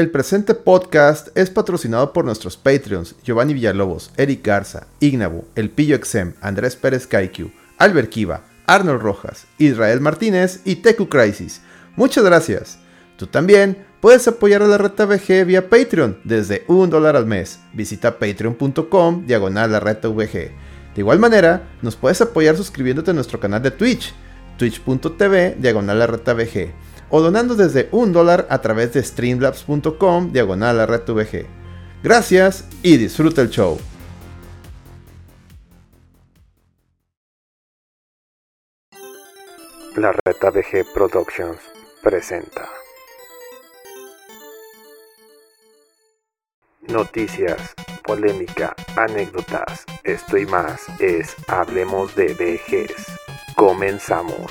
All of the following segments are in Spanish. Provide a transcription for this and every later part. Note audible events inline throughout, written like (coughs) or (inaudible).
El presente podcast es patrocinado por nuestros Patreons Giovanni Villalobos, Eric Garza, Ignabu, El Pillo Exem, Andrés Pérez Kaiku, Albert Kiva, Arnold Rojas, Israel Martínez y Teku Crisis. Muchas gracias. Tú también puedes apoyar a la Reta VG vía Patreon desde un dólar al mes. Visita patreon.com diagonal la Reta VG. De igual manera, nos puedes apoyar suscribiéndote a nuestro canal de Twitch, twitch.tv diagonal la Reta o donando desde un dólar a través de streamlabs.com diagonal a Red VG. Gracias y disfruta el show. La Reta VG Productions presenta Noticias, polémica, anécdotas, esto y más es Hablemos de VGs. Comenzamos.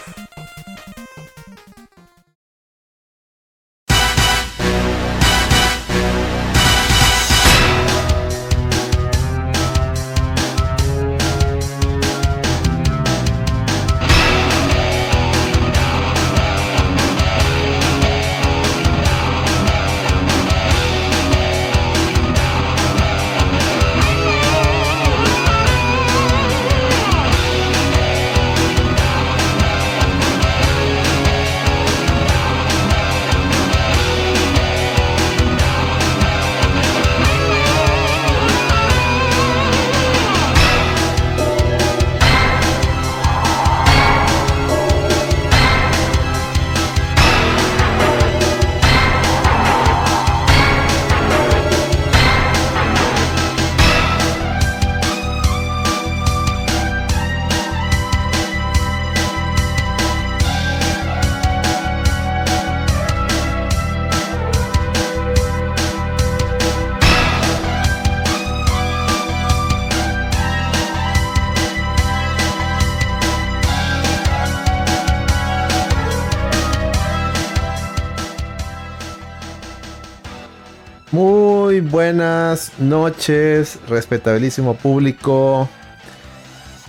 Noches, respetabilísimo público.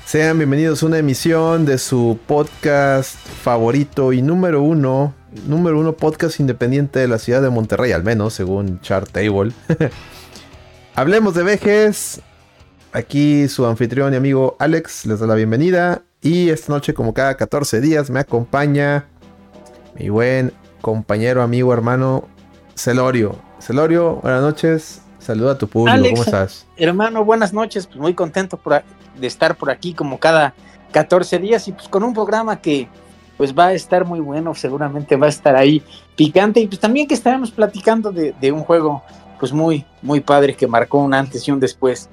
Sean bienvenidos a una emisión de su podcast favorito y número uno, número uno podcast independiente de la ciudad de Monterrey, al menos según Chartable. (laughs) Hablemos de vejes. Aquí su anfitrión y amigo Alex les da la bienvenida. Y esta noche, como cada 14 días, me acompaña mi buen compañero, amigo, hermano Celorio. Celorio, buenas noches. Saluda a tu público, Alex, ¿cómo estás? Hermano, buenas noches. Pues muy contento por de estar por aquí como cada 14 días y pues con un programa que pues va a estar muy bueno, seguramente va a estar ahí picante y pues también que estaremos platicando de, de un juego pues muy, muy padre que marcó un antes y un después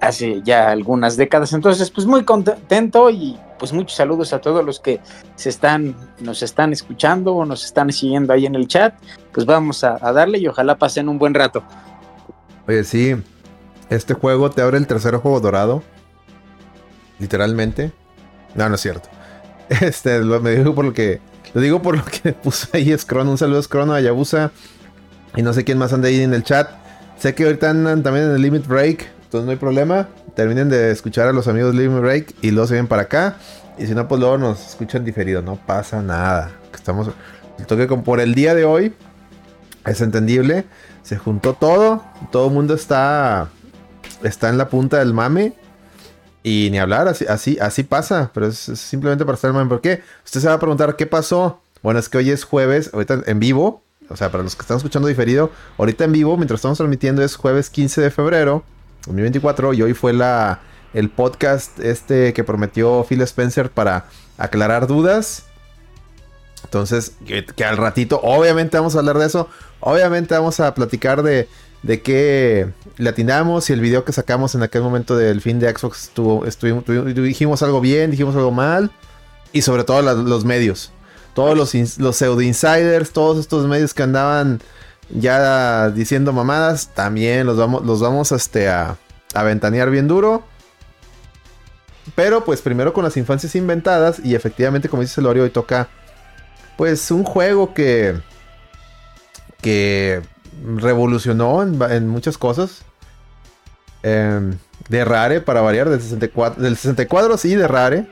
hace ya algunas décadas. Entonces, pues muy contento y pues muchos saludos a todos los que se están, nos están escuchando o nos están siguiendo ahí en el chat. Pues vamos a, a darle y ojalá pasen un buen rato. Oye, sí, este juego te abre el tercer juego dorado. Literalmente. No, no es cierto. (laughs) Este, lo, me digo por lo que. Lo digo por lo que (laughs) puso ahí Scron. Un saludo a Scron, a Yabusa. Y no sé quién más anda ahí en el chat. Sé que ahorita andan también en el Limit Break. Entonces no hay problema. Terminen de escuchar a los amigos de Limit Break. Y luego se vienen para acá. Y si no, pues luego nos escuchan diferido. No pasa nada. Estamos. El toque con por el día de hoy. Es entendible. Se juntó todo. Todo el mundo está. Está en la punta del mame. Y ni hablar, así, así, así pasa. Pero es, simplemente para estar el mame. ¿Por qué? Usted se va a preguntar qué pasó. Bueno, es que hoy es jueves, ahorita en vivo. O sea, para los que están escuchando diferido, ahorita en vivo, mientras estamos transmitiendo, es jueves 15 de febrero 2024. Y hoy fue la, el podcast este que prometió Phil Spencer para aclarar dudas. Entonces, que, que al ratito, obviamente vamos a hablar de eso. Obviamente vamos a platicar de, de qué latinamos y el video que sacamos en aquel momento del fin de Xbox estuvo, estuvimos, tuvimos- dijimos algo bien, dijimos algo mal. Y sobre todo los medios. Todos los, los pseudo insiders, todos estos medios que andaban ya diciendo mamadas, también los vamos, los vamos este, a, a ventanear bien duro. Pero pues primero con las infancias inventadas y efectivamente como dice Celorio hoy toca pues un juego que que revolucionó en, muchas cosas. Em, de Rare para variar del 64 del 64 sí de Rare.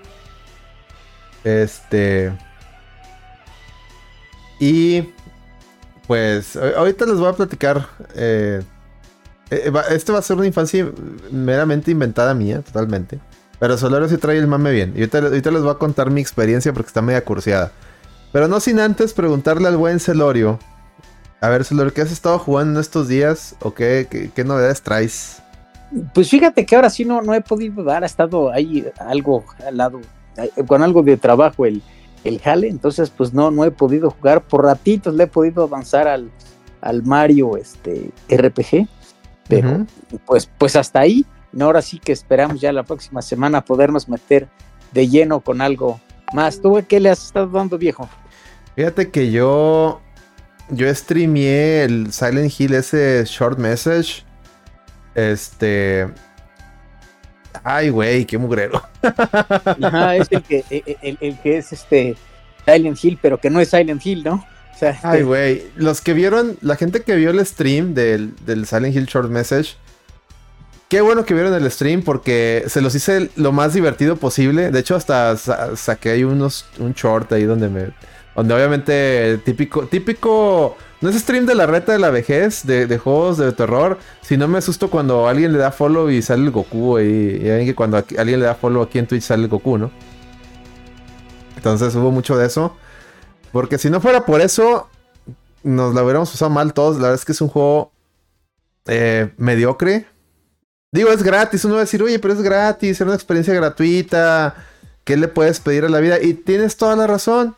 Este y pues ahorita les voy a platicar. Eh, eh, este va a ser una infancia meramente inventada mía, totalmente. Pero Solero sí trae el mame bien. Y ahorita, les voy a contar mi experiencia porque está media cursiada. Pero no sin antes preguntarle al buen Celorio. A ver, Celorio, ¿qué has estado jugando en estos días? ¿O qué, qué, novedades traes? Pues fíjate que ahora sí no, no he podido dar, ha estado ahí algo al lado, con algo de trabajo el, el jale, entonces pues no, no he podido jugar, por ratitos le he podido avanzar al, al Mario este, RPG, pero pues, pues hasta ahí, ahora sí que esperamos ya la próxima semana podernos meter de lleno con algo más. ¿Tú qué le has estado dando, viejo? Fíjate que yo. Yo streameé el Silent Hill, ese short message. Este. Ay, güey, qué mugrero. (laughs) Ajá, es el que, el, que es este Silent Hill, pero que no es Silent Hill, ¿no? Ay, güey. Los que vieron, la gente que vio el stream del, del Silent Hill Short Message Qué bueno que vieron el stream porque se los hice lo más divertido posible. De hecho, hasta saqué ahí unos, un short ahí donde me. Donde obviamente típico, típico. No es stream de la reta de la vejez, de, juegos de terror. Si no me asusto cuando alguien le da follow y sale el Goku. ahí. y que cuando alguien le da follow aquí en Twitch sale el Goku, ¿no? Entonces hubo mucho de eso. Porque si no fuera por eso, nos la hubiéramos usado mal todos. La verdad es que es un juego eh, mediocre Digo, es gratis. Uno va a decir, oye, pero es gratis, es una experiencia gratuita. ¿Qué le puedes pedir a la vida? Y tienes toda la razón.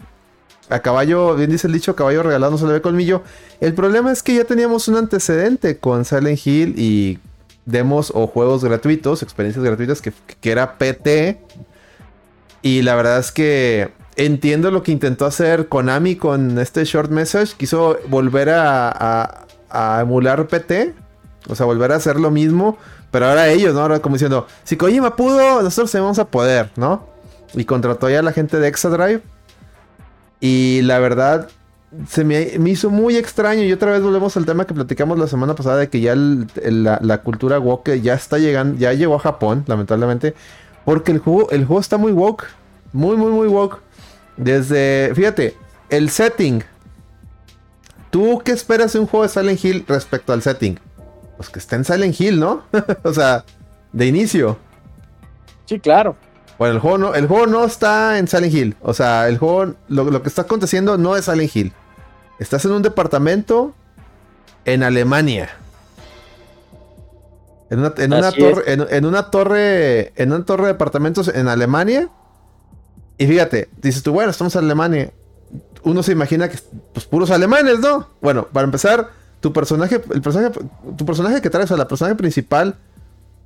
A caballo, bien dice el dicho, caballo regalado no se le ve colmillo. El problema es que ya teníamos un antecedente con Silent Hill y demos o juegos gratuitos, experiencias gratuitas, que, era PT. Y la verdad es que entiendo lo que intentó hacer Konami con este short message. Quiso volver a, a emular PT. O sea, volver a hacer lo mismo pero ahora ellos, ¿no? Ahora como diciendo, si Kojima pudo, nosotros vamos a poder, ¿no? Y contrató ya a la gente de Exadrive. Y la verdad, se me, hizo muy extraño. Y otra vez volvemos al tema que platicamos la semana pasada de que ya la, cultura woke ya está llegando, ya llegó a Japón, lamentablemente. Porque el juego, el juego está muy woke. Muy, muy, muy woke. Desde, fíjate, el setting. ¿Tú qué esperas de un juego de Silent Hill respecto al setting? pues que está en Silent Hill, ¿no? (laughs) o sea, de inicio. Sí, claro. Bueno, el juego no, el juego no está en Silent Hill. O sea, el juego, lo, que está aconteciendo no es Silent Hill. Estás en un departamento en Alemania. En una, torre, en, una torre. En una torre de departamentos en Alemania. Y fíjate, dices tú, bueno, estamos en Alemania. Uno se imagina que, pues, puros alemanes, ¿no? Bueno, para empezar, tu personaje, el personaje, tu personaje que traes, o la personaje principal,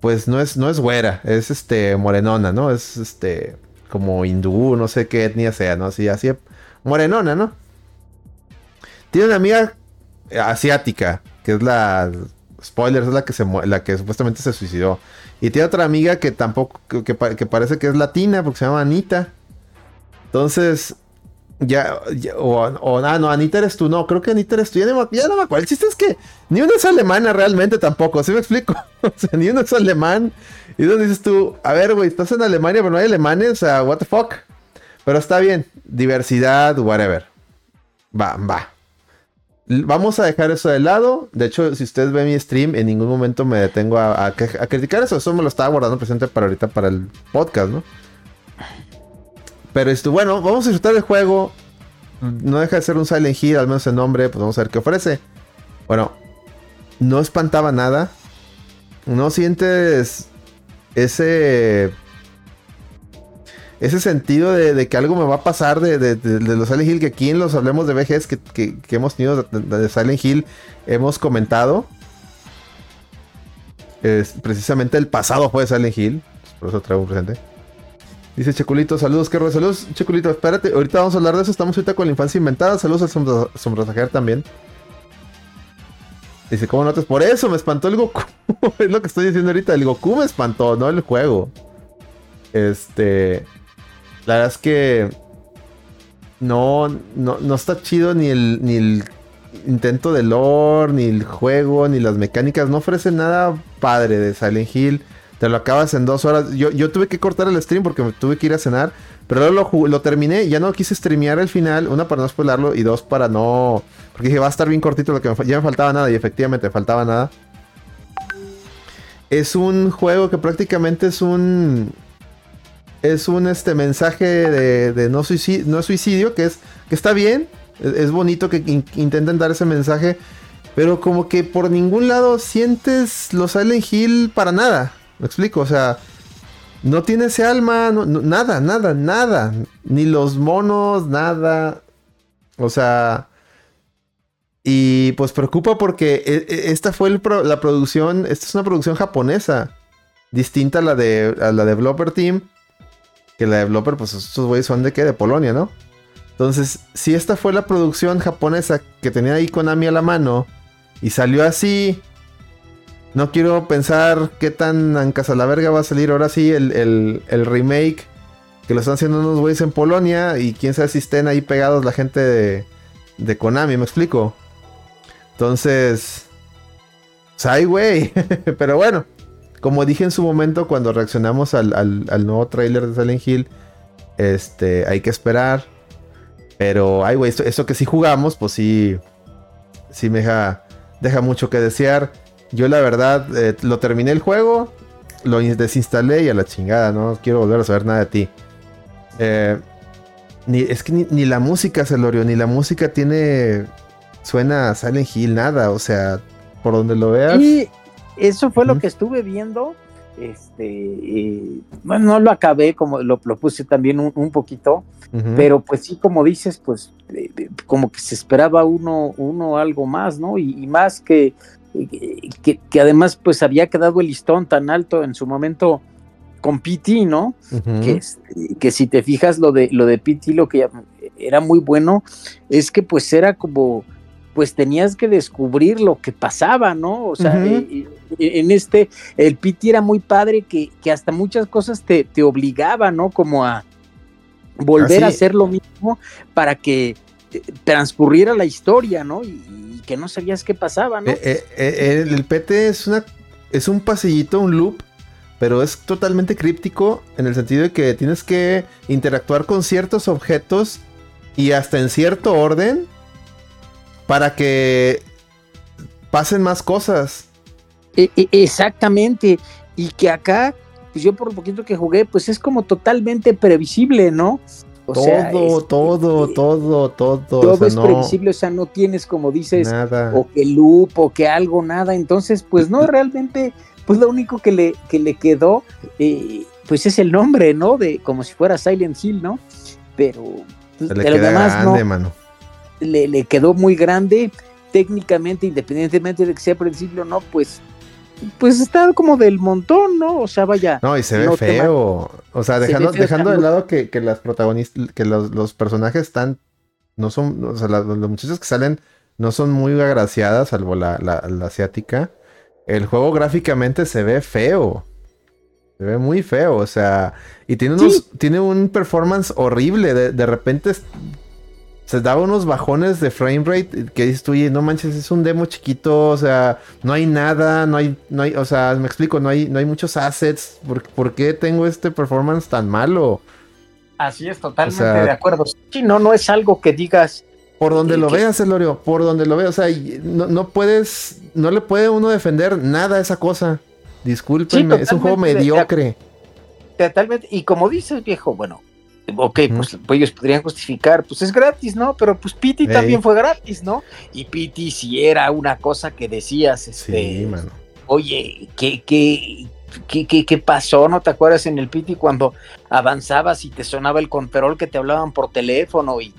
pues no es, no es güera, es este morenona, ¿no? Es este como hindú, no sé qué etnia sea, ¿no? Así, así, morenona, ¿no? Tiene una amiga asiática, que es la, spoilers, es la que se la que supuestamente se suicidó. Y tiene otra amiga que tampoco, que, que parece que es latina, porque se llama Anita. Entonces, ya, o, o ah, no, Anita eres tú, no, creo que Anita eres tú, ya no, me acuerdo. El chiste es que ni una es alemana realmente tampoco, ¿sí me explico? (laughs) o sea, ni uno es alemán. Y donde dices tú, a ver, güey, estás en Alemania, pero no hay alemanes, o sea, what the fuck. Pero está bien, diversidad, whatever. Va, va. Vamos a dejar eso de lado. De hecho, si ustedes ven mi stream, en ningún momento me detengo a, a criticar eso. Eso me lo estaba guardando presente para ahorita, para el podcast, ¿no? Pero esto, bueno, vamos a disfrutar el juego. No deja de ser un Silent Hill, al menos el nombre, pues vamos a ver qué ofrece. Bueno, no espantaba nada. No sientes ese. Ese sentido de, que algo me va a pasar de, los Silent Hill, que aquí en los hablemos de VGs que, que hemos tenido de, Silent Hill, hemos comentado. Es precisamente el pasado fue de Silent Hill. Por eso traigo un presente. Dice Checulito, saludos, qué saludos, Checulito, espérate, ahorita vamos a hablar de eso, estamos ahorita con la infancia inventada, saludos al sombrasajer también. Dice, ¿cómo notas? Por eso me espantó el Goku, (laughs) es lo que estoy diciendo ahorita, el Goku me espantó, no el juego. Este, la verdad es que no, no, no está chido ni el, ni el intento de lore, ni el juego, ni las mecánicas, no ofrece nada padre de Silent Hill te lo acabas en dos horas. Yo, yo tuve que cortar el stream porque me tuve que ir a cenar. Pero luego lo, lo terminé. Ya no quise streamear el final. Una para no spoilarlo y dos para no. Porque dije, va a estar bien cortito lo que me, ya me faltaba nada. Y efectivamente, faltaba nada. Es un juego que prácticamente es un. Es un este mensaje de, no, suicidio, no suicidio. Que es. Que está bien. Es, bonito que intenten dar ese mensaje. Pero como que por ningún lado sientes los Silent Hill para nada. Explico, o sea, no tiene ese alma, nada, nada, nada. Ni los monos, nada. O sea, y pues preocupa porque e, e, esta fue la producción, esta es una producción japonesa, distinta a la de a la Developer Team. Que la Developer, pues estos güeyes son de qué? De Polonia, ¿no? Entonces, si esta fue la producción japonesa que tenía ahí Konami a la mano y salió así, no quiero pensar qué tan en casa la verga va a salir ahora sí el, remake que lo están haciendo unos güeyes en Polonia y quién sabe si estén ahí pegados la gente de, de Konami, ¿me explico? Entonces, ¡ay, güey! (laughs) Pero bueno, como dije en su momento cuando reaccionamos al, nuevo trailer de Silent Hill, este, hay que esperar. Pero, ay, güey, esto, que sí jugamos, pues sí, sí me deja mucho que desear. Yo la verdad, eh, lo terminé el juego, lo desinstalé y a la chingada, no quiero volver a saber nada de ti. Eh, ni, es que ni, la música, Celorio, ni la música tiene suena a Silent Hill, nada, o sea, por donde lo veas. Y eso fue lo que estuve viendo. Este, bueno, no lo acabé, como lo, puse también un, poquito, pero pues sí, como dices, pues como que se esperaba uno, uno algo más, ¿no? Y, más que, que, además pues había quedado el listón tan alto en su momento con PT, ¿no? que, que si te fijas lo de lo de PT, lo que era muy bueno es que pues era como pues tenías que descubrir lo que pasaba, ¿no? O sea, eh, eh, en este, el Piti era muy padre que, que hasta muchas cosas te, te obligaba, ¿no? Como a volver a hacer lo mismo para que transcurriera la historia, ¿no? Y, que no sabías qué pasaba, ¿no? el PT es una es un pasillito, un loop, pero es totalmente críptico en el sentido de que tienes que interactuar con ciertos objetos y hasta en cierto orden para que pasen más cosas. E, e, exactamente. Y que acá, pues yo por lo poquito que jugué, pues es como totalmente previsible, ¿no? Todo, todo, todo, todo. Todo es previsible, o sea, no tienes como dices, nada. o que loop, o que algo, nada. Entonces, pues no, (laughs) realmente, pues lo único que le, que le quedó, eh, pues es el nombre, ¿no? De como si fuera Silent Hill, ¿no? Pero pues, le queda grande, mano le, quedó muy grande técnicamente, independientemente de que sea principio o no, pues pues está como del montón, ¿no? O sea, vaya. No, y se ve feo. O sea, dejando, dejando de lado que, las protagonistas, que los, personajes están, no son, o sea, los muchachos que salen no son muy agraciadas, salvo la, la, asiática. El juego gráficamente se ve feo. Se ve muy feo, o sea, y tiene unos, tiene un performance horrible. De, de repente se daba unos bajones de frame rate que dices tú, oye, no manches, es un demo chiquito, o sea, no hay nada, no hay, no hay, o sea, me explico, no hay, no hay muchos assets, ¿por, qué tengo este performance tan malo? Así es, totalmente de acuerdo. Sí, no, no es algo que digas. Por donde lo veas, Elorio, por donde lo veas, o sea, no, no, puedes, no le puede uno defender nada a esa cosa. Discúlpenme, es un juego mediocre. Totalmente, y como dices, viejo, bueno, ok, pues, pues, ellos podrían justificar, pues es gratis, ¿no? Pero pues Pity también fue gratis, ¿no? Y Pity si era una cosa que decías, este, oye, ¿qué, qué, qué, qué, pasó? ¿No te acuerdas en el Pity cuando avanzabas y te sonaba el control que te hablaban por teléfono y...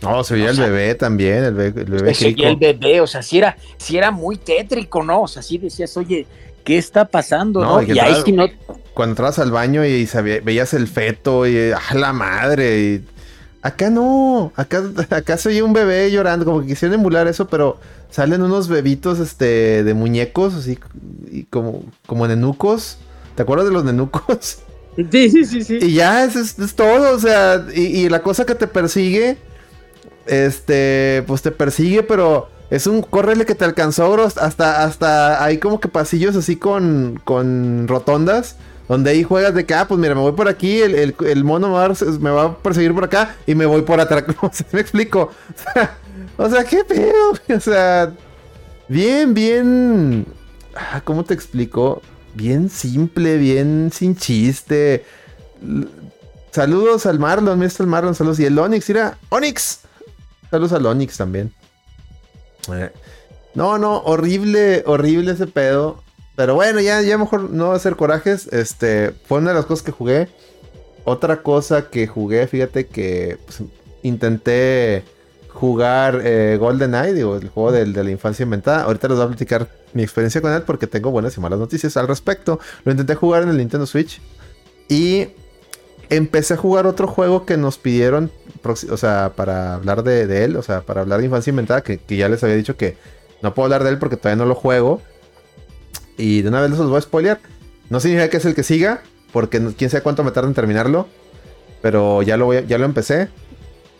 No, se veía el bebé también, el bebé, el bebé. Se veía el bebé, o sea, si era, si era muy tétrico, ¿no? O sea, sí decías, oye, ¿qué está pasando? No, Y, ahí sí no. Cuando entrabas al baño y veías el feto y ¡ah, la madre! Y, acá no, acá, acá se oye un bebé llorando, como que quisieron emular eso, pero salen unos bebitos este, de muñecos, así, y como, como nenucos. ¿Te acuerdas de los nenucos? (laughs) Sí, sí, sí, sí. Y ya, es, es, todo, o sea, y, y, la cosa que te persigue, este, pues te persigue, pero Es un córrele que te alcanzó, bro. Hasta, hasta hay como que pasillos así con, con rotondas. Donde ahí juegas de que, ah, pues mira, me voy por aquí, el, el, mono me va, a, me va, a, perseguir por acá y me voy por atrás. (laughs) Me explico. (laughs) O sea, qué pedo. O sea, bien, bien. Ah, ¿Cómo te explico? Bien simple, bien sin chiste. Saludos al Marlon, el Marlon, saludos. Y el Onix, mira, Onix. Saludos al Onix también. Eh, no, no, horrible, horrible ese pedo. Pero bueno, ya, ya mejor no hacer corajes. Este, fue una de las cosas que jugué. Otra cosa que jugué, fíjate que pues, intenté jugar eh, GoldenEye, digo, el juego de, de la infancia inventada. Ahorita les voy a platicar mi experiencia con él porque tengo buenas y malas noticias al respecto. Lo intenté jugar en el Nintendo Switch y empecé a jugar otro juego que nos pidieron, o sea, para hablar de, él, o sea, para hablar de infancia inventada, que, ya les había dicho que no puedo hablar de él porque todavía no lo juego. Y de una vez los voy a spoilear. No significa que es el que siga, porque quién sabe cuánto me tarda en terminarlo. Pero ya lo, voy ya lo empecé.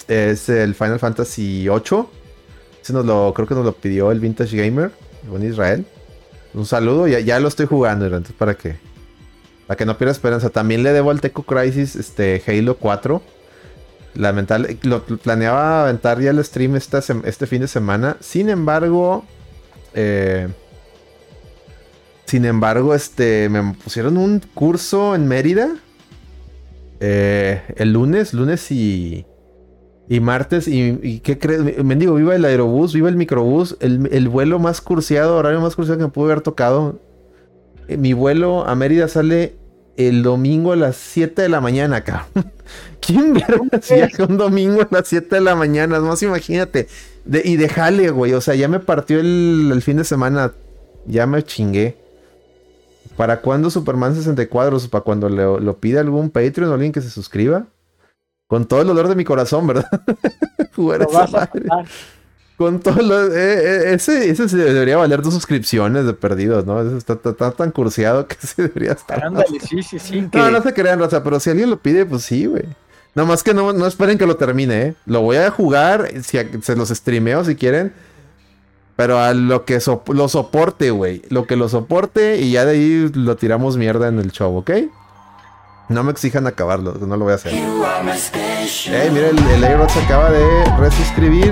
Es el Final Fantasy VIII. Ese nos lo, creo que nos lo pidió el Vintage Gamer, buen Israel. Un saludo, ya, ya lo estoy jugando, entonces para que para que no pierda esperanza. También le debo al Teco Crisis este, Halo 4. Lamentable. Lo, planeaba aventar ya el stream este fin de semana. Sin embargo. Eh, sin embargo, este. Me pusieron un curso en Mérida. Eh, el lunes, lunes y. Y martes, y, ¿qué crees? Mendigo, viva el aerobús, viva el microbús, el, el vuelo más cursiado, horario más cursiado que me pude haber tocado. Eh, mi vuelo a Mérida sale el domingo a las 7 de la mañana, acá. (laughs) ¿Quién viaja un domingo a las 7 de la mañana? Más imagínate. y de jale, güey. O sea, ya me partió el, fin de semana. Ya me chingué. ¿Para cuándo Superman 64? ¿Para cuando lo, lo pida algún Patreon o alguien que se suscriba? Con todo el dolor de mi corazón, ¿verdad? (laughs) Jugar esa madre. Con todo lo, eh, eh, ese, ese se debería valer dos suscripciones de perdidos, ¿no? Eso está, tan cursiado que (laughs) se debería estar. Ándale, sí, sí, sí. No, no se crean, Rosa, pero si alguien lo pide, pues sí, güey. Nada más que no, no esperen que lo termine, ¿eh? Lo voy a jugar, si se los streameo si quieren. Pero a lo que lo soporte, güey. Lo que lo soporte y ya de ahí lo tiramos mierda en el show, ¿ok? No me exijan acabarlo, no lo voy a hacer. Eh, mira, el, el se acaba de resuscribir.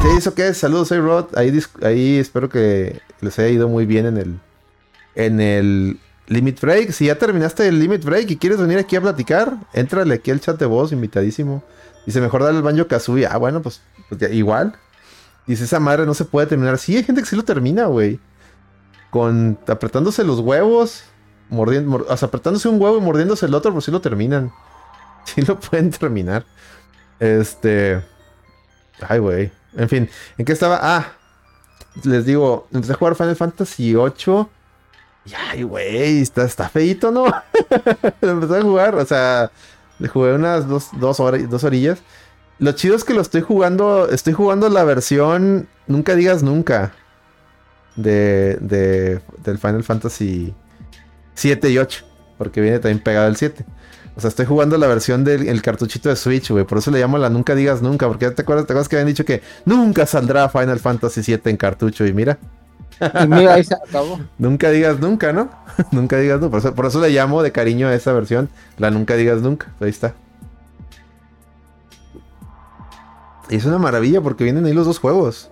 Sí, ¿eso qué? Saludos, Rod. Ahí, ahí espero que les haya ido muy bien en el, en el Limit Break. Si ya terminaste el Limit Break y quieres venir aquí a platicar, entrale aquí al chat de voz, invitadísimo. Dice, mejor dale el banjo Kazooie. Ah, bueno, pues, pues igual. Dice, esa madre no se puede terminar. Sí, hay gente que sí lo termina, güey. Con apretándose los huevos, mordiendo, o sea, apretándose un huevo y mordiéndose el otro, pues sí lo terminan. (laughs) Sí lo pueden terminar. Este. Ay, güey. En fin, ¿en qué estaba? Ah, les digo, empecé a jugar Final Fantasy VIII. Y ay, güey, está, está feito, ¿no? (laughs) empecé a jugar, o sea, le jugué unas dos, dos, horas, dos orillas. Lo chido es que lo estoy jugando, estoy jugando la versión Nunca digas nunca de, de del Final Fantasy 7 y 8, porque viene también pegado el 7. O sea, estoy jugando la versión del cartuchito de Switch, güey. Por eso le llamo la Nunca Digas Nunca. Porque te acuerdas, te acuerdas que habían dicho que nunca saldrá Final Fantasy VII en cartucho. Y mira. Y mira, ahí se acabó. (laughs) nunca digas nunca, ¿no? (laughs) nunca digas nunca. Por eso, le llamo de cariño a esa versión la Nunca Digas Nunca. Ahí está. Y es una maravilla porque vienen ahí los dos juegos.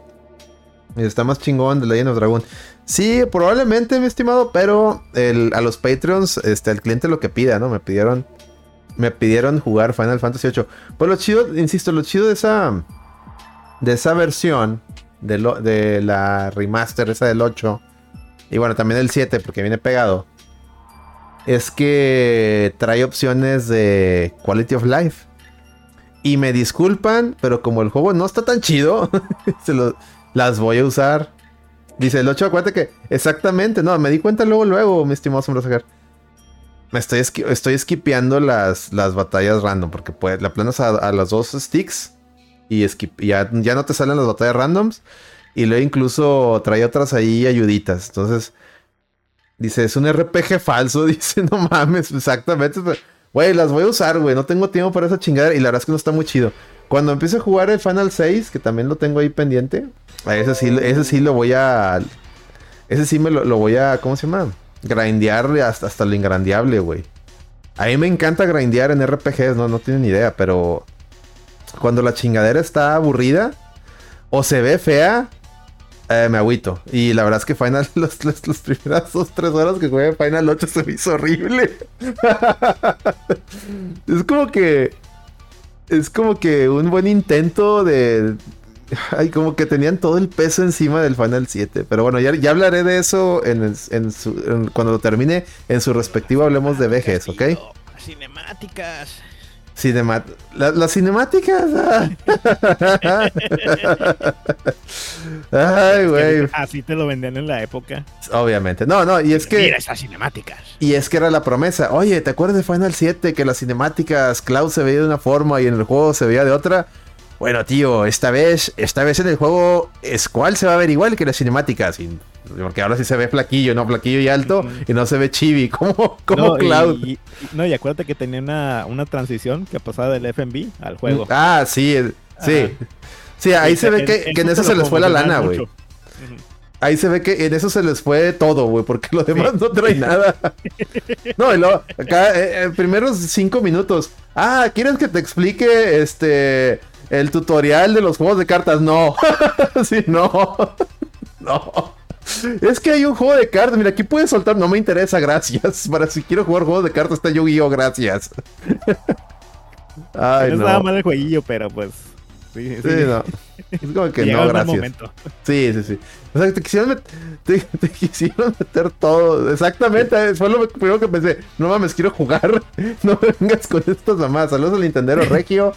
Está más chingón de Legend of Dragon. Sí, probablemente, mi estimado, pero a los Patreons, este, el cliente lo que pida, ¿no? Me pidieron me pidieron jugar Final Fantasy VIII. Pues lo chido, insisto, lo chido de esa. De esa versión. De, lo, de la remaster, esa del 8. Y bueno, también el 7, porque viene pegado. Es que trae opciones de Quality of Life. Y me disculpan, pero como el juego no está tan chido, (laughs) se las voy a usar. Dice el 8, acuérdate que exactamente, no, me di cuenta luego, luego, mi estimado Sombra me estoy, estoy skipeando las, las batallas random. Porque pues, le aplanas a, a los dos sticks. Y ya, ya no te salen las batallas randoms. Y luego incluso trae otras ahí ayuditas. Entonces. Dice, es un RPG falso. (laughs) Dice, no mames, exactamente. Güey, las voy a usar, güey. No tengo tiempo para esa chingada. Y la verdad es que no está muy chido. Cuando empiece a jugar el Final 6, que también lo tengo ahí pendiente, a ese sí, ese sí lo voy a. Ese sí me lo, voy a. ¿Cómo se llama? Grindear hasta, hasta lo ingrandeable, güey. A mí me encanta grindear en RPGs, no, no tienen idea, pero. Cuando la chingadera está aburrida o se ve fea, eh, me agüito. Y la verdad es que Final, (laughs) los, los, las primeras dos, tres horas que jugué Final 8 se me hizo horrible. (laughs) es como que. Es como que un buen intento de. Ay, como que tenían todo el peso encima del Final 7. Pero bueno, ya, ya hablaré de eso en, en cuando lo termine. En su respectivo hablemos de VGs, ¿ok? Cinemáticas. Cinemat la- las cinemáticas. (laughs) ah. Ay, güey. Así te lo vendían en la época. Obviamente. No, no, y es que. Mira esas cinemáticas. Y es que era la promesa. Oye, ¿te acuerdas de Final 7 que las cinemáticas Cloud se veía de una forma y en el juego se veía de otra? Bueno, tío, esta vez, esta vez en el juego Squall se va a ver igual que las cinemáticas. Y- porque ahora sí se ve flaquillo, ¿no? Flaquillo y alto. Y no se ve chibi. (laughs) como, como no, Cloud. y- no, y acuérdate que tenía una, una transición que pasaba del FMV al juego. Ah, sí, el- sí. Sí, ahí Y se ve que, que en eso se les fue la lana, güey. Ahí se ve que en eso se les fue todo, güey, porque lo demás no trae (laughs) nada. No, y luego, acá, eh, eh, primeros cinco minutos. Ah, ¿quieres que te explique este el tutorial de los juegos de cartas? No. (laughs) sí, no. no. Es que hay un juego de cartas. Mira, aquí puedes soltar. No me interesa, gracias. (laughs) Para si quiero jugar juegos de cartas, está Yu-Gi-Oh! Gracias. (laughs) Ay, no estaba mal el jueguillo, pero pues. Sí, sí. Sí, no. Es como que no, gracias. Sí, sí, sí. O sea, te quisieron, met- te, te quisieron meter todo. Exactamente, eh, fue lo primero que pensé. No mames, quiero jugar. No me vengas con estas mamás. Saludos al Nintendero Regio.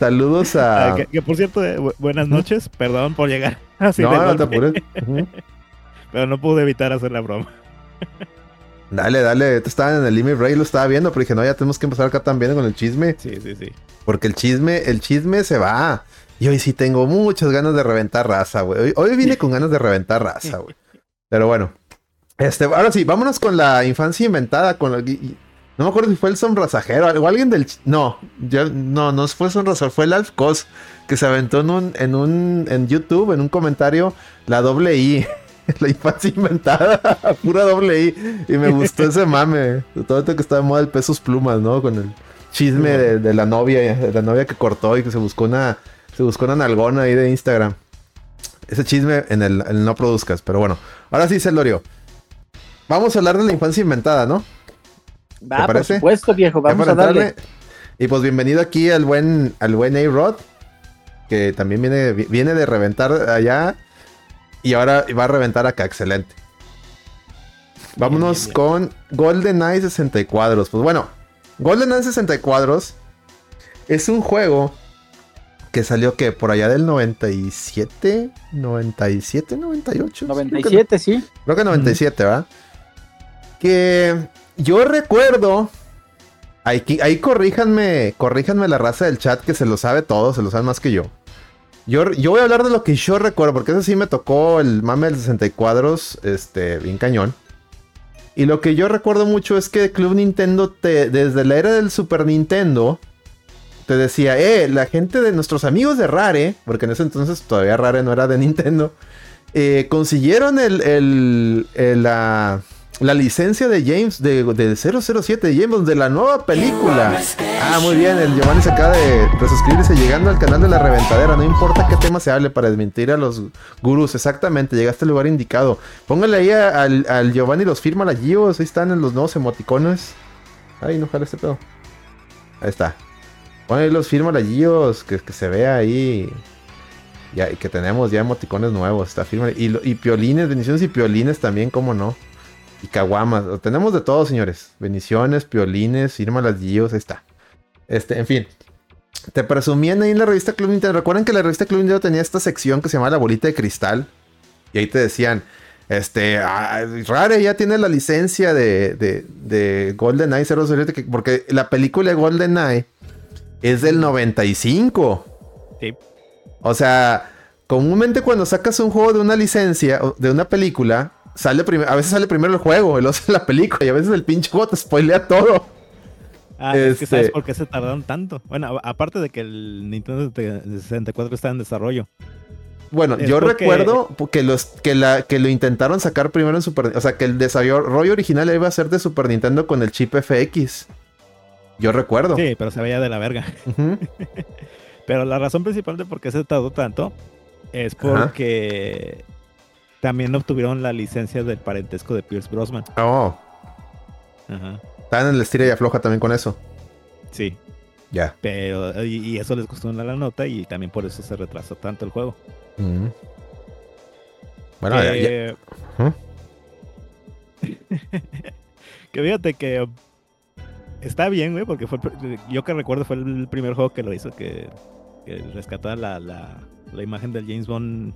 Saludos a. Ah, que, que, por cierto, eh, bu- buenas noches. Perdón por llegar (laughs) así no, de no te apures. (laughs) Pero no pude evitar hacer la broma. Dale, dale. Estaban en el Limit Ray, lo estaba viendo, pero dije, no, ya tenemos que empezar acá también con el chisme. Sí, sí, sí. Porque el chisme, el chisme se va. Y hoy sí tengo muchas ganas de reventar raza, güey. Hoy, hoy vine con ganas de reventar raza, güey. (laughs) Pero bueno. Este, ahora sí, vámonos con la infancia inventada. Con la- y- no me acuerdo si fue el sonrasajero o alguien del. No, ya, no, no fue el sonrasajero, fue el Alf Cos que se aventó en un, en un, en YouTube, en un comentario, la doble I. (laughs) La infancia inventada, (laughs) pura doble I. Y me gustó ese mame. Todo que está de moda el pesos plumas, ¿no? Con el chisme de, de la novia, de la novia que cortó y que se buscó una, se buscó una nalgona ahí de Instagram. Ese chisme en el, en el no produzcas, pero bueno. Ahora sí, Celorio. Vamos a hablar de la infancia inventada, ¿no? Va, por supuesto, viejo, vamos a darle. entrarle. Y pues bienvenido aquí al buen, al buen A-Rod. Que también viene, vi- viene de reventar allá. Y ahora va a reventar acá. Excelente. Vámonos bien, bien. con GoldenEye 60 cuadros. Pues bueno, GoldenEye 60 cuadros es un juego que salió que por allá del 97, 97, 98. Creo que- 97, sí. Creo que 97, ¿verdad? Que yo recuerdo. Ahí, ahí corríjanme, corríjanme la raza del chat que se lo sabe todo, se lo sabe más que yo. Yo, yo voy a hablar de lo que yo recuerdo, porque eso sí me tocó el mame del 60 cuadros, este, bien cañón. Y lo que yo recuerdo mucho es que Club Nintendo, te, desde la era del Super Nintendo, te decía, eh, la gente de nuestros amigos de Rare, porque en ese entonces todavía Rare no era de Nintendo, eh, consiguieron el- el, la, la licencia de James, de, del 007 de James de la nueva película. Ah, muy bien, el Giovanni se acaba de resuscribirse llegando al canal de la reventadera. No importa qué tema se hable para desmentir a los gurús. Exactamente, llegaste al lugar indicado. Póngale ahí al, al Giovanni los firma la Gios, ahí están en los nuevos emoticones. Ay, no jala este pedo. Ahí está. Ponle ahí los firma la Gios, que, que se vea ahí. Ya, y que tenemos ya emoticones nuevos, está firme. Y, y piolines, bendiciones y piolines también, cómo no. Y caguamas. Tenemos de todo, señores. Bendiciones, piolines, firma las Gios, ahí está. Este, en fin. Te presumían ahí en la revista Club Nintendo. Recuerden que la revista Club Nintendo tenía esta sección que se llama La Bolita de Cristal. Y ahí te decían, este, ah, Rare ya tiene la licencia de, de, de GoldenEye 007, que- porque la película de GoldenEye es del 95. Sí. O sea, comúnmente cuando sacas un juego de una licencia, o de una película, sale a veces sale primero el juego y luego (laughs) sale la película y a veces el pinche juego te spoilea todo. Ah, es que sabes Este- por qué se tardaron tanto. Bueno, aparte de que el Nintendo 64 está en desarrollo. Bueno, Es yo porque- recuerdo que los que la que lo intentaron sacar primero en Super, o sea, que el desarrollo original iba a ser de Super Nintendo con el chip FX. Yo recuerdo. Sí, pero se veía de la verga. (laughs) Pero la razón principal de por qué se tardó tanto es Ajá. También obtuvieron la licencia del parentesco de Pierce Brosnan. Oh, Ajá. estaban en el estira y afloja también con eso. Sí, Ya. pero y, y eso les costó una la nota y también por eso se retrasó tanto el juego. Mm. Bueno, ya- ya- Eh, Ujú. (laughs) que fíjate que está bien, güey, porque fue yo que recuerdo fue el primer juego que lo hizo que, que rescataba la, la, la imagen del James Bond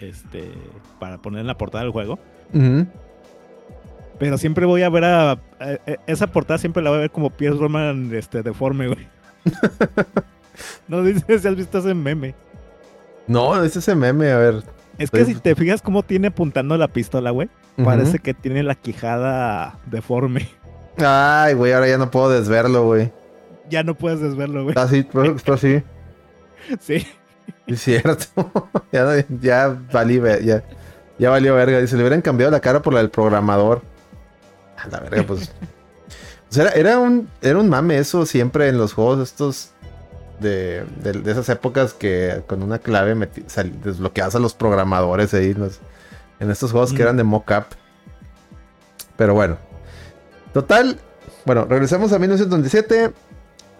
este para poner en la portada del juego. Pero siempre voy a ver a, a- a- esa portada siempre la voy a ver como Pierce Roman este deforme, güey. (laughs) no dices si has visto ese meme. No, es ese meme, a ver. Es que si te fijas cómo tiene apuntando la pistola, güey, parece que tiene la quijada deforme. Ay, güey, ahora ya no puedo desverlo, güey. Ya no puedes desverlo, güey. Está así, pero está así. Sí. (laughs) (laughs) Es cierto. (laughs) ya, ya valí, ya, ya valió verga. Dice, le hubieran cambiado la cara por la del programador. A la verga, pues. Pues era, era un, era un mame eso siempre en los juegos estos de, de, de esas épocas que con una clave sal- desbloqueabas a los programadores ahí en, los- en estos juegos que Mm. eran de mock-up. Pero bueno. Total, bueno, regresamos a 1997.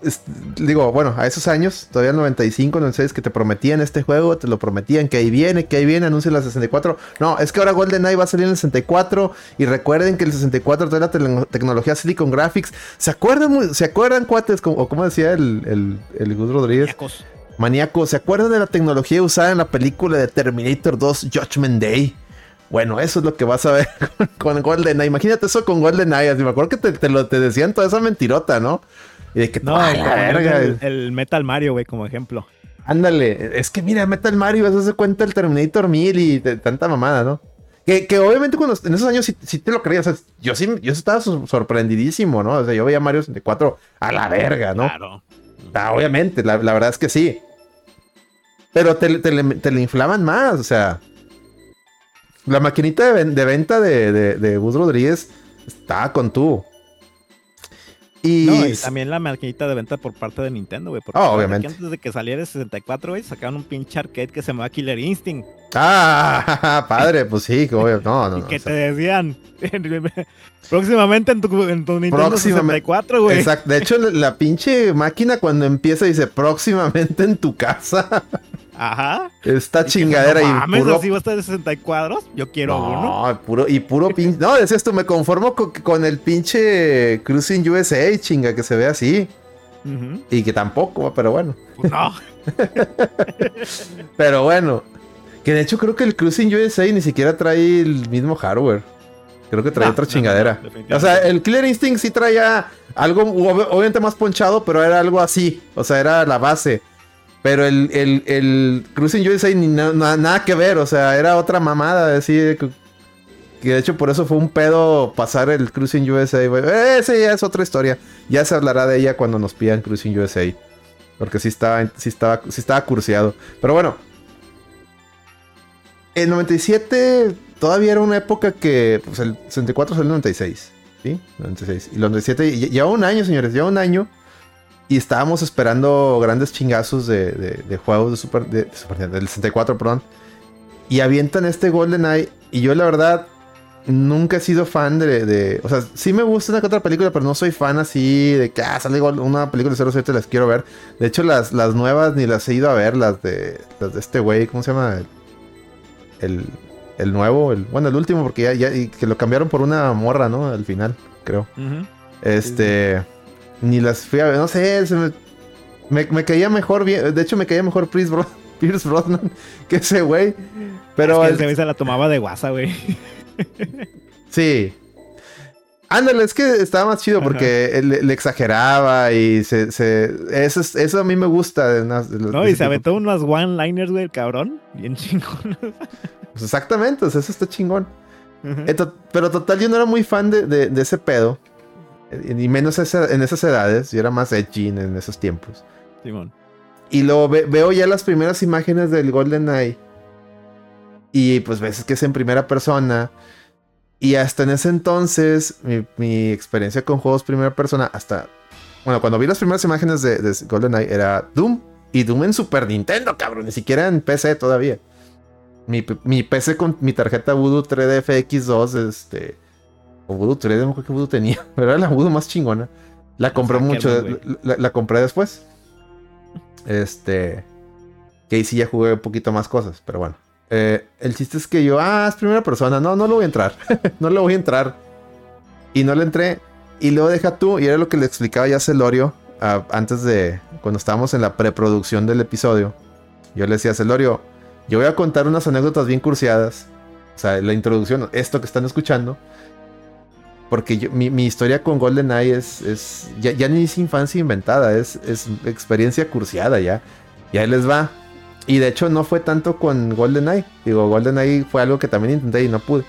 Es- digo, bueno, a esos años, todavía el 95, 96, que te prometían este juego, te lo prometían que ahí viene, que ahí viene, anuncia la 64. No, es que ahora GoldenEye va a salir en el 64. Y recuerden que el 64 trae la tele- tecnología Silicon Graphics. ¿Se acuerdan, ¿se acuerdan cuates? Como- o como decía el, el, el Gus Rodríguez, Yacos. maníaco, ¿se acuerdan de la tecnología usada en la película de Terminator 2 Judgment Day? Bueno, eso es lo que vas a ver (laughs) con, con GoldenEye. Imagínate eso con GoldenEye. Me acuerdo que te, te lo te decían toda esa mentirota, ¿no? Y de que No, ¡Ah, la verga! el, el Metal Mario, güey, como ejemplo. Ándale, es que mira, Metal Mario, eso se cuenta el Terminator 1000 y de- tanta mamada, ¿no? Que, que obviamente cuando en esos años sí, sí te lo creía, o sea, yo sí, yo estaba sor- sorprendidísimo, ¿no? O sea, yo veía Mario 64 a la verga, ¿no? Claro. Ah, obviamente, la, la verdad es que sí. Pero te, te le- te le inflaman más, o sea. La maquinita de, de venta de, de, de Gus Rodríguez estaba con tú. Y, No, y también la maquinita de venta por parte de Nintendo, güey. porque Ah, obviamente. Antes de que saliera el 64, güey, sacaron un pinche arcade que se llamaba Killer Instinct. Ah, (laughs) padre, pues sí, obvio. No, no, y no. que te decían (laughs) próximamente en tu, en tu Nintendo Próximamente. 64, güey. Exacto. De hecho, la pinche máquina cuando empieza dice próximamente en tu casa. (laughs) Ajá. Esta Y chingadera no y puro así va a estar de 64. Yo quiero uno. No, puro, y puro (laughs) pinche. No, decías tú, me conformo co- con, el pinche Cruising USA, chinga, que se ve así. Ujú. Y que tampoco, pero bueno. Pues no. (laughs) Pero bueno. Que de hecho creo que el Cruising USA ni siquiera trae el mismo hardware. Creo que trae No, otra chingadera. no, o sea, el Killer Instinct sí traía algo, ob- obviamente más ponchado, pero era algo así. O sea, era la base. Pero el, el, el Cruising USA ni na- na- nada que ver. O sea, era otra mamada. Así que, de hecho por eso fue un pedo pasar el Cruising USA. güey. Ya es otra historia. Ya se hablará de ella cuando nos pidan Cruising USA. Porque sí estaba, sí estaba, sí estaba curseado. Pero bueno. El 97 todavía era una época que. Pues el 64 es el 96. ¿Sí? 96. Y el 97. lle- Lleva un año, señores. Lleva un año. Y estábamos esperando grandes chingazos de, de- de juegos de Super, de, de Super Nintendo, del 64, perdón. Y avientan este GoldenEye. Y yo, la verdad, nunca he sido fan de, de- O sea, sí me gusta una que otra película, pero no soy fan así de que ah, sale una película de 07, las quiero ver. De hecho, las, las nuevas ni las he ido a ver, las de, las de este güey, ¿cómo se llama? El, el nuevo, el, bueno, el último, porque ya, ya y que lo cambiaron por una morra, ¿no? Al final, creo. Este. Ni las fui a ver, no sé, se me, me, me caía mejor bien. De hecho, me caía mejor Pierce, Bro- (laughs) Pierce Brosnan que ese güey. Pero es que el- se la tomaba de guasa, güey. (laughs) sí. Ándale, es que estaba más chido porque le, le exageraba y se. se eso, es- eso a mí me gusta. de unas- de los- No, de y se aventó unos one-liners, güey, el cabrón. Bien (laughs) chingón. Pues exactamente, o sea, eso está chingón. Pero total, yo no era muy fan de, de- de ese pedo. Y menos esa- en esas edades, yo era más edgy en, en esos tiempos. Simón. Y luego ve- veo ya las primeras imágenes del GoldenEye. Y pues ves que es en primera persona. Y hasta en ese entonces, mi, mi experiencia con juegos primera persona, hasta. Bueno, cuando vi las primeras imágenes de, de GoldenEye era Doom. Y Doom en Super Nintendo, cabrón. Ni siquiera en PC todavía. Mi, mi PC con mi tarjeta Voodoo 3D FX2, este. O Voodoo 3D, no me acuerdo qué Voodoo tenía. (laughs) Pero era la Voodoo más chingona. La compré mucho. La, la compré después. Este. Que ahí sí ya jugué un poquito más cosas, pero bueno. Eh, el chiste es que yo, ah, es primera persona, no, no lo voy a entrar. (laughs) no le voy a entrar. Y no le entré. Y luego deja tú, y era lo que le explicaba ya Celorio ah, antes de. Cuando estábamos en la preproducción del episodio. Yo le decía a Celorio, yo voy a contar unas anécdotas bien cursiadas. O sea, la introducción, esto que están escuchando. Porque yo- mi, mi historia con GoldenEye es, es ya, ya ni es infancia inventada, es, es experiencia cursiada ya. Y ahí les va. Y de hecho no fue tanto con GoldenEye. Digo, GoldenEye fue algo que también intenté y no pude.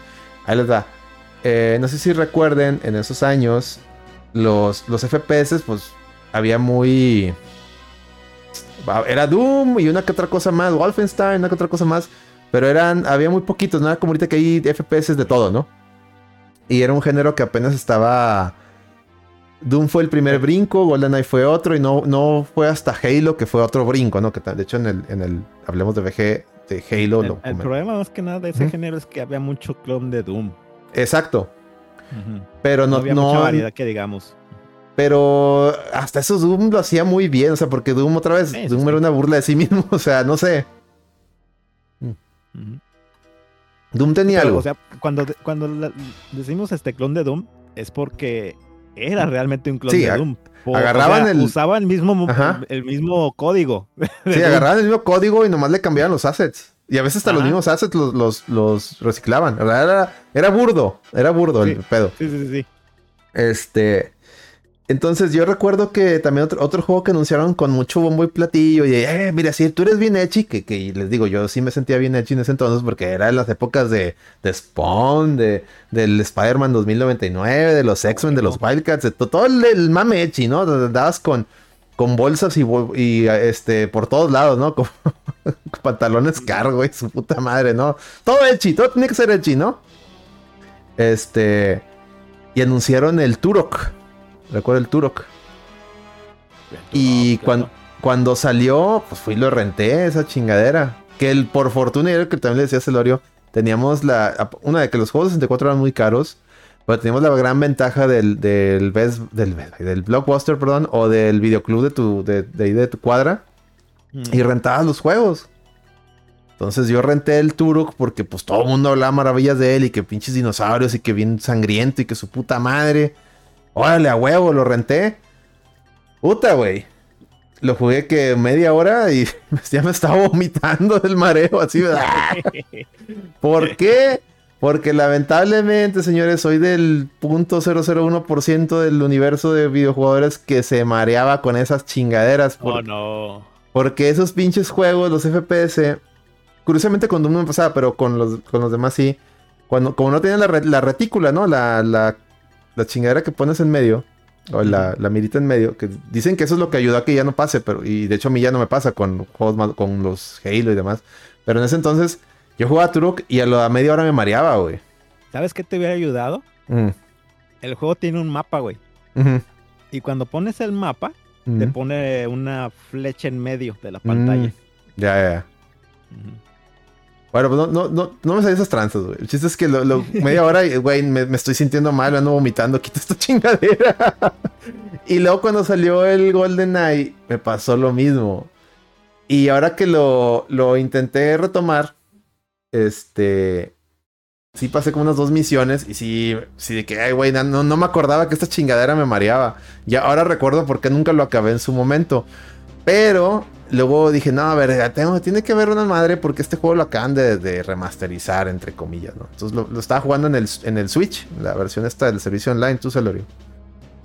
Ahí les va. Eh, no sé si recuerden, en esos años, los, los FPS, pues había muy... Era Doom y una que otra cosa más, Wolfenstein, una que otra cosa más. Pero eran, había muy poquitos, no era como ahorita que hay FPS de todo, ¿no? Y era un género que apenas estaba... Doom fue el primer brinco, GoldenEye fue otro y no, no fue hasta Halo que fue otro brinco, ¿no? Que de hecho en el, en el hablemos de VG de Halo El, lo el comen- problema más que nada de ese género es que había mucho clon de Doom. Exacto, pero No, no, había no- mucha variedad que digamos. pero hasta eso Doom lo hacía muy bien, o sea, porque Doom otra vez, Sí, Doom sí. era una burla de sí mismo, (laughs) o sea, no sé, Ujú. Doom tenía Pero, algo. o sea, cuando, cuando la- decimos este clon de Doom, es porque era realmente un clon Sí, de Doom. O- agarraban o sea, el- usaba el mismo, Ajá. el mismo código. sí, (laughs) agarraban el mismo código y nomás le cambiaban los assets. Y a veces hasta los mismos assets los, los, los reciclaban. Era, era burdo, era burdo el pedo. Sí, sí, sí. Este. Entonces yo recuerdo que también otro, otro juego que anunciaron con mucho bombo y platillo. Y eh, mira, si tú eres bien edgy, que, que les digo, yo sí me sentía bien edgy en ese entonces porque era en las épocas de, de Spawn, de, del Spider-Man 2099, de los X-Men, de los Wildcats, de to- todo el, el mame edgy, ¿no? Andabas con, con bolsas y, este, por todos lados, ¿no? Con, (laughs) con pantalones cargo y su puta madre, ¿no? Todo edgy, todo tenía que ser edgy, ¿no? Este. Y anunciaron el Turok. Recuerdo el Turok. Y Claro. cuan- cuando salió, pues fui y lo renté, esa chingadera. Que el, por fortuna, y era lo que también le decía a Celorio, teníamos la. Una de que los juegos de 64 eran muy caros. Pero teníamos la gran ventaja del, del, Best- del, del Blockbuster, perdón, o del videoclub de tu, de, de de tu cuadra. Mm. Y rentabas los juegos. Entonces yo renté el Turok porque pues todo el mundo hablaba maravillas de él y que pinches dinosaurios y que bien sangriento y que su puta madre. Órale, a huevo, lo renté. Puta, güey. Lo jugué que media hora y (laughs) ya me estaba vomitando del mareo así. ¡ah! (laughs) ¿Por qué? Porque lamentablemente, señores, soy del 0.001% del universo de videojugadores que se mareaba con esas chingaderas. Oh, no. porque esos pinches juegos, los FPS, curiosamente con Doom no me pasaba, pero con los, con los demás sí. Cuando, como no tenían la, re- la retícula, ¿no? La, la, la chingadera que pones en medio, o la, la mirita en medio, que dicen que eso es lo que ayudó a que ya no pase, pero y de hecho a mí ya no me pasa con juegos más- con los Halo y demás. Pero en ese entonces yo jugaba Turok y a la media hora me mareaba, güey. ¿Sabes qué te hubiera ayudado? Mm, El juego tiene un mapa, güey. Y cuando pones el mapa, te pone una flecha en medio de la pantalla. Mm, Ya, ya. Ujú. Bueno, pues no, no, no, no me salí esas tranzas, güey. El chiste es que lo, lo- (laughs) media hora, güey, me, me estoy sintiendo mal, ando vomitando, (laughs) quita esta chingadera. y luego cuando salió el Golden Eye, me pasó lo mismo. Y ahora que lo, lo intenté retomar, este. Sí pasé como unas dos misiones y sí, sí de que, ay, güey, no, no me acordaba que esta chingadera me mareaba. Y ahora recuerdo por qué nunca lo acabé en su momento. Pero luego dije, no, a ver, tengo, tiene que haber una madre porque este juego lo acaban de, de remasterizar, entre comillas, ¿no? Entonces lo, lo estaba jugando en el, en el Switch, la versión esta del servicio online, tú, Celorio.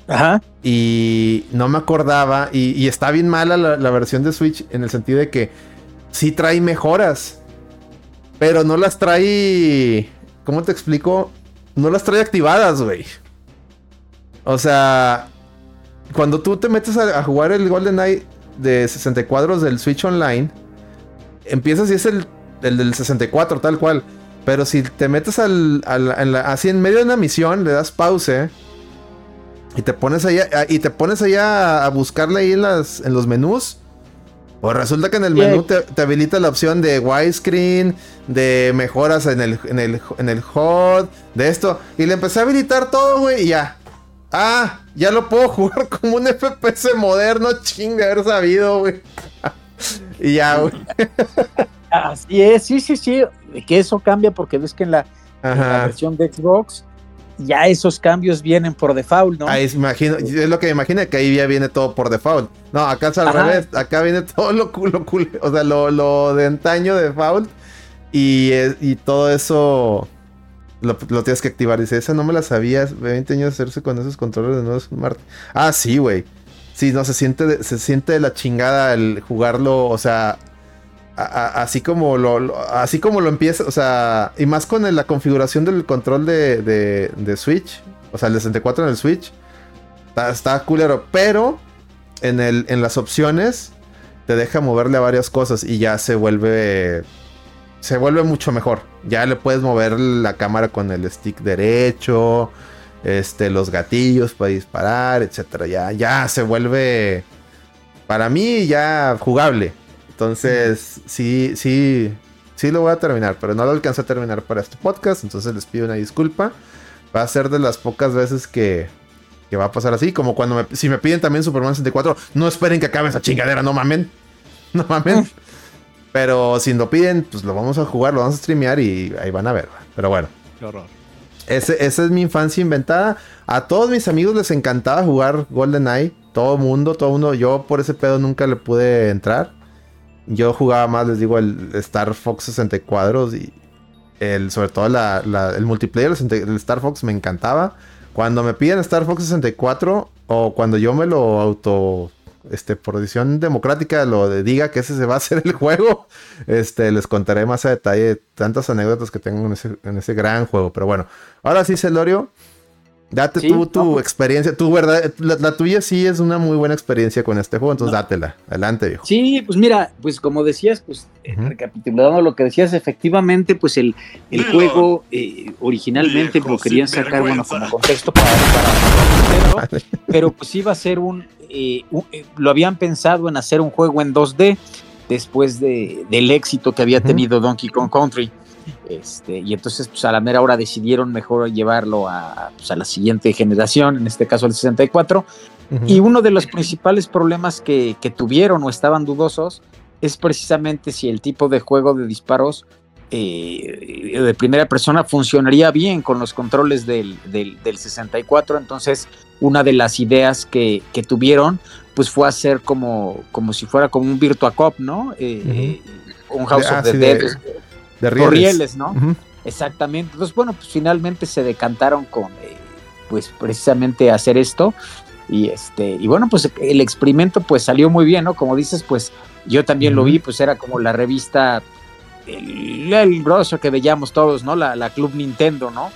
Ajá. Y no me acordaba, y, y está bien mala la, la versión de Switch en el sentido de que sí trae mejoras, pero no las trae, ¿cómo te explico? No las trae activadas, güey. O sea, cuando tú te metes a, a jugar el Golden Eye de 60 cuadros del Switch Online, empiezas y es el, el del 64, tal cual. Pero si te metes al, al- en la- así en medio de una misión, le das pause y te pones allá y te pones allá a, buscarle ahí en, las, en los menús. Pues resulta que en el menú te, te habilita la opción de widescreen, de mejoras en el, en el, en el HUD, de esto. Y le empecé a habilitar todo, güey, y ya. Ah, ya lo puedo (laughs) jugar como un FPS moderno, chinga, haber sabido, güey. (laughs) y ya, güey. (laughs) Así es, sí, sí, sí, que eso cambia porque ves que en la, en la Ajá. versión de Xbox ya esos cambios vienen por default, ¿no? Ahí imagino, es lo que me imagino que ahí ya viene todo por default. No, acá es al Ajá. revés, acá viene todo lo culo, culo, o sea, lo, lo de antaño de default y, y todo eso lo, tienes que activar. Dice, esa no me la sabías, 20 años hacerse con esos controles de nuevo Smart. Ah, sí, güey. Sí, no, se siente, se siente la chingada el jugarlo, o sea, así como lo, así como lo empieza, o sea, y más con la configuración del control de, de, de Switch, o sea, el de 64 en el Switch, está, está culero, pero en, el, en las opciones te deja moverle a varias cosas y ya se vuelve, se vuelve mucho mejor. Ya le puedes mover la cámara con el stick derecho, este, los gatillos para disparar, etcétera. Ya, ya se vuelve, para mí, ya jugable. Entonces, sí, sí, sí lo voy a terminar, pero no lo alcancé a terminar para este podcast, entonces les pido una disculpa. Va a ser de las pocas veces que, que va a pasar así, como cuando me- si me piden también Superman 64, no esperen que acabe esa chingadera, no mamen. (laughs) No mamen. Pero si lo piden, pues lo vamos a jugar, lo vamos a streamear y ahí van a ver. Pero bueno. Qué horror. Ese, esa es mi infancia inventada. A todos mis amigos les encantaba jugar GoldenEye. Todo mundo, todo mundo. Yo por ese pedo nunca le pude entrar. Yo jugaba más, les digo, el Star Fox 60 cuadros y el, sobre todo la- la- el multiplayer del 60 del Star Fox me encantaba. Cuando me piden Star Fox 64 o cuando yo me lo auto, este, por decisión democrática, lo diga que ese se va a hacer el juego, este, les contaré más a detalle tantas anécdotas que tengo en ese, en ese gran juego. Pero bueno, ahora sí, Celorio, date Sí, tú tu no. experiencia. Tu verdad, la, la tuya sí es una muy buena experiencia con este juego, entonces No. dátela. Adelante, viejo. Sí, pues mira, pues como decías, pues Ujú. recapitulando lo que decías, efectivamente, pues el, el juego eh, originalmente lo querían sacar, bueno, como contexto para, para (laughs) pero, pero pues iba a ser un, eh, un- eh, lo habían pensado en hacer un juego en 2D después de, del éxito que había tenido Donkey Kong Country. Este, y entonces, pues a la mera hora decidieron mejor llevarlo a, pues, a la siguiente generación, en este caso el 64. Ujú. Y uno de los principales problemas que, que tuvieron o estaban dudosos es precisamente si el tipo de juego de disparos eh, de primera persona funcionaría bien con los controles del, del- del 64. Entonces, una de las ideas que, que tuvieron pues fue hacer como, como si fuera como un Virtua Cop, ¿no? Eh, Un House Ah, of the sí, Dead, de- es- de rieles. rieles, ¿no? Exactamente. Entonces, bueno, pues finalmente se decantaron con, eh, pues precisamente hacer esto. Y este, y bueno, pues el experimento pues salió muy bien, ¿no? Como dices, pues yo también lo vi, pues era como la revista, el, el grosso que veíamos todos, ¿no? La, la Club Nintendo, ¿no?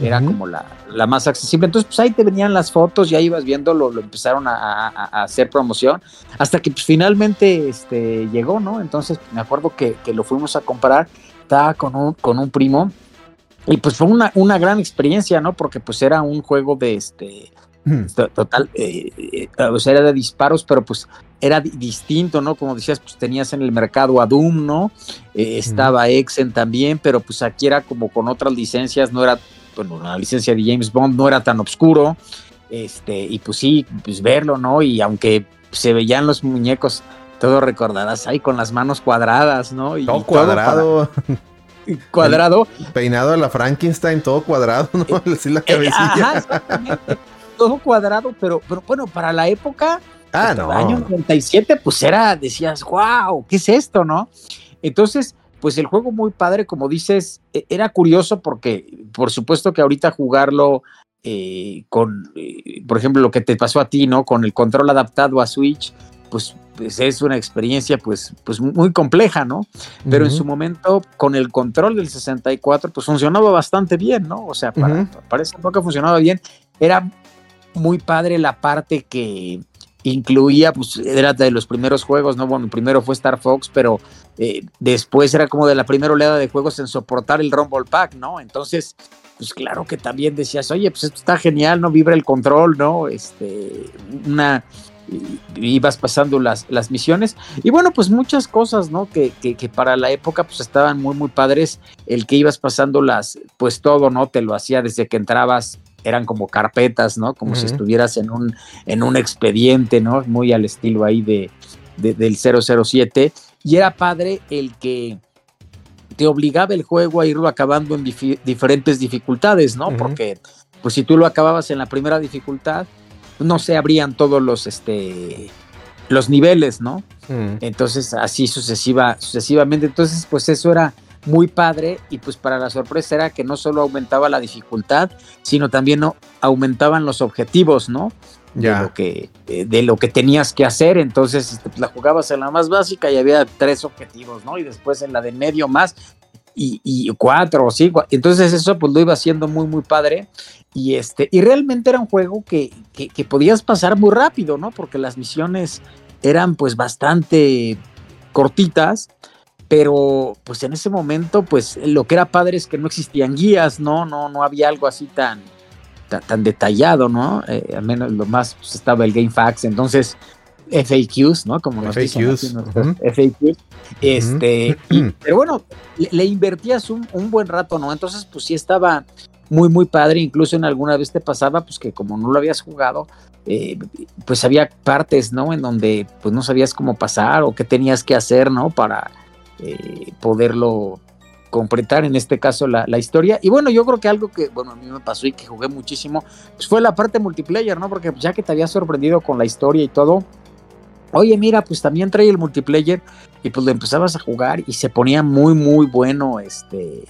Era como la, la más accesible. Entonces, pues ahí te venían las fotos, ya ibas viendo, lo, lo empezaron a, a- a hacer promoción, hasta que pues finalmente este, llegó, ¿no? Entonces, me acuerdo que, que lo fuimos a comprar, estaba con un, con un primo, y pues fue una, una gran experiencia, ¿no? Porque pues era un juego de este, to- total, eh, eh, o sea, era de disparos, pero pues era di- distinto, ¿no? Como decías, pues tenías en el mercado a Doom, ¿no? Eh, estaba Exen también, pero pues aquí era como con otras licencias, no era, bueno, la licencia de James Bond no era tan oscuro, este, y pues sí, pues verlo, ¿no? Y aunque se veían los muñecos, todo recordarás ahí con las manos cuadradas, ¿no? Y Todo cuadrado, cuadrado, peinado a la Frankenstein, todo cuadrado, ¿no? (laughs) Así la Eh, cabecilla. ajá. Todo cuadrado, pero, pero bueno, para la época, ah, hasta no. el año 97, pues era, decías, wow, ¿qué es esto, no? Entonces, pues el juego muy padre, como dices, e- era curioso porque, por supuesto que ahorita jugarlo eh, con, eh, por ejemplo, lo que te pasó a ti, ¿no? Con el control adaptado a Switch, pues, pues es una experiencia, pues, pues muy compleja, ¿no? Pero en su momento, con el control del 64, pues funcionaba bastante bien, ¿no? O sea, para, Ujú. para esa época funcionaba bien. Era muy padre la parte que incluía, pues era de los primeros juegos, ¿no? Bueno, primero fue Star Fox, pero eh, después era como de la primera oleada de juegos en soportar el Rumble Pack, ¿no? Entonces, pues claro que también decías, oye, pues esto está genial, ¿no? Vibra el control, ¿no? Este, una, ibas pasando las, las misiones. Y bueno pues muchas cosas no que, que, para la época pues estaban muy muy padres. El que ibas pasando las pues todo no te lo hacía desde que entrabas eran como carpetas no como si estuvieras en un en un expediente no muy al estilo ahí de, del 007 y era padre el que te obligaba el juego a irlo acabando en diferentes dificultades no porque pues si tú lo acababas en la primera dificultad no se abrían todos los, este, los niveles, ¿no? Mm. Entonces, así sucesiva, sucesivamente. Entonces, pues eso era muy padre y pues para la sorpresa era que no solo aumentaba la dificultad, sino también ¿no? aumentaban los objetivos, ¿no? Ya. De, lo que, de, lo que tenías que hacer. Entonces este, pues, la jugabas en la más básica y había tres objetivos, ¿no? Y después en la de medio más y, y cuatro o cinco. Entonces eso pues lo iba haciendo muy, muy padre. Y, este, y realmente era un juego que, que, podías pasar muy rápido, ¿no? Porque las misiones eran pues bastante cortitas, pero pues en ese momento pues lo que era padre es que no existían guías, ¿no? No, no había algo así tan, tan, detallado, ¿no? Eh, al menos lo más pues, estaba el GameFAQs, entonces FAQs, ¿no? Como nos FAQs. FAQs. Este, (clears throat) pero bueno, le, invertías un, un, buen rato, ¿no? Entonces, pues sí estaba, muy, muy padre. Incluso en alguna vez te pasaba, pues que como no lo habías jugado, eh, pues había partes, ¿no? En donde pues no sabías cómo pasar o qué tenías que hacer, ¿no? Para eh, poderlo completar, en este caso, la, la, historia. Y bueno, yo creo que algo que, bueno, a mí me pasó y que jugué muchísimo, pues fue la parte multiplayer, ¿no? Porque ya que te había sorprendido con la historia y todo, oye, mira, pues también trae el multiplayer y pues lo empezabas a jugar y se ponía muy, muy bueno, este,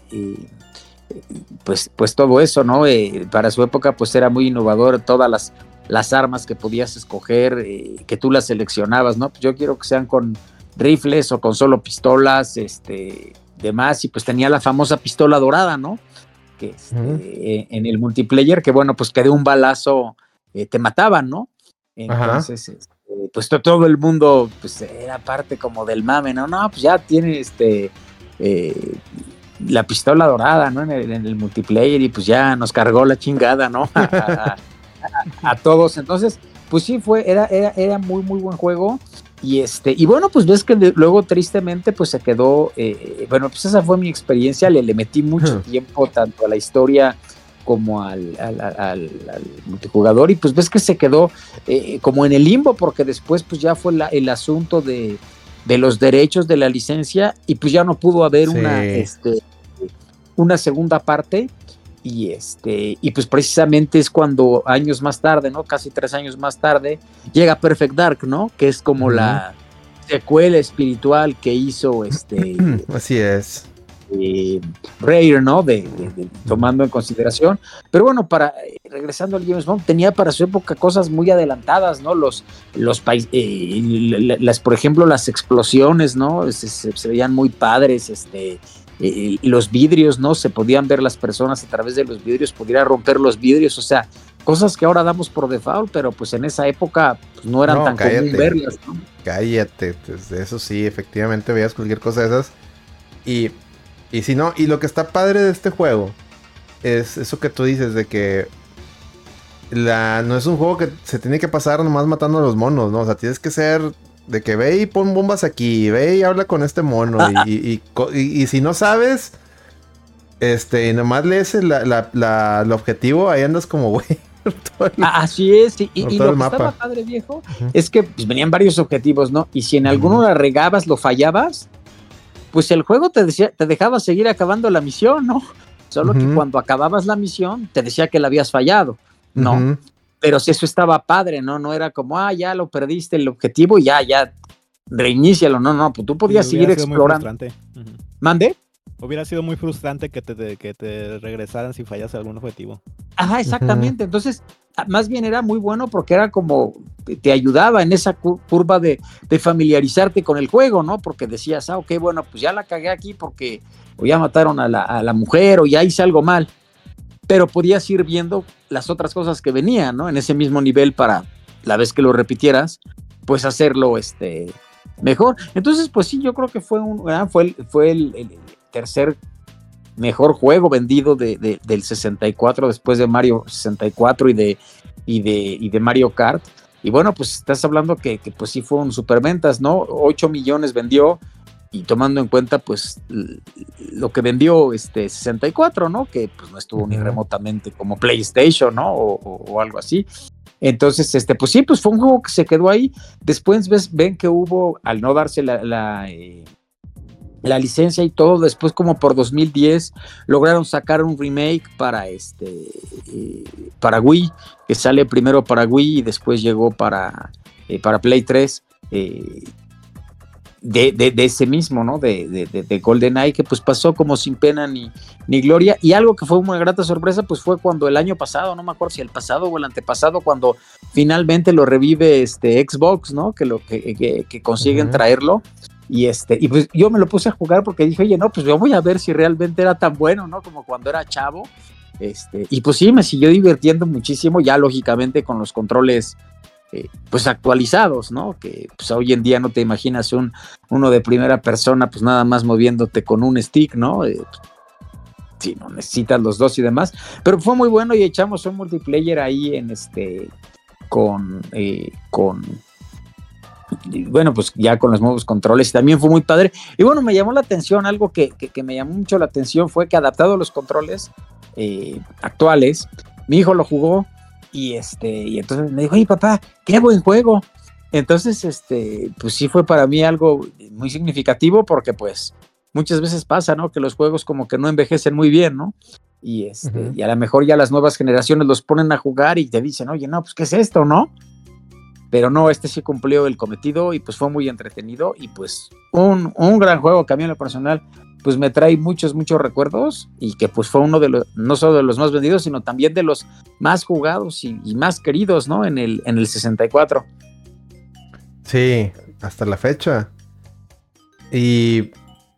pues, pues todo eso, ¿no? Eh, para su época, pues era muy innovador, todas las, las armas que podías escoger, eh, que tú las seleccionabas, ¿no? Pues yo quiero que sean con rifles o con solo pistolas, este, demás, y pues tenía la famosa pistola dorada, ¿no? Que este, eh, en el multiplayer, que bueno, pues que de un balazo te mataban, ¿no? Entonces, este, pues todo el mundo, pues era parte como del mame, ¿no? No, pues ya tiene este la pistola dorada, ¿no? En el, multiplayer y pues ya nos cargó la chingada, ¿no? A, todos. Entonces, pues sí fue, era, era, era muy, muy buen juego. Y este, y bueno, pues ves que luego tristemente pues se quedó, eh, bueno, pues esa fue mi experiencia, le, le metí mucho tiempo tanto a la historia como al, al, multijugador y pues ves que se quedó eh, como en el limbo porque después pues ya fue el asunto de, de los derechos de la licencia y pues ya no pudo haber una, este, una segunda parte y este y pues precisamente es cuando años más tarde no casi tres años más tarde llega Perfect Dark no que es como la secuela espiritual que hizo este (clears throat) así es eh, Rare, ¿no? De, tomando en consideración. Pero bueno, para eh, regresando al James Bond, tenía para su época cosas muy adelantadas, ¿no? Los, los eh, las, por ejemplo, las explosiones, ¿no? Se, veían muy padres, este. Eh, los vidrios, ¿no? Se podían ver las personas a través de los vidrios, pudiera romper los vidrios, o sea, cosas que ahora damos por default, pero pues en esa época pues, no eran tan común verlas, ¿no? Cállate, pues eso sí, efectivamente veías cualquier cosa de esas. Y y si no, y lo que está padre de este juego es eso que tú dices de que la, no es un juego que se tiene que pasar nomás matando a los monos, ¿no? O sea, tienes que ser de que ve y pon bombas aquí, ve y habla con este mono. y, y, si no sabes, este, nomás lees el, la, objetivo, ahí andas como, (laughs) güey. Ah, así es, y, lo que estaba padre viejo es que pues, venían varios objetivos, ¿no? Y si en alguno la regabas, lo fallabas, pues el juego te decía, te dejaba seguir acabando la misión, ¿no? Solo que cuando acababas la misión, te decía que la habías fallado, ¿no? Pero si eso estaba padre, ¿no? No era como, ah, ya lo perdiste el objetivo y ya, ya, reinícialo, no, no, pues tú podías seguir explorando. ¿Mande? Hubiera sido muy frustrante que te, que te regresaran si fallase algún objetivo. Ajá, exactamente. Entonces, más bien era muy bueno porque era como te ayudaba en esa curva de, familiarizarte con el juego, ¿no? Porque decías, ah, ok, bueno, pues ya la cagué aquí porque o ya mataron a la, mujer o ya hice algo mal. Pero podías ir viendo las otras cosas que venían, ¿no? En ese mismo nivel para la vez que lo repitieras, pues hacerlo este, mejor. Entonces, pues sí, yo creo que fue, un, fue, el, fue el, tercer mejor juego vendido de, del 64 después de Mario 64 y de, y de, y de Mario Kart. Y bueno, pues estás hablando que, que pues sí fueron superventas, ¿no? 8 millones vendió y tomando en cuenta pues lo que vendió este 64, ¿no? Que pues no estuvo ni remotamente como PlayStation, ¿no? O, algo así. Entonces, este, pues sí, pues fue un juego que se quedó ahí. Después ves, ven que hubo, al no darse la, la, eh, licencia y todo, después como por 2010 lograron sacar un remake para este eh, para Wii, que sale primero para Wii y después llegó para, eh, para Play 3 de, ese mismo, ¿no? De, de, de, GoldenEye, que pues pasó como sin pena ni, ni gloria. Y algo que fue una grata sorpresa, pues fue cuando el año pasado, no me acuerdo si el pasado o el antepasado, cuando finalmente lo revive este Xbox, ¿no? Que lo que, que, consiguen traerlo. Y este, y pues yo me lo puse a jugar porque dije, oye, no, pues yo voy a ver si realmente era tan bueno, ¿no? Como cuando era chavo. Este, y pues sí, me siguió divirtiendo muchísimo, ya lógicamente con los controles eh, pues actualizados, ¿no? Que pues hoy en día no te imaginas un uno de primera persona, pues nada más moviéndote con un stick, ¿no? Eh, si no necesitas los dos y demás. Pero fue muy bueno y echamos un multiplayer ahí en este con eh, con bueno, pues ya con los nuevos controles también fue muy padre. Y bueno, me llamó la atención, algo que, que, me llamó mucho la atención fue que adaptado a los controles actuales, mi hijo lo jugó y este, y entonces me dijo, oye papá, qué buen juego. Entonces, este, pues sí fue para mí algo muy significativo porque pues muchas veces pasa, ¿no? Que los juegos como que no envejecen muy bien, ¿no? Y este, y a lo mejor ya las nuevas generaciones los ponen a jugar y te dicen, oye, no, pues ¿qué es esto, no? Pero no, este sí cumplió el cometido y pues fue muy entretenido y pues un, un gran juego que a mí en lo personal pues me trae muchos, muchos recuerdos y que pues fue uno de los, no solo de los más vendidos, sino también de los más jugados y, más queridos, ¿no? En el, en el 64. Sí, hasta la fecha. Y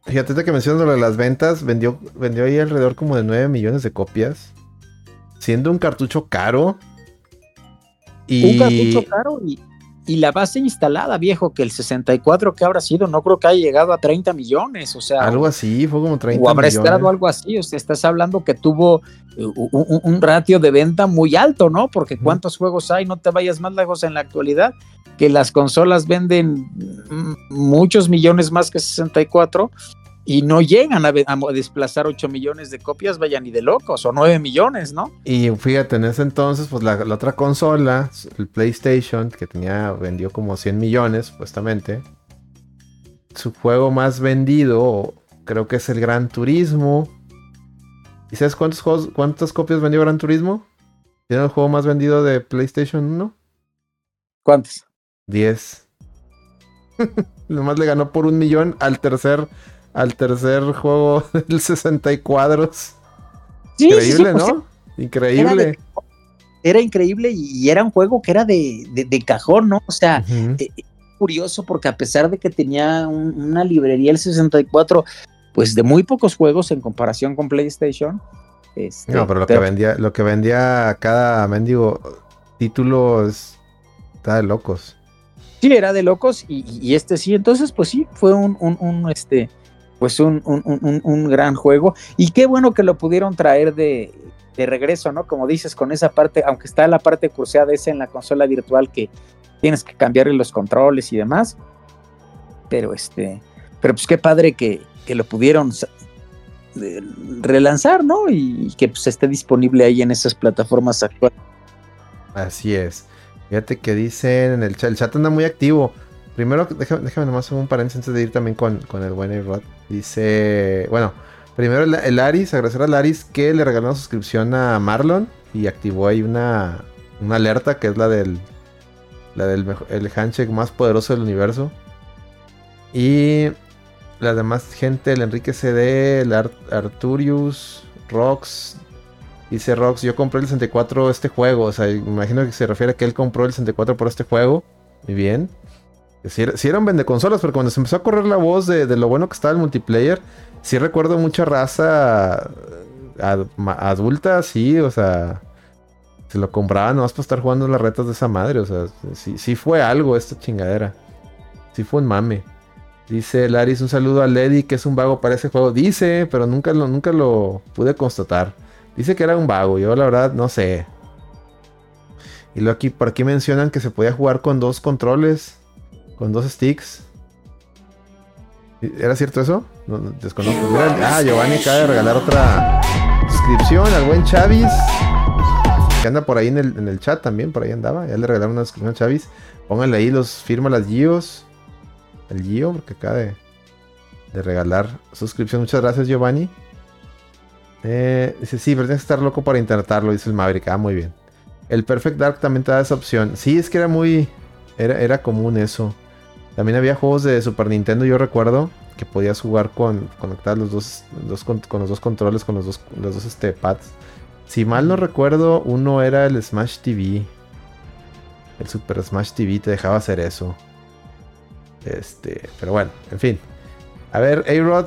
fíjate que mencionas lo de las ventas, vendió, vendió ahí alrededor como de 9 millones de copias, siendo un cartucho caro. Y... Un cartucho caro y, y la base instalada, viejo, que el 64 que habrá sido, no creo que haya llegado a 30 millones, o sea. Algo así, fue como 30 O habrá estado algo así, o sea, estás hablando que tuvo eh, un, ratio de venta muy alto, ¿no? Porque cuántos juegos hay, no te vayas más lejos en la actualidad, que las consolas venden muchos millones más que 64 y no llegan a, desplazar 8 millones de copias, vaya ni de locos, o 9 millones, ¿no? Y fíjate, en ese entonces, pues la, otra consola, el PlayStation, que tenía, vendió como 100 millones, supuestamente. Su juego más vendido, creo que es el Gran Turismo. ¿Y sabes cuántos juegos, cuántas copias vendió Gran Turismo? ¿Tiene el juego más vendido de PlayStation 1? ¿Cuántos? 10. Nomás le ganó por un millón al tercer al tercer juego (laughs) del 60 cuadros. increíble, pues ¿no? increíble. Era, increíble y era un juego que era de, cajón, ¿no? O sea, eh, curioso porque a pesar de que tenía una librería el 64, pues de muy pocos juegos en comparación con PlayStation. Este, no, pero lo que vendía, lo que vendía cada mendigo título está de locos. Sí, era de locos y, este sí, entonces pues sí, fue un, un este, pues un, un, gran juego. Y qué bueno que lo pudieron traer de, regreso, ¿no? Como dices, con esa parte, aunque está la parte cruciada esa en la consola virtual que tienes que cambiarle los controles y demás. Pero este, pero pues qué padre que, lo pudieron relanzar, ¿no? Y, que pues esté disponible ahí en esas plataformas actuales. Así es. Fíjate que dicen en el chat, el chat anda muy activo. Primero, déjame, déjame nomás un paréntesis antes de ir también con, con el buen Rod. Dice, bueno, primero el, Aris, agradecer al Aris que le regaló una suscripción a Marlon y activó ahí una, una alerta que es la del, la del el handshake más poderoso del universo. Y la demás gente, el Enrique CD, el Arturius, Rox. Dice Rox, yo compré el 64 este juego. O sea, imagino que se refiere a que él compró el 64 por este juego. Muy bien. Si, era, un vende consolas, pero cuando se empezó a correr la voz de, lo bueno que estaba el multiplayer, sí recuerdo mucha raza ma- adulta, sí, o sea, se lo compraban nomás para estar jugando las retas de esa madre, o sea, sí, sí fue algo esta chingadera. Sí fue un mame. Dice Laris, un saludo a Lady, que es un vago para ese juego. Dice, pero nunca lo, nunca lo pude constatar. Dice que era un vago, yo la verdad no sé. Y luego aquí, por aquí mencionan que se podía jugar con dos controles, con dos sticks. ¿Era cierto eso? No, no, desconozco. Ah, Giovanni acaba de regalar otra suscripción al buen Chavis. Que anda por ahí en el, en el chat también, por ahí andaba. Ya le regalaron una suscripción a Chavis. Pónganle ahí los firma las Gios. El Gio, porque acaba de, de regalar suscripción. Muchas gracias, Giovanni. Eh, dice, sí, pero tienes que estar loco para intentarlo, dice el Maverick. Ah, muy bien. El Perfect Dark también te da esa opción. Sí, es que era muy. Era, era común eso. También había juegos de Super Nintendo, yo recuerdo, que podías jugar con. conectar los dos. dos con, con los dos controles, con los dos, los dos este, pads. Si mal no recuerdo, uno era el Smash TV. El Super Smash TV te dejaba hacer eso. Este. Pero bueno, en fin. A ver, A-Rod,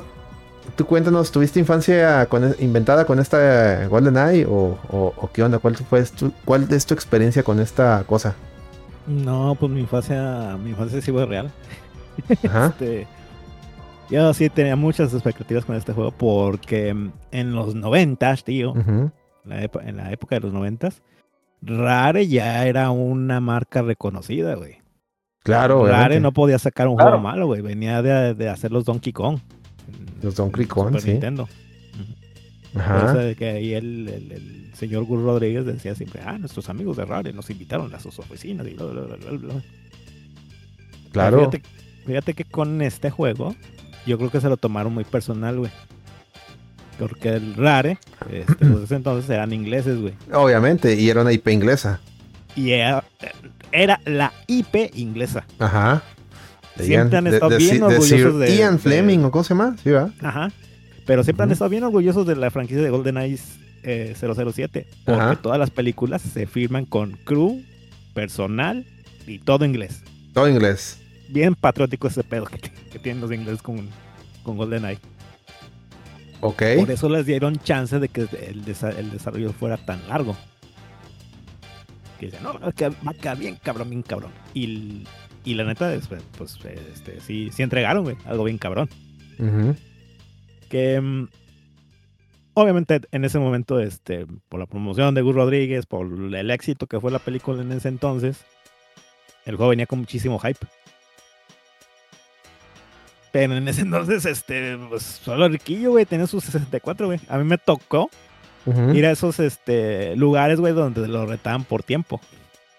tú cuéntanos, ¿tuviste infancia con- inventada con esta GoldenEye? O, o, o qué onda? ¿Cuál, fue tu, ¿Cuál es tu experiencia con esta cosa? No, pues mi infancia, mi infancia sí fue real. Ajá. (laughs) Este, yo sí tenía muchas expectativas con este juego porque en los noventas, tío, la en la época de los noventas, Rare ya era una marca reconocida, güey. Claro, Rare obviamente. no podía sacar un Claro. juego malo, güey. Venía de, de hacer los Donkey Kong. Los Donkey Kong, Super sí. Nintendo. Ajá. de que ahí el, el- el señor Gus Rodríguez decía siempre, ah, nuestros amigos de Rare nos invitaron a sus oficinas y bla, bla, bla, bla, bla". Claro. Fíjate, fíjate que con este juego, yo creo que se lo tomaron muy personal, güey. Porque el Rare, este, de ese entonces eran ingleses, güey. Obviamente. Y era una IP inglesa. Y era, era la IP inglesa. Ajá. Siempre han de- estado de bien Sir- orgullosos de- Ian de- Fleming, ¿o cómo se llama? Sí, va. Ajá. Pero siempre han Ujú. estado bien orgullosos de la franquicia de GoldenEye eh, 007. Porque Ajá. todas las películas se firman con crew, personal y todo inglés. Todo inglés. Bien patriótico ese pedo que, que tienen los ingleses con, con GoldenEye. Ok. Por eso les dieron chance de que el, desa- el desarrollo fuera tan largo. Que dicen, no, va a quedar bien cabrón, bien cabrón. Y, y la neta, es, pues, este, sí, sí entregaron, güey, algo bien cabrón. Ujú. Que mm, obviamente en ese momento, este, por la promoción de Gus Rodríguez, por el éxito que fue la película en ese entonces, el juego venía con muchísimo hype. Pero en ese entonces, este, pues solo Riquillo, güey, tenía sus 64, güey. A mí me tocó ir a esos este, lugares, güey, donde lo retaban por tiempo.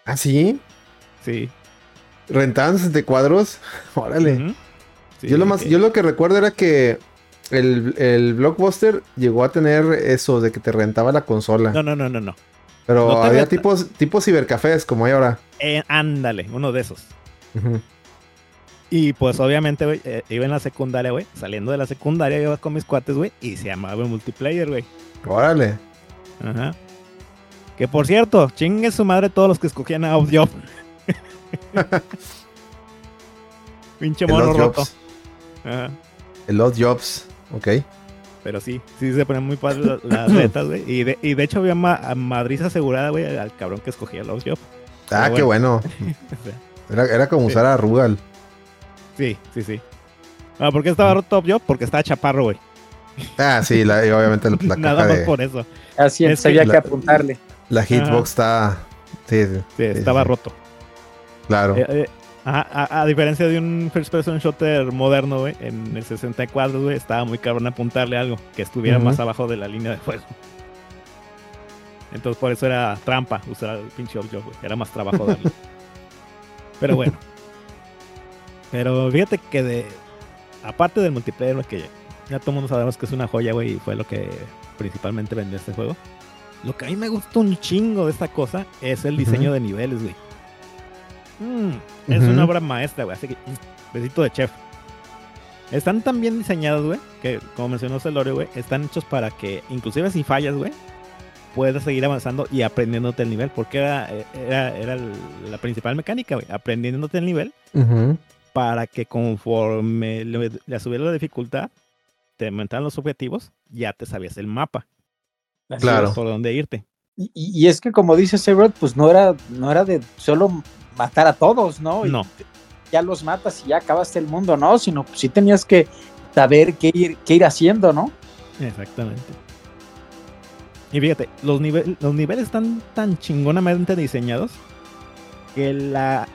¿Ah, sí? Sí. ¿Rentaban 60 cuadros? (laughs) Órale. Ujú. Sí, yo, lo más, yo lo que recuerdo era que el, el Blockbuster llegó a tener eso de que te rentaba la consola. No, no, no, no, no. pero no había tipos, tipos cibercafés como hay ahora. Eh, ándale, uno de esos. Y pues obviamente, güey, eh, iba en la secundaria, güey. Saliendo de la secundaria iba con mis cuates, güey. Y se llamaba multiplayer, güey. Órale. Ajá. Que por cierto, chingue su madre todos los que escogían a Outjob. (laughs) (laughs) Pinche mono roto. Jobs. Ajá. El Odd Jobs. Ok. Pero sí, sí se ponen muy padres las, (clears throat) las retas, güey. Y de, y de hecho había ma a Madrid asegurada, güey, al cabrón que escogía los Job. Ah, qué bueno. (laughs) Era, era como Sí. usar a Rugal. Sí, sí, sí. Ah, ¿Por qué estaba roto Job? Porque estaba chaparro, güey. Ah, sí, la- y obviamente la, la (laughs) Nada caja más de. por eso. Así Es que había que apuntarle. La hitbox está. Sí, sí, Sí, sí, estaba sí. roto. Claro. Eh, eh, ajá, a, a diferencia de un first person shooter moderno, güey, en el 64, güey, estaba muy cabrón apuntarle algo que estuviera más abajo de la línea de fuego. Entonces por eso era trampa usar el pinche Outjob, güey. Era más trabajo darle. (laughs) Pero bueno. Pero fíjate que de. Aparte del multiplayer, que ya, todo el mundo sabemos que es una joya, güey, y fue lo que principalmente vendió este juego. Lo que a mí me gusta un chingo de esta cosa es el diseño de niveles, güey. Mm, es una obra maestra, güey. Así que, besito de chef. Están tan bien diseñados, güey, que como mencionó Celorio, güey, están hechos para que, inclusive si fallas, güey, puedas seguir avanzando y aprendiéndote el nivel. Porque era, era, era la principal mecánica, güey. Aprendiéndote el nivel para que conforme le, le subiera la dificultad, te aumentaban los objetivos, ya te sabías el mapa. Así Claro. por dónde irte. Y, es que como dice Sebert, pues no era, no era de solo matar a todos, ¿no? Y No. ya los matas y ya acabaste el mundo, ¿no? Sino pues sí tenías que saber qué ir, qué ir haciendo, ¿no? Exactamente. Y fíjate, los, nive- los niveles están tan chingonamente diseñados que la,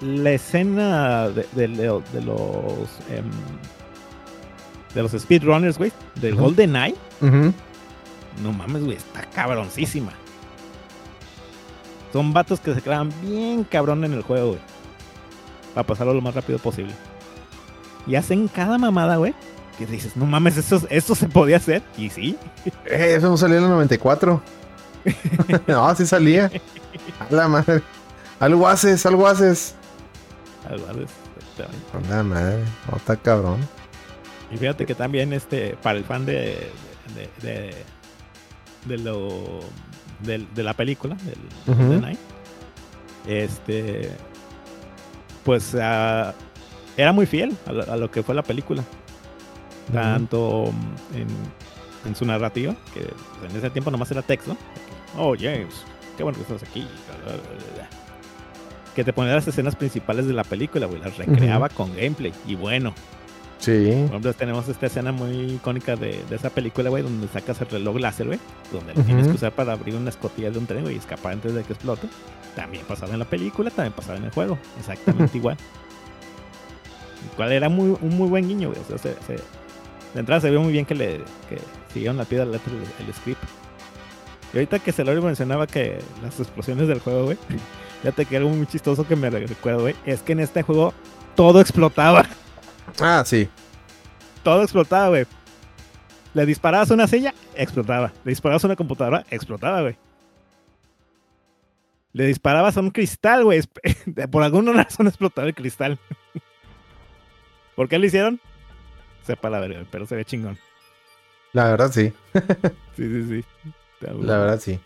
la escena de, de lo- de los em, de los speedrunners, güey, del. Golden Eye, no mames, güey, está cabroncísima. Son vatos que se quedan bien cabrón en el juego, güey. Para pasarlo lo más rápido posible. Y hacen cada mamada, güey. Que dices, no mames, eso, eso se podía hacer. Y sí, (laughs) Eh, eso no salió en el 94. (laughs) no, sí salía. A la madre. Algo haces, algo haces. algo la madre. No, está cabrón. Y fíjate que también este, para el fan de, de, de, de lo del- de, la película, del Eye, este pues ah, era muy fiel a lo, a lo que fue la película. Tanto en, en su narrativa, que en ese tiempo nomás era texto. Oh, James, qué bueno que estás aquí. Que te ponía las escenas principales de la película, güey. Las recreaba con gameplay. Y bueno, Sí. por ejemplo, tenemos esta escena muy icónica de, de esa película, güey, donde sacas el reloj láser, güey, donde lo tienes que usar para abrir una escotilla de un tren, güey, y escapar antes de que explote. También pasaba en la película, también pasaba en el juego, exactamente (laughs) igual. El cual era muy, un muy buen guiño, güey. O sea, se- se- de entrada se vio muy bien que le que siguieron la piedra letra el, el script. Y ahorita que Celorio mencionaba que las explosiones del juego, güey, (laughs) fíjate que algo muy chistoso que me recuerdo, güey, es que en este juego todo explotaba Ah, sí. todo explotaba, güey. Le disparabas a una silla, explotaba. Le disparabas a una computadora, explotaba, güey. Le disparabas a un cristal, güey. (laughs) Por alguna razón explotaba el cristal. (laughs) ¿Por qué lo hicieron? Sepa la verga, pero se ve chingón. La verdad, sí. (laughs) Sí, sí, sí. La verdad, sí.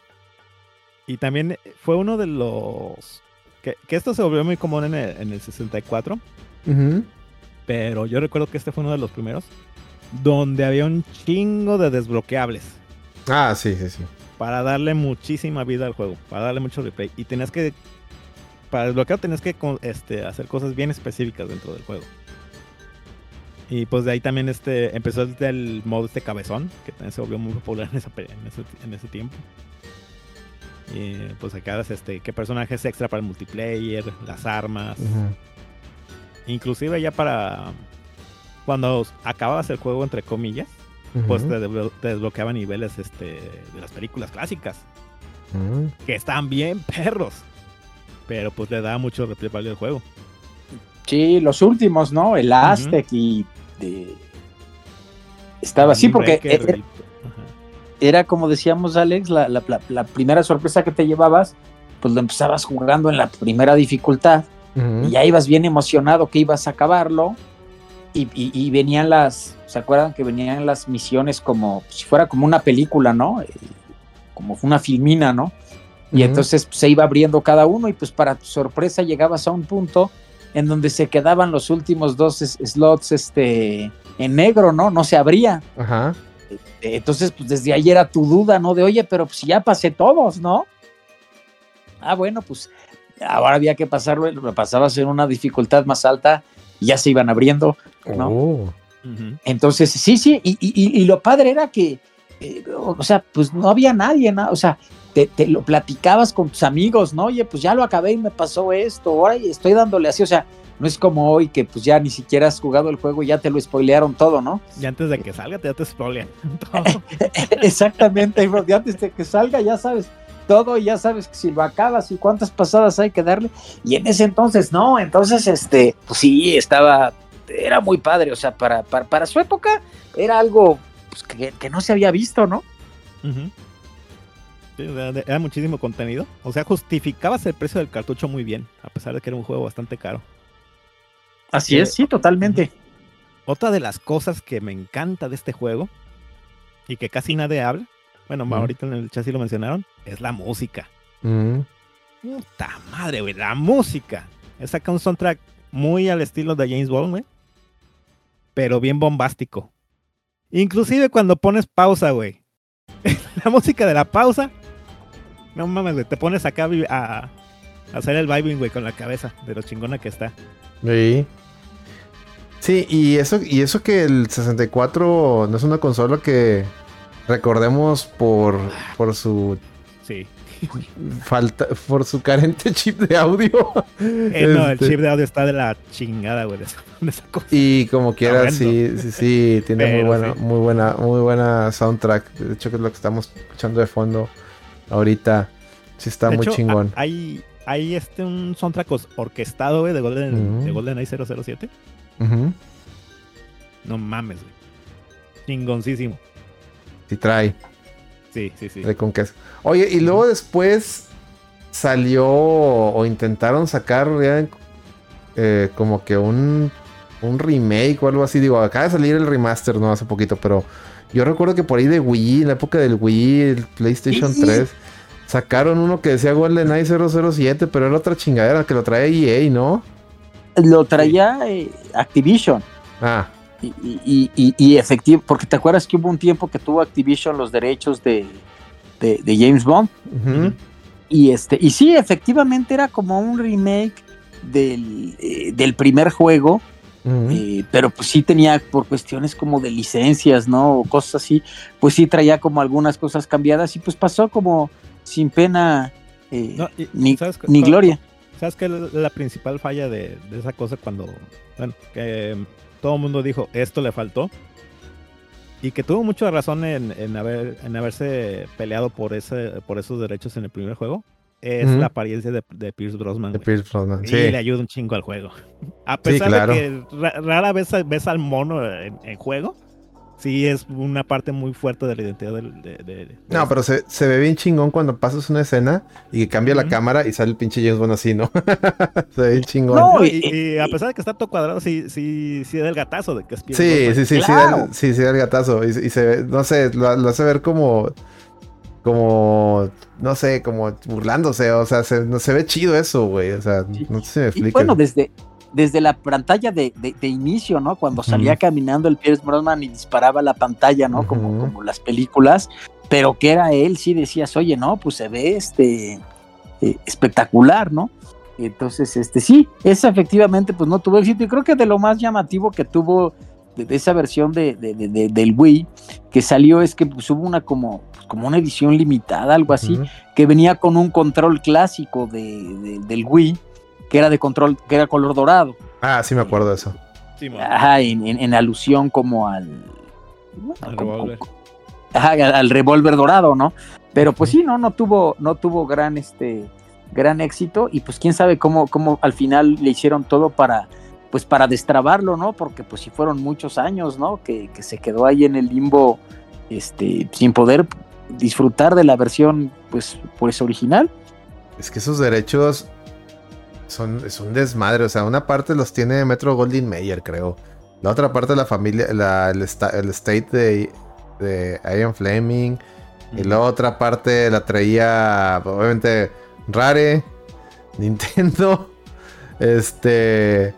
Y también eh, fue uno de los... Que, que esto se volvió muy común en el, en el 64. Ujú. Pero yo recuerdo que este fue uno de los primeros. Donde había un chingo de desbloqueables. Ah, sí, sí, sí. para darle muchísima vida al juego, para darle mucho replay. Y tenías que, para desbloquear, tenías que este, hacer cosas bien específicas dentro del juego. Y pues de ahí también este, empezó el modo este cabezón, que también se volvió muy popular en, esa en, ese, en ese tiempo. Y pues acá este, qué personajes extra para el multiplayer, las armas. Ujú. Inclusive ya para cuando acababas el juego, entre comillas, pues te, desblo- te desbloqueaba niveles este, de las películas clásicas. Ujú. que están bien perros. Pero pues le da mucho replay al juego. Sí, los últimos, ¿no? El Aztec y de- estaba así porque era, y- ajá. era como decíamos Alex, la, la- la- la primera sorpresa que te llevabas, pues lo empezabas jugando en la primera dificultad Y ya ibas bien emocionado que ibas a acabarlo y, y- y venían las, ¿se acuerdan que venían las misiones como si fuera como una película, ¿no? Eh, Como una filmina, ¿no? Y entonces pues, se iba abriendo cada uno y pues para tu sorpresa llegabas a un punto en donde se quedaban los últimos dos es- slots este, en negro, ¿no? No se abría. Ajá. Eh, Entonces, pues desde ahí era tu duda, ¿no? De, oye, pero pues ya pasé todos, ¿no? Ah, bueno, pues ahora había que pasarlo, lo pasabas en una dificultad más alta y ya se iban abriendo. ¿no? Oh. Entonces, sí, sí, y, y- y- y lo padre era que, eh, o sea, pues no había nadie, ¿no? O sea, te, te lo platicabas con tus amigos, ¿no? Oye, pues ya lo acabé y me pasó esto, ahora estoy dándole así, o sea, no es como hoy que pues ya ni siquiera has jugado el juego y ya te lo spoilearon todo, ¿no? Y antes de que salga, te ya te spoilean (laughs) todo. (laughs) Exactamente, ya antes de que salga ya sabes todo y ya sabes que si lo acabas y cuántas pasadas hay que darle. Y en ese entonces, no, entonces, este, pues sí, estaba, era muy padre, o sea, para, para, para su época era algo pues, que, que no se había visto, ¿no? Sí, era muchísimo contenido. O sea, justificabas el precio del cartucho muy bien, a pesar de que era un juego bastante caro. Así Sí. es, sí, totalmente. Otra de las cosas que me encanta de este juego y que casi nadie habla, bueno, ahorita en el chat sí lo mencionaron, es la música. Puta madre, güey, la música. Es acá un soundtrack muy al estilo de James Bond, güey. Pero bien bombástico. Inclusive cuando pones pausa, güey. (laughs) la música de la pausa. No mames, güey. Te pones acá a, a hacer el vibing, güey, con la cabeza de lo chingona que está. Sí. Sí, y eso, y eso que el 64 no es una consola que recordemos por, por su Sí. falta, por su carente (laughs) chip de audio. Eh, no, el Este, chip de audio está de la chingada, güey, de esa, de esa cosa. Y como quiera, sí, sí, sí, tiene muy buena, sí. muy buena, muy buena soundtrack. De hecho, que es lo que estamos escuchando de fondo ahorita. Sí está De muy hecho, chingón. Hay, hay este un soundtrack orquestado, güey, de Golden, Ujú. de GoldenEye 007. Ujú. No mames, güey. Chingoncísimo. Sí trae, Sí, sí, sí. trae con queso. Oye, y luego después salió o intentaron sacar ya, eh, como que un, un remake o algo así. Digo, acaba de salir el remaster, no hace poquito, pero yo recuerdo que por ahí de Wii, en la época del Wii, el PlayStation Sí. 3, sacaron uno que decía GoldenEye 007, pero era otra chingadera que lo traía EA, ¿no? Lo traía eh, Activision. Ah, Y, y, efectivo, porque te acuerdas que hubo un tiempo que tuvo Activision los derechos de, de, de James Bond. Y este, y sí, efectivamente era como un remake del, eh, del primer juego. eh, pero pues sí tenía por cuestiones como de licencias, ¿no? O cosas así, pues sí traía como algunas cosas cambiadas y pues pasó como sin pena eh, No, y- ni, ¿sabes qué- ni gloria. ¿Sabes qué es la principal falla de, de esa cosa cuando, bueno, que todo el mundo dijo esto le faltó? Y que tuvo mucha razón en, en haber, en haberse peleado por, ese, por esos derechos en el primer juego. Es la apariencia de, de Pierce Brosnan. De. Pierce Brosnan, Y sí. le ayuda un chingo al juego. A pesar claro. de que ra- rara vez ves al mono en, en juego, sí es una parte muy fuerte de la identidad del, de, de- de- No, pero se, se ve bien chingón cuando pasas una escena y cambia la cámara y sale el pinche James Bond así, ¿no? (laughs) se ve bien chingón. No, y- y, y a pesar de que está todo cuadrado, sí, sí, sí da el gatazo de que es Sí, sí, sí, sí, Claro. da el- sí, sí, da el gatazo. Y, y se ve, no sé, lo, lo hace ver como, como, no sé, como burlándose. O sea, se, no, se ve chido eso, güey. O sea, no sé si me Y explico. bueno, desde, desde la pantalla de, de- de inicio, ¿no? Cuando salía caminando el Pierce Brosnan y disparaba la pantalla, ¿no? Como, como las películas, pero que era él, sí decías, oye, no, pues se ve este eh, espectacular, ¿no? Entonces, este sí, esa efectivamente pues no tuvo éxito y creo que de lo más llamativo que tuvo de, de esa versión de, de- de- de- del Wii que salió es que pues, hubo una como, pues, como una edición limitada, algo así, que venía con un control clásico de, de- del Wii, que era de control, que era color dorado. Ah, sí me acuerdo de eso. Sí. Ajá, en, en- en alusión como al. bueno, Al revólver. ajá, al, al revólver dorado, ¿no? Pero pues sí, no, no tuvo, no tuvo gran este gran éxito. Y pues quién sabe cómo, cómo al final le hicieron todo para, pues para destrabarlo, ¿no? Porque pues si fueron muchos años, ¿no? Que, que se quedó ahí en el limbo, este, sin poder disfrutar de la versión, pues, pues original. Es que esos derechos son es un desmadre. O sea, una parte los tiene Metro Goldwyn Mayer, creo. La otra parte la familia, la, el, estate de, de Ian Fleming. Y la otra parte la traía, obviamente, Rare, (laughs) Nintendo. Este.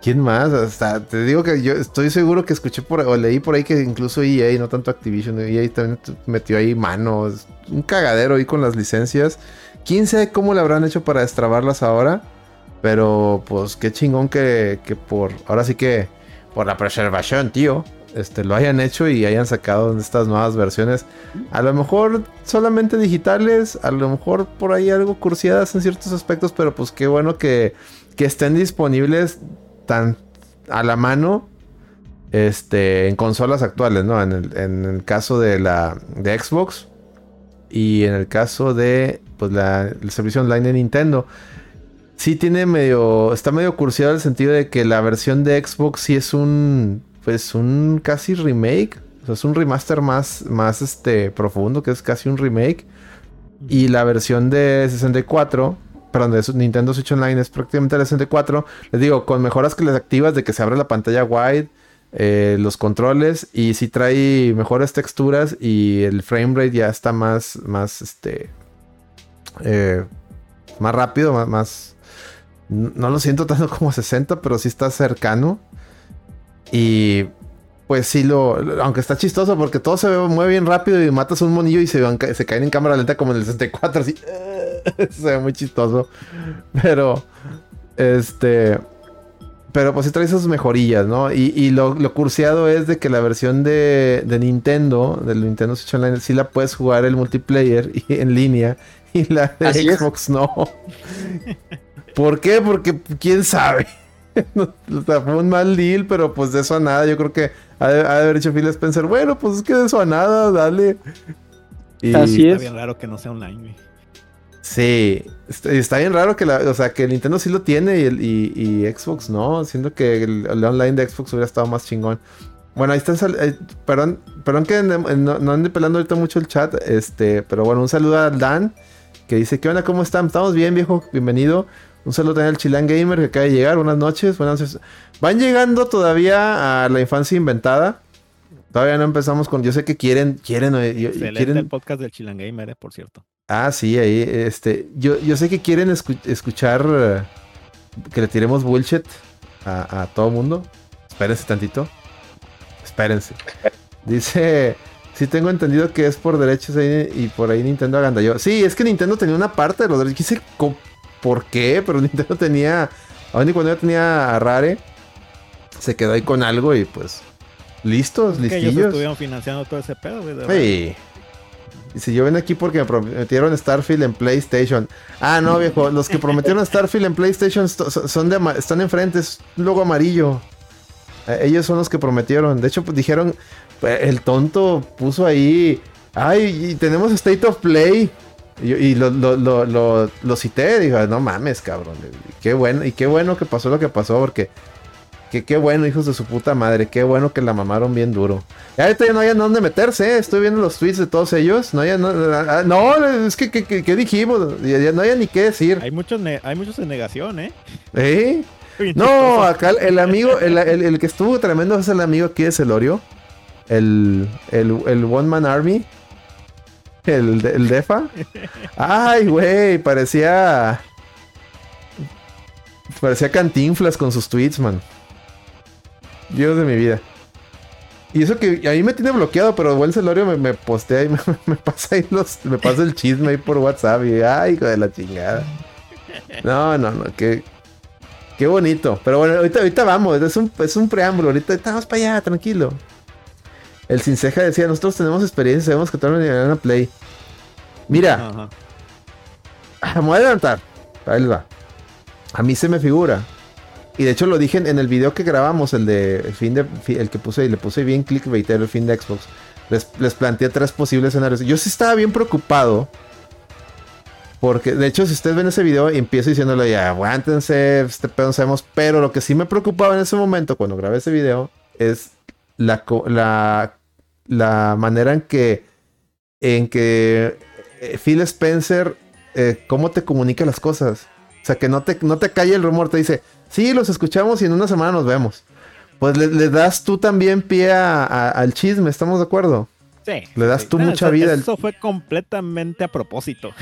¿Quién más? Hasta te digo que yo estoy seguro que escuché por o leí por ahí que incluso EA, no tanto Activision, EA también metió ahí manos. Un cagadero ahí con las licencias. Quién sabe cómo le habrán hecho para destrabarlas ahora. Pero pues qué chingón que, que por. Ahora sí que. Por la preservación, tío. Este, lo hayan hecho y hayan sacado estas nuevas versiones. A lo mejor solamente digitales, a lo mejor por ahí algo cursiadas en ciertos aspectos, pero pues qué bueno que, que estén disponibles tan a la mano este, en consolas actuales, ¿no? En el, en el caso de la de Xbox y en el caso de pues la, el servicio online de Nintendo. Sí tiene medio, está medio cursiado en el sentido de que la versión de Xbox sí es un, pues un casi remake. O sea, es un remaster más, más este, profundo, que es casi un remake. Y la versión de 64, perdón, de Nintendo Switch Online es prácticamente la 64. Les digo, con mejoras que les activas de que se abre la pantalla wide, eh, los controles, y sí trae mejores texturas y el frame rate ya está más, más, este, eh, más rápido, más- no lo siento tanto (laughs) como 60, pero sí está cercano. Y pues sí lo, aunque está chistoso porque todo se ve- mueve bien rápido y matas a un monillo y se, van se caen en cámara lenta como en el 64, así. (laughs) se ve muy chistoso. Pero, este, pero pues sí trae sus mejorillas, ¿no? Y, y lo, lo cursiado es de que la versión de, de Nintendo, del Nintendo Switch Online, sí la puedes jugar el multiplayer y, en línea y la de Así es. Xbox no. (laughs) ¿Por qué? Porque quién sabe. (laughs) No, o sea, fue un mal deal, pero pues de eso a nada. Yo creo que ha de, ha de haber hecho Phil Spencer. Bueno, pues es que de eso a nada, dale. Y Así Está es. bien raro que no sea online, sí, está, está bien raro que la, o sea, que Nintendo sí lo tiene y, el, y, y Xbox no. Siento que el, el online de Xbox hubiera estado más chingón. Bueno, ahí está. eh, perdón, perdón que no, no ande pelando ahorita mucho el chat. Este, pero bueno, un saludo a Dan que dice: ¿Qué onda? ¿Cómo están? Estamos bien, viejo. Bienvenido. Un saludo también al Chilan Gamer que acaba de llegar. Buenas noches. Buenas noches. Van llegando todavía a la infancia inventada. Todavía no empezamos con. Yo sé que quieren, quieren, eh, yo- quieren. el podcast del Chilan Gamer, eh, por cierto. Ah, sí, ahí, este, yo, yo sé que quieren escu- escuchar eh, que le tiremos bullshit a, a todo mundo. Espérense tantito. Espérense. Dice, sí tengo entendido que es por derechos ahí y por ahí Nintendo agandalló. Sí, es que Nintendo tenía una parte de los derechos. Quise por qué, pero (laughs) Nintendo tenía, aún y cuando ya tenía a Rare, se quedó ahí con algo y pues, listos, Que ellos listillos. estuvieron financiando todo ese pedo, güey. Sí. Dice, yo ven aquí porque me prometieron Starfield en PlayStation. Ah, no, viejo. Los que prometieron Starfield en PlayStation son de están enfrente, es un logo amarillo. Eh, ellos son los que prometieron. De hecho, pues dijeron, el tonto puso ahí, ay, y tenemos State of Play. Y, y lo, lo, lo, lo, cité, digo, no mames, cabrón. Qué bueno, y qué bueno que pasó lo que pasó, porque que qué bueno, hijos de su puta madre, qué bueno que la mamaron bien duro. Ya ahorita ya no hay a dónde meterse, ¿eh? estoy viendo los tweets de todos ellos. No, hay, no, no, es que, que, que- que dijimos, ya, no hay ni qué decir. Hay muchos, hay muchos en negación, ¿eh? ¿Eh? (laughs) No, acá el- el amigo, el, el- el que estuvo tremendo es el amigo aquí de Celorio. El, el, el One Man Army. El, el Defa. Ay, güey, parecía. Parecía cantinflas con sus tweets, man. Dios de mi vida. Y eso que ahí me tiene bloqueado, pero buen Celorio me, me postea y (laughs) me, me pasa ahí los, me pasa el chisme ahí por WhatsApp y ay, hijo de la chingada. No, no, no, qué, qué bonito. Pero bueno, ahorita, ahorita vamos, es un, es un preámbulo, ahorita estamos para allá, tranquilo. El Cinceja decía, nosotros tenemos experiencia, sabemos que todos van a play. Mira, Ajá. me voy a adelantar. Ahí va. A mí se me figura. Y de hecho lo dije en, el video que grabamos, el de el fin de el que puse y le puse bien clickbait el fin de Xbox. Les, les planteé tres posibles escenarios. Yo sí estaba bien preocupado. Porque, de hecho, si ustedes ven ese video, empiezo diciéndole ya, aguántense, este pedo no sabemos. Pero lo que sí me preocupaba en ese momento, cuando grabé ese video, es la, la, la manera en que, en que eh, Phil Spencer, eh, cómo te comunica las cosas. O sea, que no te, no te calle el rumor, te dice, sí, los escuchamos y en una semana nos vemos. Pues le, le das tú también pie a- a- al chisme, ¿estamos de acuerdo? Sí. Le das sí. tú No, mucha eso- vida Eso fue completamente a propósito. (laughs)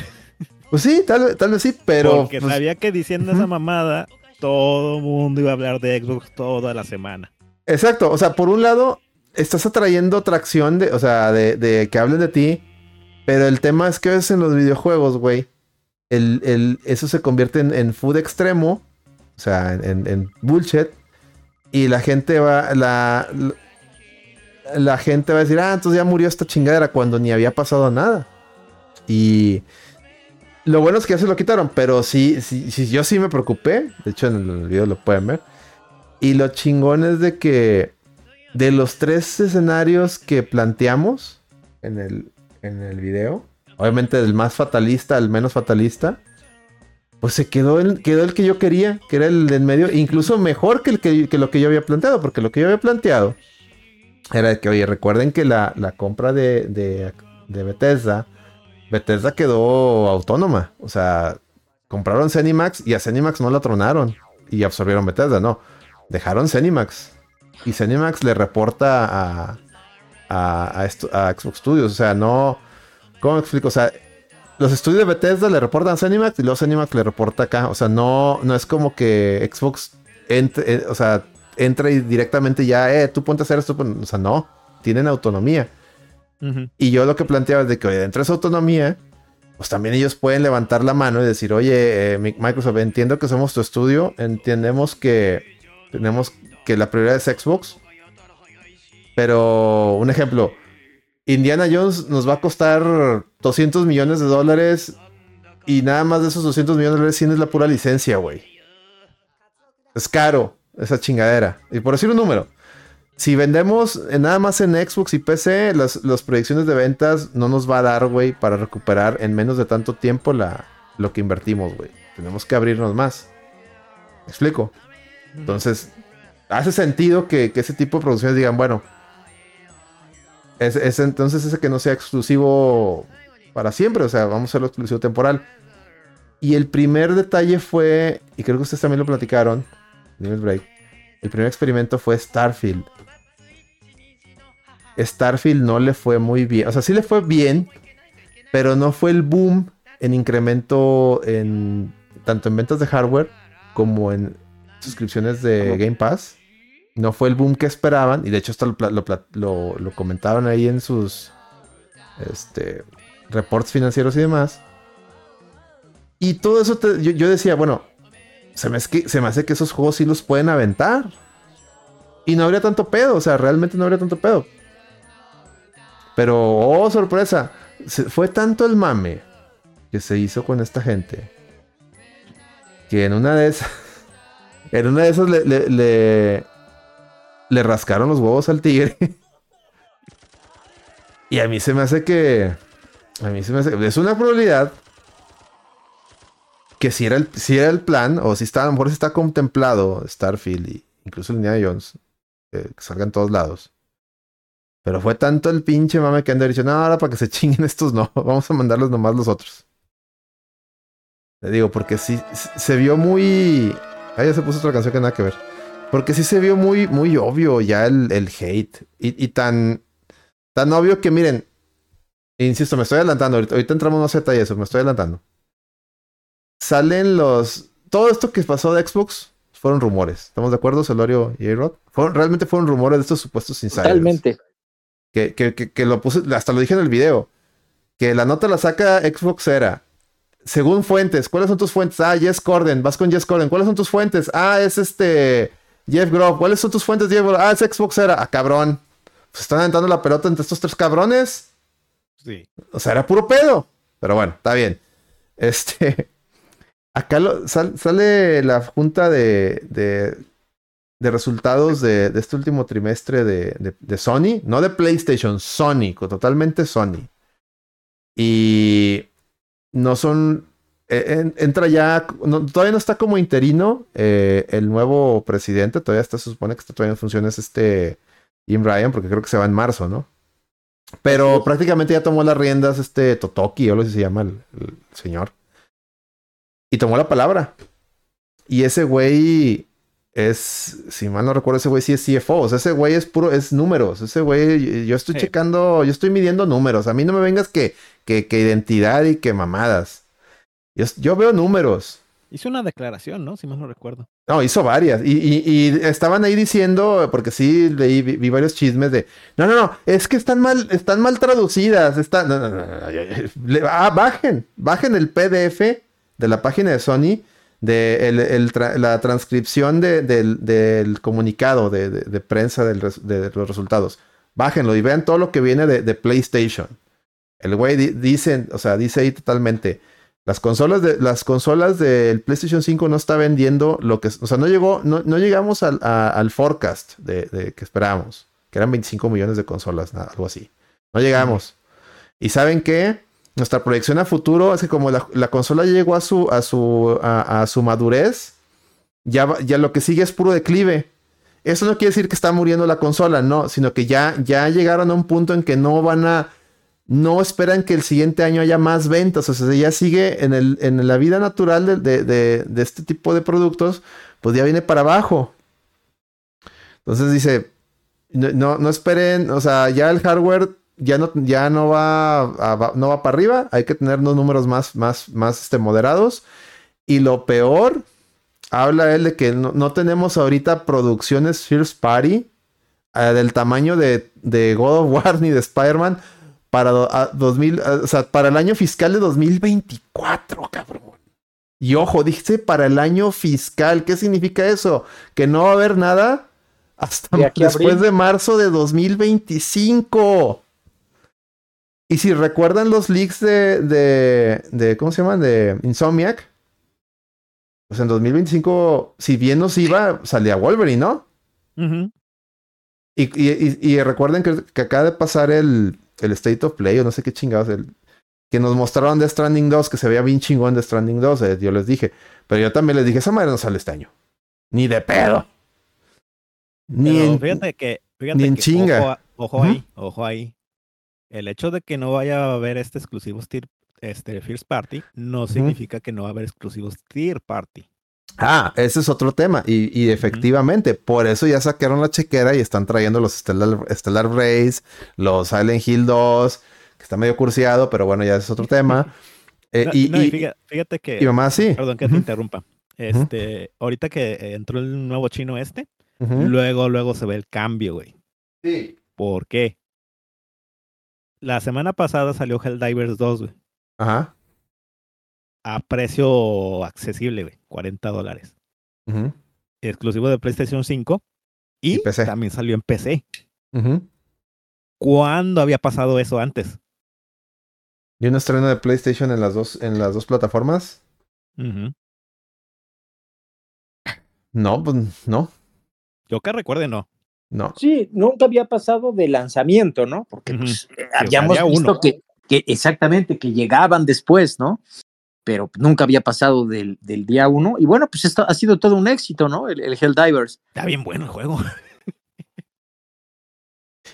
Pues sí, tal, tal vez sí, pero... porque pues, sabía que diciendo esa mamada, todo mundo iba a hablar de Xbox toda la semana. Exacto, o sea, por un lado, estás atrayendo atracción de, o sea, de, que hablen de ti, pero el tema es que a veces en los videojuegos, güey, el, el- eso se convierte en, en food extremo, o sea, en, bullshit, y la gente va, la, la, la gente va a decir, ah, entonces ya murió esta chingadera cuando ni había pasado nada. Y lo bueno es que ya se lo quitaron, pero sí, sí, sí, yo sí me preocupé, de hecho en el video lo pueden ver. Y lo chingón es de que de los tres escenarios que planteamos en el, en el video, obviamente del más fatalista al menos fatalista, pues se quedó el, quedó el que yo quería, que era el del medio, incluso mejor que, el que, que lo que yo había planteado, porque lo que yo había planteado era que, oye, recuerden que la, la compra de, de, de Bethesda, Bethesda quedó autónoma, o sea, compraron Zenimax y a Zenimax no la tronaron y absorbieron Bethesda, no dejaron Zenimax. Y Zenimax le reporta a, a, a esto- a Xbox Studios. O sea, no. ¿Cómo me explico? O sea, los estudios de Bethesda le reportan a Zenimax y luego Zenimax le reporta acá. O sea, no, no es como que Xbox entre, eh, o sea, entra y directamente ya, eh, tú ponte a hacer esto. O sea, no, tienen autonomía. Y yo lo que planteaba es de que, oye, dentro de esa autonomía, pues también ellos pueden levantar la mano y decir, oye, eh, Microsoft, entiendo que somos tu estudio, entendemos que tenemos que la prioridad es Xbox, pero un ejemplo, Indiana Jones nos va a costar 200 millones de dólares y nada más de esos 200 millones de dólares es la pura licencia, güey. Es caro esa chingadera. Y por decir un número, si vendemos nada más en Xbox y PC, las, proyecciones de ventas no nos va a dar, güey, para recuperar en menos de tanto tiempo la, lo que invertimos, güey. Tenemos que abrirnos más. ¿Me explico? Entonces, hace sentido que, ese tipo de producciones digan, bueno, es, entonces ese que no sea exclusivo para siempre, o sea, vamos a hacerlo exclusivo temporal. Y el primer detalle fue, y creo que ustedes también lo platicaron, Break, el primer experimento fue Starfield. Starfield no le fue muy bien. O sea, sí le fue bien, pero no fue el boom en incremento en tanto en ventas de hardware como en suscripciones de Game Pass. No fue el boom que esperaban. Y de hecho, esto lo, lo, comentaban ahí en sus este, reports financieros y demás. Y todo eso yo, decía, bueno, se me, se me hace que esos juegos sí los pueden aventar. Y no habría tanto pedo, o sea, realmente no habría tanto pedo. Pero, oh, sorpresa, fue tanto el mame que se hizo con esta gente que en una de esas, (laughs) en una de esas le, le, le, rascaron los huevos al tigre. (laughs) y a mí se me hace que, a mí se me hace, es una probabilidad que si era el, si era el plan, o si está, a lo mejor si está contemplado Starfield incluso Indiana Jones, que salga en todos lados. Pero fue tanto el pinche mame que han dicho, no, ahora para que se (laughs) chinguen estos no, vamos a mandarlos nomás los otros. Le digo, porque sí, se vio muy... Ah, ya se puso otra canción que nada que ver. Porque sí se vio muy, muy obvio ya el, el hate. Y, tan, tan obvio que miren, insisto, me estoy adelantando. Ahorita, entramos más a eso, me estoy adelantando. Salen los... Todo esto que pasó de Xbox fueron rumores. ¿Estamos de acuerdo, Celorio y A-Rod? realmente fueron rumores de estos supuestos insiders. Totalmente. Que, lo puse, hasta lo dije en el video. Que la nota la saca Xbox era. Según fuentes, ¿cuáles son tus fuentes? Ah, Jess Corden, vas con Jess Corden. ¿Cuáles son tus fuentes? Ah, es este Jeff Grove. ¿Cuáles son tus fuentes, Jeff Grove? Ah, es Xbox era. Ah, cabrón. Pues están aventando la pelota entre estos tres cabrones. Sí. O sea, era puro pedo. Pero bueno, está bien. Este. (laughs) Acá sale la junta de, de de resultados de, este último trimestre de, Sony, no de PlayStation, Sony, totalmente Sony. Y no son, e, entra ya, todavía no está como interino eh, el nuevo presidente, todavía está, se supone que está todavía en funciones este Jim Ryan, porque creo que se va en marzo, ¿no? Pero prácticamente ya tomó las riendas este Totoki, o lo que se llama el señor. Y tomó la palabra. Y ese güey es, si mal no recuerdo, ese güey sí es CFO. O sea, ese güey es puro, es números. Ese güey, yo estoy checando, yo estoy midiendo números. A mí no me vengas que, que, que identidad y que mamadas. Yo, veo números. Hizo una declaración, ¿no? Si mal no recuerdo. No, hizo varias. Y, y, estaban ahí diciendo, porque sí leí, vi, varios chismes de. No, no, no, es que están mal, están mal traducidas. Están. No, no, no, ah, bajen, bajen el PDF de la página de Sony de la transcripción del, comunicado de, prensa de los resultados. Bájenlo y vean todo lo que viene de, PlayStation. El güey dice, o sea, dice ahí totalmente. Las consolas, de, las consolas del PlayStation 5 no está vendiendo lo que... O sea, no llegó, no, llegamos al, forecast de, que esperábamos. Que eran 25 millones de consolas, algo así. No llegamos. ¿Y saben qué? Nuestra proyección a futuro es que como la, consola llegó a su, a su, a, su madurez, ya, ya lo que sigue es puro declive. Eso no quiere decir que está muriendo la consola, no, sino que ya, ya llegaron a un punto en que no van a, no esperan que el siguiente año haya más ventas, o sea, ya sigue en, el, en la vida natural de, de este tipo de productos, pues ya viene para abajo. Entonces dice, no, no esperen, o sea, ya el hardware ya no, ya no va, no va para arriba, hay que tener unos números más, más, más este, moderados. Y lo peor habla él de que no, no tenemos ahorita producciones First Party eh, del tamaño de, de God of War ni de Spider-Man para, do- a- 2000, eh, o sea, para el año fiscal de 2024, cabrón. Y ojo, dice para el año fiscal. ¿Qué significa eso? Que no va a haber nada hasta De después abril. de marzo de 2025. Y si recuerdan los leaks de, de, de ¿cómo se llaman? De Insomniac. Pues en 2025, si bien nos iba, salía Wolverine, ¿no? Y, y- y- y recuerden que, que acaba de pasar el, el State of Play, o no sé qué chingados, el, que nos mostraron de Stranding 2, que se veía bien chingón de Stranding 2, eh, yo les dije. Pero yo también les dije, esa madre no sale este año. Ni de pedo. Ni Pero en- fíjate que, fíjate ni en que, chinga. Ojo, ahí, ojo ahí. El hecho de que no vaya a haber este exclusivos tier, este First Party no significa que no va a haber exclusivos Tier Party. Ah, ese es otro tema. Y, y efectivamente, por eso ya sacaron la chequera y están trayendo los Stellar, Stellar Race, los Silent Hill 2, que está medio cursiado, pero bueno, ya es otro (laughs) tema. Eh, No, y, no, y fíjate, fíjate que, y mamá sí. perdón que te interrumpa. Este, ahorita que entró el nuevo chino este, luego, luego se ve el cambio, güey. Sí. ¿Por qué? La semana pasada salió Helldivers 2, güey. Ajá. A precio accesible, güey. 40 dólares. ujú, Exclusivo de PlayStation 5. Y, Y PC. también salió en PC. ujú. ¿Cuándo había pasado eso antes? Y un estreno de PlayStation en las dos, en las dos plataformas. No, pues no. Yo que recuerde, no. No. Sí, nunca había pasado de lanzamiento, ¿no? Porque pues, eh, habíamos visto que, que exactamente, que llegaban después, ¿no? Pero nunca había pasado del, del día uno. Y bueno, pues esto ha sido todo un éxito, ¿no? El, el Helldivers. Está bien bueno el juego. (laughs)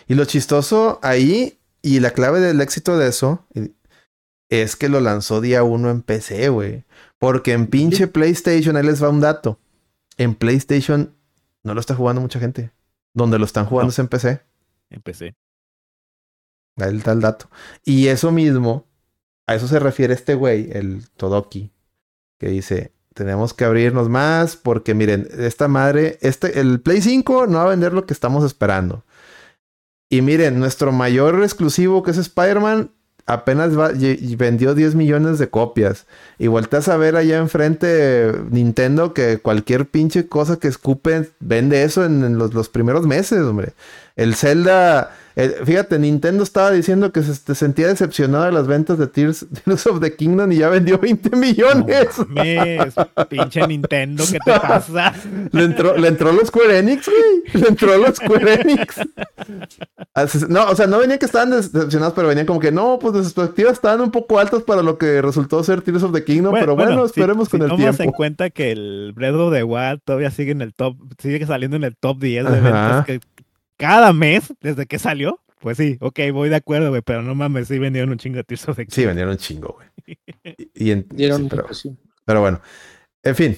Y lo chistoso ahí, y la clave del éxito de eso, y- es que lo lanzó día uno en PC, güey. Porque en pinche PlayStation, ahí les va un dato. En PlayStation no lo está jugando mucha gente. Donde lo están jugando No. es en PC. Empecé. Ahí está el dato. Y eso mismo, a eso se refiere este güey, el Todoki, que dice, tenemos que abrirnos más porque miren, esta madre, este, el Play 5 no va a vender lo que estamos esperando. Y miren, nuestro mayor exclusivo que es Spider-Man apenas vendió 10 millones de copias. Y volteas a ver allá enfrente Nintendo que cualquier pinche cosa que escupe vende eso en, en los, los primeros meses, hombre. El Zelda, eh, fíjate, Nintendo estaba diciendo que se, se sentía decepcionado de las ventas de Tears, (laughs) Tears of the Kingdom y ya vendió 20 millones. No mames, pinche Nintendo, ¿qué te pasa? (laughs) Le entró, le entró los Square Enix, güey. Le entró los Square Enix. (laughs) No, o sea, no venían que estaban decepcionados, pero venían como que no, pues las expectativas estaban un poco altas para lo que resultó ser Tears of the Kingdom, pero bueno, esperemos si con el tiempo. en cuenta que el Breath of the Wild todavía sigue en el top, sigue saliendo en el top 10 de Ajá. ventas que cada mes desde que salió. Pues sí, ok, voy de acuerdo, güey, pero no mames, sí vendieron un chingo de Tears of the Sí, vendieron un chingo, güey. (laughs) Y, y en- Dieron, sí, pero, bueno, en fin.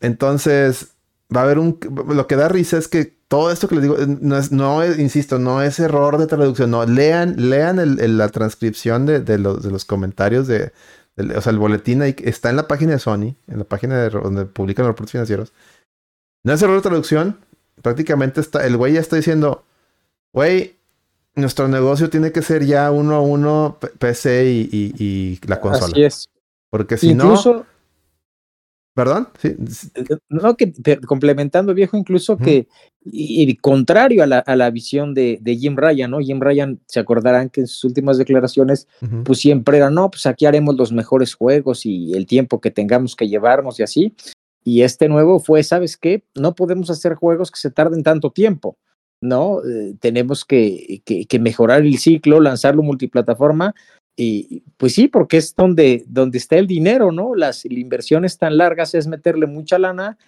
Entonces, va a haber un... Lo que da risa es que todo esto que les digo, no es, no es- insisto, no es error de traducción, no, lean, lean el- el- la transcripción de, de los, de los comentarios de, o sea, el boletín ahí, está en la página de Sony, en la página de, donde publican los reportes financieros. No es error de traducción, prácticamente está, el güey ya está diciendo, güey, nuestro negocio tiene que ser ya uno a uno PC y, y- y la consola. Así es. Porque si no, incluso, perdón, sí, no, que te- complementando, viejo, incluso que, y, y contrario a la, a la visión de, de Jim Ryan, ¿no? Jim Ryan, se acordarán que en sus últimas declaraciones, pues siempre era, no, pues aquí haremos los mejores juegos y el tiempo que tengamos que llevarnos y así. Y este nuevo fue, ¿sabes qué? No podemos hacer juegos que se tarden tanto tiempo, ¿no? Eh, tenemos que, que, mejorar el ciclo, lanzarlo multiplataforma. Y pues sí, porque es donde, donde está el dinero, ¿no? Las inversiones tan largas es meterle mucha lana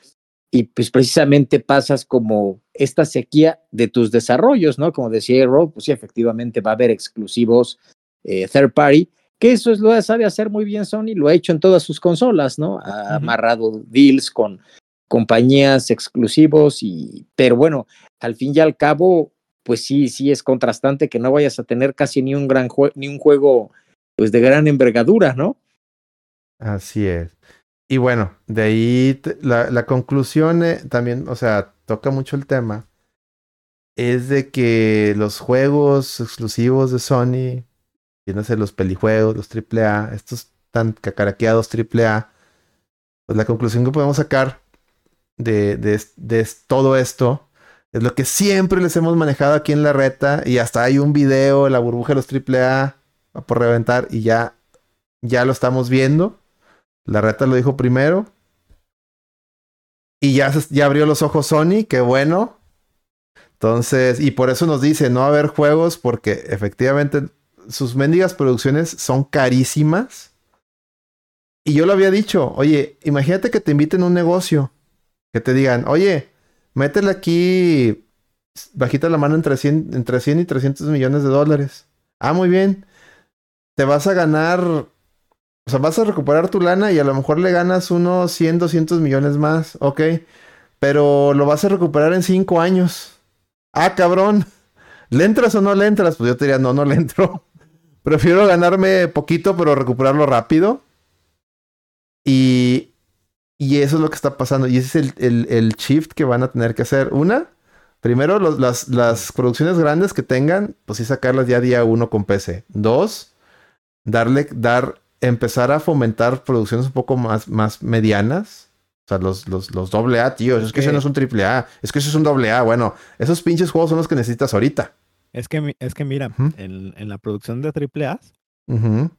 y pues precisamente pasas como esta sequía de tus desarrollos, ¿no? Como decía Rob, pues sí, efectivamente va a haber exclusivos eh, third party, que eso es lo que sabe hacer muy bien Sony, lo ha hecho en todas sus consolas, ¿no? Ha amarrado deals con compañías exclusivos y, pero bueno, al fin y al cabo, pues sí, sí es contrastante que no vayas a tener casi ni un gran jue- ni un juego pues de gran envergadura, ¿no? Así es. Y bueno, de ahí la, la conclusión eh, también, o sea, toca mucho el tema. Es de que los juegos exclusivos de Sony, sé los pelijuegos, los AAA, estos tan cacaraqueados AAA, pues la conclusión que podemos sacar de, de, de todo esto es lo que siempre les hemos manejado aquí en la reta y hasta hay un video, la burbuja de los AAA por reventar y ya, ya lo estamos viendo. La reta lo dijo primero. Y ya, ya abrió los ojos Sony, qué bueno. Entonces, y por eso nos dice no va a haber juegos porque efectivamente sus mendigas producciones son carísimas. Y yo lo había dicho, oye, imagínate que te inviten a un negocio, que te digan, oye, métele aquí bajita la mano entre 100, entre 100 y 300 millones de dólares. Ah, muy bien. Te vas a ganar, o sea, vas a recuperar tu lana y a lo mejor le ganas unos 100, 200 millones más, ok. Pero lo vas a recuperar en 5 años. Ah, cabrón. ¿Le entras o no le entras? Pues yo te diría, no, no le entro. Prefiero ganarme poquito, pero recuperarlo rápido. Y, y eso es lo que está pasando. Y ese es el, el- el shift que van a tener que hacer. Una, primero los- las, las producciones grandes que tengan, pues sí sacarlas ya día uno con PC. Dos, darle, dar, empezar a fomentar producciones un poco más, más medianas. O sea, los, los, los doble A, tío. Es que ese no es un triple A. Es que eso es un doble A. Bueno, esos pinches juegos son los que necesitas ahorita. Es que, es que mira, en, en la producción de AAA Ujú.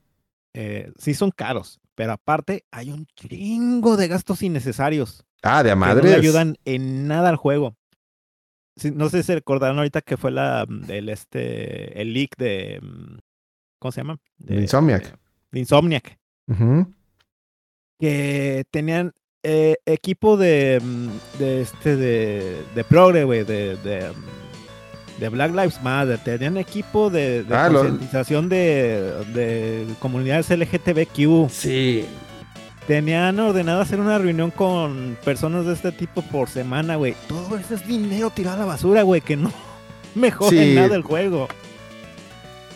eh, sí son caros, pero aparte hay un chingo de gastos innecesarios Ah, de a que no madres. le ayudan en nada al juego. Sí, no sé si se recordaron ahorita que fue la el este el leak de mm, ¿cómo se llama? De Insomniac. De, Insomniac. Ujú. Que tenían eh, equipo de, mm, de este de, de progre, güey, de, de, mm, de Black Lives Matter, tenían equipo de, de Ah, lo- concientización de, de comunidades LGTBQ. Sí. Tenían ordenado hacer una reunión con personas de este tipo por semana, güey. Todo eso es dinero tirado a la basura, güey, que no (laughs) mejora Sí. en nada el juego.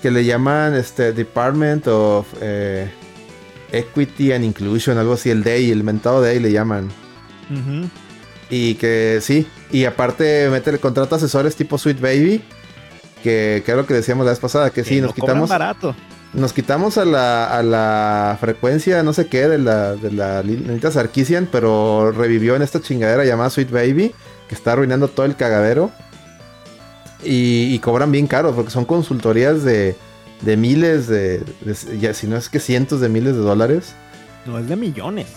que le llaman este Department of eh, Equity and Inclusion, algo así, el DEI, el mentado DEI le llaman. Ujú. Y que sí, y aparte mete el contrato asesores tipo Sweet Baby, que, que es lo que decíamos la vez pasada, que sí, Que nos quitamos, barato. nos quitamos a la, a la frecuencia, no sé qué, de la, de la Lenita Sarkisian, pero revivió en esta chingadera llamada Sweet Baby, que está arruinando todo el cagadero. Y, y cobran bien caro, porque son consultorías de, de miles de, de- ya, si no es que cientos de miles de dólares. No es de millones.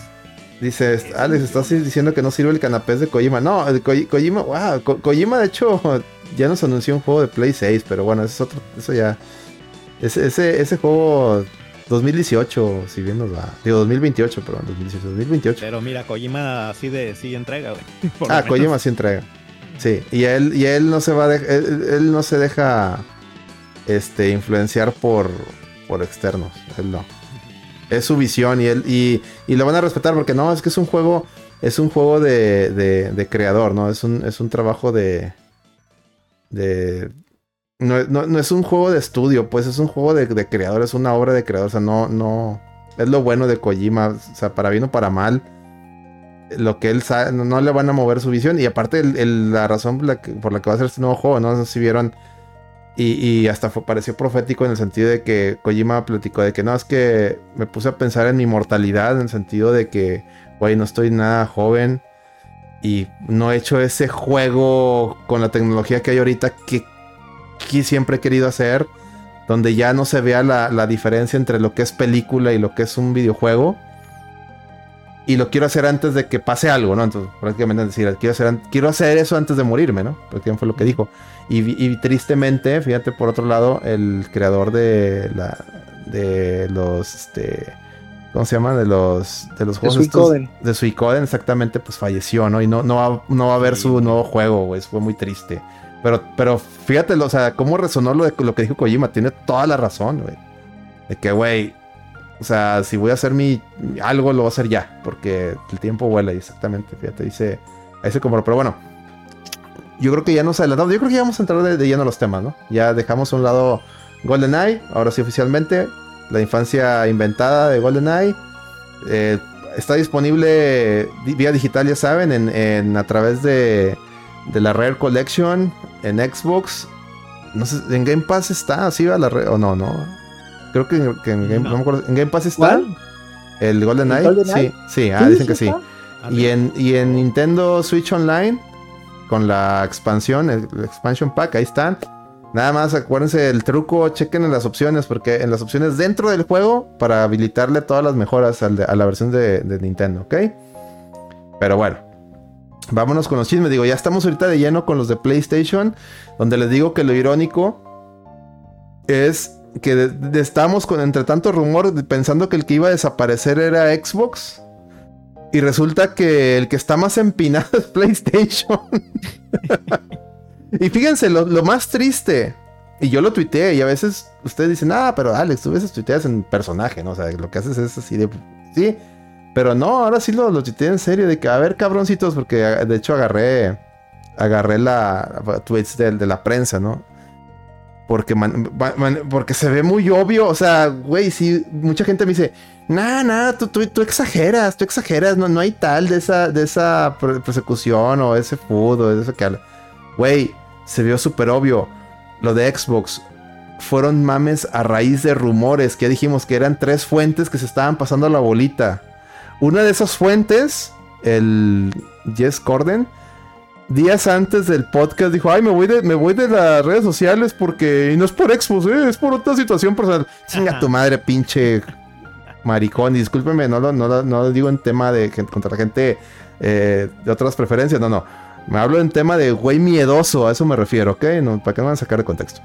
Dices, Alex, estás diciendo que no sirve el canapés de Kojima. No, el Ko- Kojima, wow, Ko- Kojima de hecho ya nos anunció un juego de Play 6, pero bueno, eso es otro, eso ya. Ese, ese, ese juego 2018, si bien nos va. Digo 2028, perdón, 2018, 2028. Pero mira, Kojima así de sí entrega, güey. (laughs) Ah, menos. Kojima sí entrega. Sí, y él, y él no se va a dej- él, él no se deja este influenciar por, por externos. Él no. Es su visión y él, y, y lo van a respetar porque no, es que es un juego, es un juego de, de, creador, ¿no? Es un, es un trabajo de. de. No, no- no es un juego de estudio, pues es un juego de, de creador, es una obra de creador. O sea, no, no. Es lo bueno de Kojima. O sea, para bien o para mal lo que él sabe, no, no le van a mover su visión. Y aparte, el- el- la razón por la, que, por la que va a ser este nuevo juego, no sé si vieron. Y, hasta pareció profético en el sentido de que Kojima platicó de que no, es que me puse a pensar en mi mortalidad, en el sentido de que, güey, no estoy nada joven. Y no he hecho ese juego con la tecnología que hay ahorita que, que siempre he querido hacer. Donde ya no se vea la, la diferencia entre lo que es película y lo que es un videojuego y lo quiero hacer antes de que pase algo, ¿no? Entonces, prácticamente decir, quiero hacer, quiero hacer eso antes de morirme, ¿no? Prácticamente fue lo que dijo. Y, tristemente, fíjate, por otro lado, el creador de la de los este ¿cómo se llama? De los de los De juegos estos- Suicoden. de Suicoden exactamente pues falleció, ¿no? Y no no va, no va a ver su nuevo juego, güey, fue muy triste. Pero pero fíjate, o sea, cómo resonó lo de lo que dijo Kojima, tiene toda la razón, güey. De que, güey, o sea, si voy a hacer mi algo, lo voy a hacer ya. Porque el tiempo vuela, y exactamente. Fíjate, dice. Ahí se compró. Pero bueno. Yo creo que ya nos adelantamos. Yo creo que ya vamos a entrar de, de lleno a los temas, ¿no? Ya dejamos a un lado GoldenEye. Ahora sí, oficialmente. La infancia inventada de GoldenEye. Eh, está disponible di- vía digital, ya saben, en, en- a través de, de la Rare Collection, en Xbox. No sé, en Game Pass está, ¿sí va la Rare? O no, no. Creo que, en- que en, Game, No. no me acuerdo, ¿en Game Pass está. ¿Cuál? El Golden ¿El Eye. GoldenEye? Sí, sí, ah, dicen que sí. Y en, y en Nintendo Switch Online, con la expansión, el, expansion pack, ahí están. Nada más acuérdense del truco, chequen en las opciones, porque en las opciones dentro del juego, para habilitarle todas las mejoras al a la versión de, Nintendo, ¿ok? Pero bueno, vámonos con los chismes. Digo, ya estamos ahorita de lleno con los de PlayStation, donde les digo que lo irónico es que estamos con entre tanto rumor pensando que el que iba a desaparecer era Xbox. Y resulta que el que está más empinado (laughs) es PlayStation. y fíjense, lo, más triste. Y yo lo tuiteé y a veces ustedes dicen, ah, pero Alex, tú a veces tuiteas en personaje, ¿no? O sea, lo que haces es así de... Sí, pero no, ahora sí lo, lo tuiteé en serio, de que, a ver, cabroncitos, porque de hecho agarré, agarré la tweets de, de la prensa, ¿no? Porque, man- porque se ve muy obvio, o sea, güey, sí, mucha gente me dice, Nah, nah, tú, tú, tú exageras, tú exageras, no, no hay tal de esa, de esa per- persecución o ese food o de eso que. Güey, se vio súper obvio. Lo de Xbox fueron mames a raíz de rumores que ya dijimos que eran tres fuentes que se estaban pasando la bolita. Una de esas fuentes, el Jess Corden, días antes del podcast dijo, ay, me voy de, me voy de las redes sociales porque, y no es por Xbox, eh, es por otra situación personal. Chinga tu madre, pinche maricón. Y discúlpeme, no lo, no, lo- no lo digo en tema de contra la gente eh, de otras preferencias, no, no. Me hablo en tema de güey miedoso, a eso me refiero, ¿ok? ¿Para qué me van a sacar de contexto?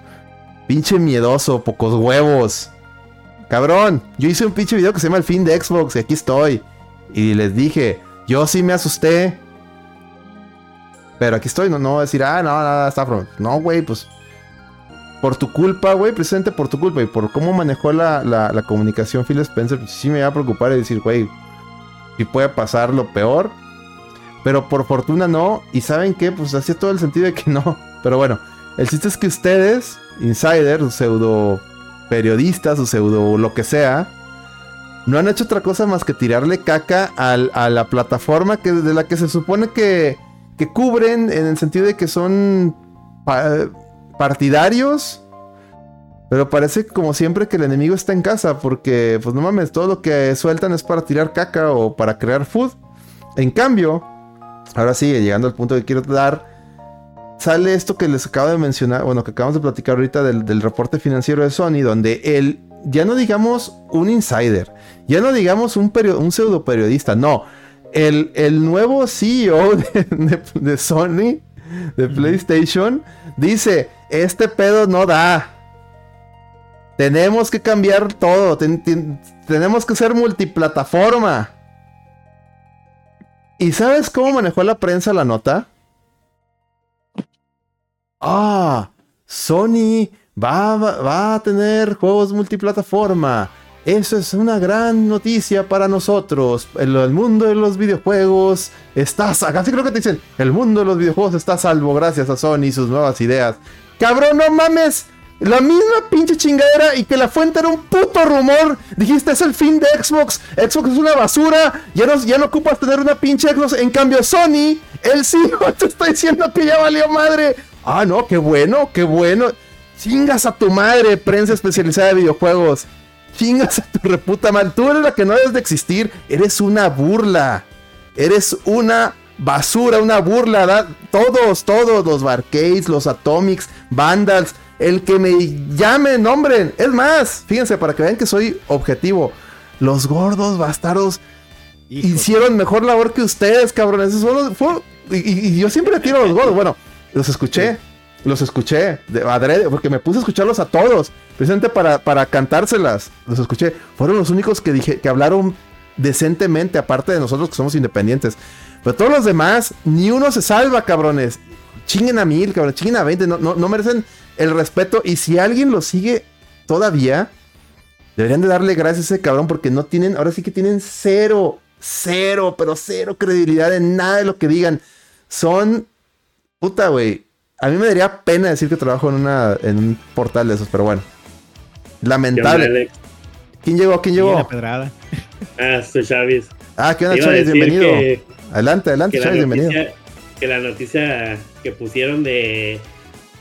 Pinche miedoso, pocos huevos. Cabrón, yo hice un pinche video que se llama El fin de Xbox y aquí estoy. Y les dije, yo sí me asusté. Pero aquí estoy, no, no decir, ah, no, no, está. No, güey, pues por tu culpa, güey, precisamente por tu culpa y por cómo manejó la, la- comunicación Phil Spencer, pues sí me iba a preocupar y decir, güey, si puede pasar lo peor. Pero por fortuna no. Y saben qué, pues hacía todo el sentido de que no. (laughs) Pero bueno, el chiste es que ustedes, insiders, pseudo periodistas o pseudo lo que sea, no han hecho otra cosa más que tirarle caca a la plataforma que, de la que se supone que, que cubren en el sentido de que son partidarios. Pero parece como siempre que el enemigo está en casa, porque pues no mames, todo lo que sueltan es para tirar caca o para crear food. En cambio, ahora sí, llegando al punto que quiero dar, sale esto que les acabo de mencionar, bueno, que acabamos de platicar ahorita del, reporte financiero de Sony, donde el, ya no digamos un insider, ya no digamos un, pseudo periodista, no, el, nuevo CEO (laughs) de Sony, de PlayStation, dice, este pedo no da. Tenemos que cambiar todo, ten- ten- tenemos que ser multiplataforma. ¿Y sabes cómo manejó la prensa la nota? Ah, Sony va, va, va a tener juegos multiplataforma. Eso es una gran noticia para nosotros. El, mundo de los videojuegos está... sa- Casi creo que te dicen, el mundo de los videojuegos está salvo gracias a Sony y sus nuevas ideas. Cabrón, no mames. La misma pinche chingadera y que la fuente era un puto rumor. Dijiste, es el fin de Xbox. Xbox es una basura. Ya no, ya no ocupas tener una pinche Xbox. En cambio, Sony, el CEO (laughs) te está diciendo que ya valió madre. Ah, no, qué bueno, qué bueno. Chingas a tu madre, prensa especializada de videojuegos. Chingas a tu reputa madre. Tú eres la que no debes de existir. Eres una burla. Eres una basura, una burla. Todos, todos, los Barcades, los Atomics, Vandals, el que me llame, nombren. Es más, fíjense, para que vean que soy objetivo. Los gordos bastardos hicieron mejor labor que ustedes, cabrones. Fueron- fue- y, y- y yo siempre le tiro a los gordos. Bueno, los escuché. Los escuché. De, porque me puse a escucharlos a todos. Precisamente para, para cantárselas. Los escuché. Fueron los únicos que dije que hablaron decentemente, aparte de nosotros que somos independientes. Pero todos los demás, ni uno se salva, cabrones. Chinguen a mil, cabrones. Chinguen a 20. No, no, no merecen el respeto. Y si alguien lo sigue todavía, deberían de darle gracias a ese cabrón porque no tienen, ahora sí que tienen cero, cero, pero cero credibilidad en nada de lo que digan. Son, puta, güey. A mí me daría pena decir que trabajo en, una, en un portal de esos, pero bueno. ¿Qué onda, Lamentable. ¿Quién llegó? ¿Quién llegó? la pedrada. Ah, soy Chavis. Ah, ¿qué onda, decir Bienvenido. que- Adelante, adelante, Chávez, bienvenido. que la noticia que pusieron de,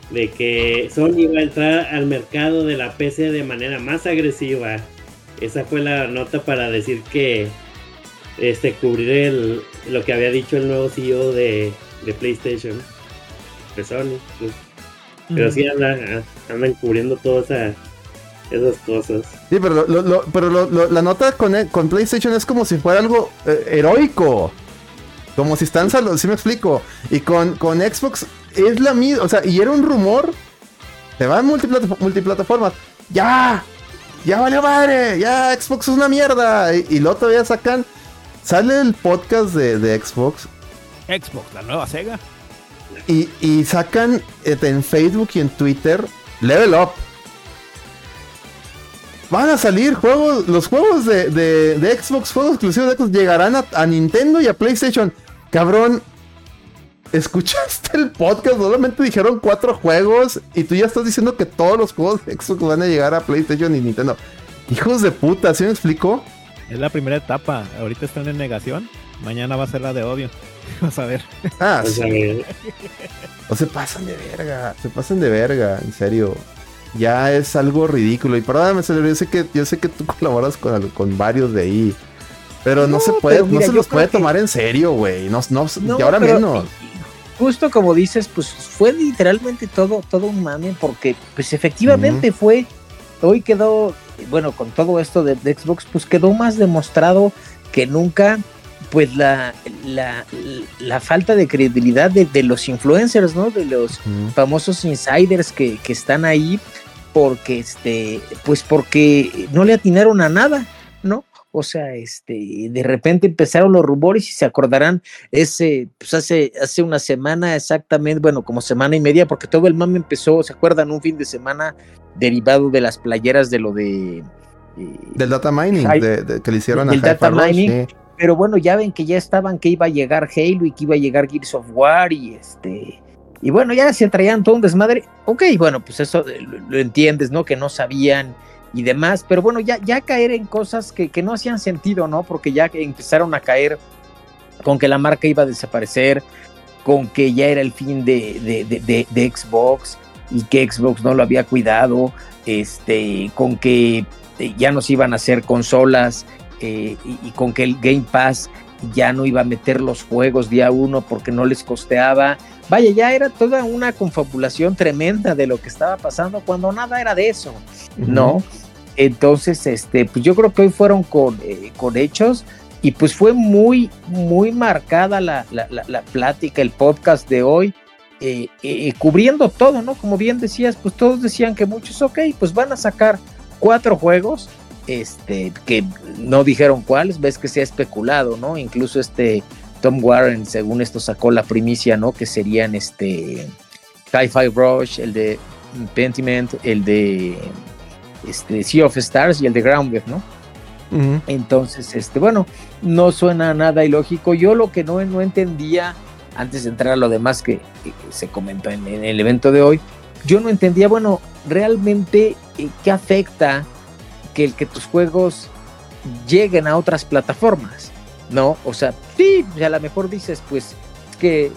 de que Sony va a entrar al mercado de la PC de manera más agresiva. Esa fue la nota para decir que este cubrir el, lo que había dicho el nuevo CEO de, de PlayStation, pues. Pero sí andan, andan cubriendo todas esa- esas cosas. Sí, pero, lo- lo- lo- pero lo- lo- la nota con, con PlayStation es como si fuera algo eh, heroico. Como si están saludos, ¿sí me explico? Y con, con Xbox es la misma, o sea, y era un rumor. Se va en multiplata- multiplataformas. ¡Ya! ¡Ya valió madre! ¡Ya! Xbox es una mierda. Y, y luego todavía sacan. Sale el podcast de, de Xbox Xbox, la nueva Sega. Y, sacan eh, en Facebook y en Twitter Level Up. Van a salir juegos, los juegos de, de- de Xbox, juegos exclusivos de Xbox, llegarán a, a Nintendo y a PlayStation. Cabrón, ¿escuchaste el podcast? Solamente dijeron cuatro juegos y tú ya estás diciendo que todos los juegos de Xbox van a llegar a PlayStation y Nintendo. Hijos de puta, ¿sí me explico? Es la primera etapa. Ahorita están en negación. Mañana va a ser la de odio. (laughs) Vas a ver. Ah, sí. sea, eh, O se pasan de verga, se pasan de verga, en serio. Ya es algo ridículo. Y perdóname, yo sé que, yo sé que tú (laughs) colaboras con, con varios de ahí. Pero no, No, se puede, no se los puede que- tomar en serio, güey. No, no, No, y ahora pero menos. Justo como dices, pues fue literalmente todo, todo un mame, porque pues efectivamente fue, hoy quedó, bueno, con todo esto de, de Xbox, pues quedó más demostrado que nunca, pues la, la, la falta de credibilidad de, de los influencers, ¿no? De los famosos insiders que, que están ahí, porque este, pues porque no le atinaron a nada, ¿no? O sea, este, de repente empezaron los rumores y se acordarán ese, pues hace, hace una semana exactamente, bueno, como semana y media, porque todo el mame empezó, ¿se acuerdan? Un fin de semana derivado de las playeras de lo de... eh, Del data mining, de- de- que le hicieron a data Rush, mining. sí. Pero bueno, ya ven que ya estaban que iba a llegar Halo y que iba a llegar Gears of War y este y bueno, ya se traían todo un desmadre. Ok, bueno, pues eso lo, entiendes, ¿no? Que no sabían y demás, pero bueno, ya, ya caer en cosas que, que no hacían sentido, ¿no? Porque ya empezaron a caer con que la marca iba a desaparecer, con que ya era el fin de, de, de- de- Xbox y que Xbox no lo había cuidado, este, con que ya nos iban a hacer consolas eh, y, y con que el Game Pass ya no iba a meter los juegos día uno porque no les costeaba. Vaya, ya era toda una confabulación tremenda de lo que estaba pasando cuando nada era de eso, ¿no? Entonces, este, pues yo creo que hoy fueron con, eh, con hechos y pues fue muy, muy marcada la, la, la- la plática, el podcast de hoy, eh, eh, cubriendo todo, ¿no? Como bien decías, pues todos decían que muchos, ok, pues van a sacar cuatro juegos, este, que no dijeron cuáles, ves que se ha especulado, ¿no? Incluso este Tom Warren, según esto, sacó la primicia, ¿no? Que serían este Sci-Fi Rush, el de Pentiment, el de este, Sea of Stars y el de Grounded, ¿no? Entonces, este, bueno, no suena nada ilógico. Yo lo que no, no entendía, antes de entrar a lo demás que, que se comentó en, en el evento de hoy, yo no entendía, bueno, realmente eh, qué afecta que el que tus juegos lleguen a otras plataformas, ¿no? O sea, sí, a lo mejor dices, pues, que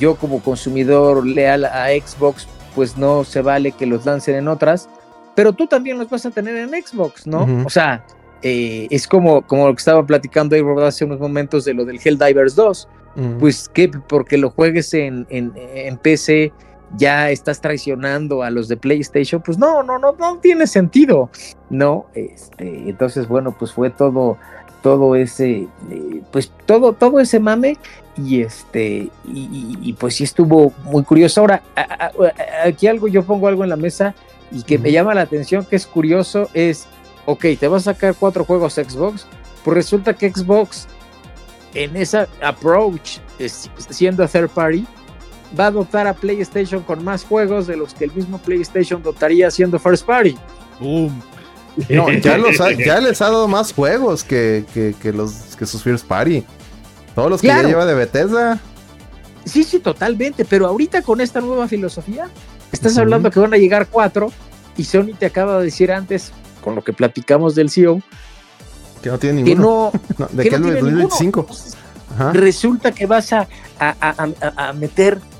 yo como consumidor leal a Xbox, pues no se vale que los lancen en otras, pero tú también los vas a tener en Xbox, ¿no? O sea, eh, es como, como lo que estaba platicando ahí hace unos momentos de lo del Helldivers 2, Ujú. pues que porque lo juegues en, en, en PC ya estás traicionando a los de PlayStation, pues no, no, no, no tiene sentido, ¿no? Este, entonces, bueno, pues fue todo, todo ese, eh, pues todo, todo ese mame y este, y, pues sí estuvo muy curioso. Ahora, a- a- a- aquí algo, yo pongo algo en la mesa y que me llama la atención, que es curioso, es, ok, te vas a sacar cuatro juegos Xbox, pues resulta que Xbox en esa approach, es- siendo third party, va a dotar a PlayStation con más juegos de los que el mismo PlayStation dotaría siendo first party. ¡Boom! No, ya, los ha- (laughs) ya les ha dado más juegos que, que, que los, que sus First Party. Todos los que Claro. ya lleva de Bethesda. Sí, sí, totalmente, pero ahorita con esta nueva filosofía, estás hablando que van a llegar cuatro y Sony te acaba de decir antes, con lo que platicamos del CEO, Que no tiene que ninguno. no, (laughs) No, ¿De que qué no tiene 2025? ninguno. Ajá. resulta que vas a, a- a- a- a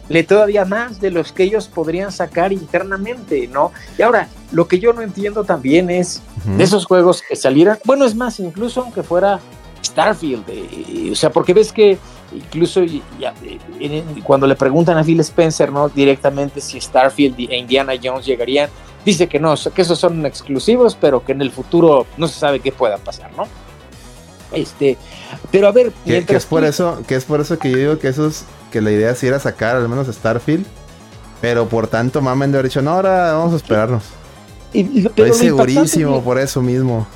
meterle todavía más de los que ellos podrían sacar internamente, ¿no? Y ahora, lo que yo no entiendo también es de esos juegos que salieran, bueno, es más, incluso aunque fuera Starfield, eh, o sea, porque ves que incluso ya, eh, cuando le preguntan a Phil Spencer, ¿no? Directamente si Starfield e Indiana Jones llegarían, dice que no, que esos son exclusivos, pero que en el futuro no se sabe qué pueda pasar, ¿no? Este, pero a ver, Que, es por tú- eso, que es por eso que yo digo que esos, que la idea sí era sacar al menos Starfield. Pero por tanto, mamen de haber dicho, no, ahora vamos a esperarnos. y- pero Estoy lo segurísimo por eso mismo.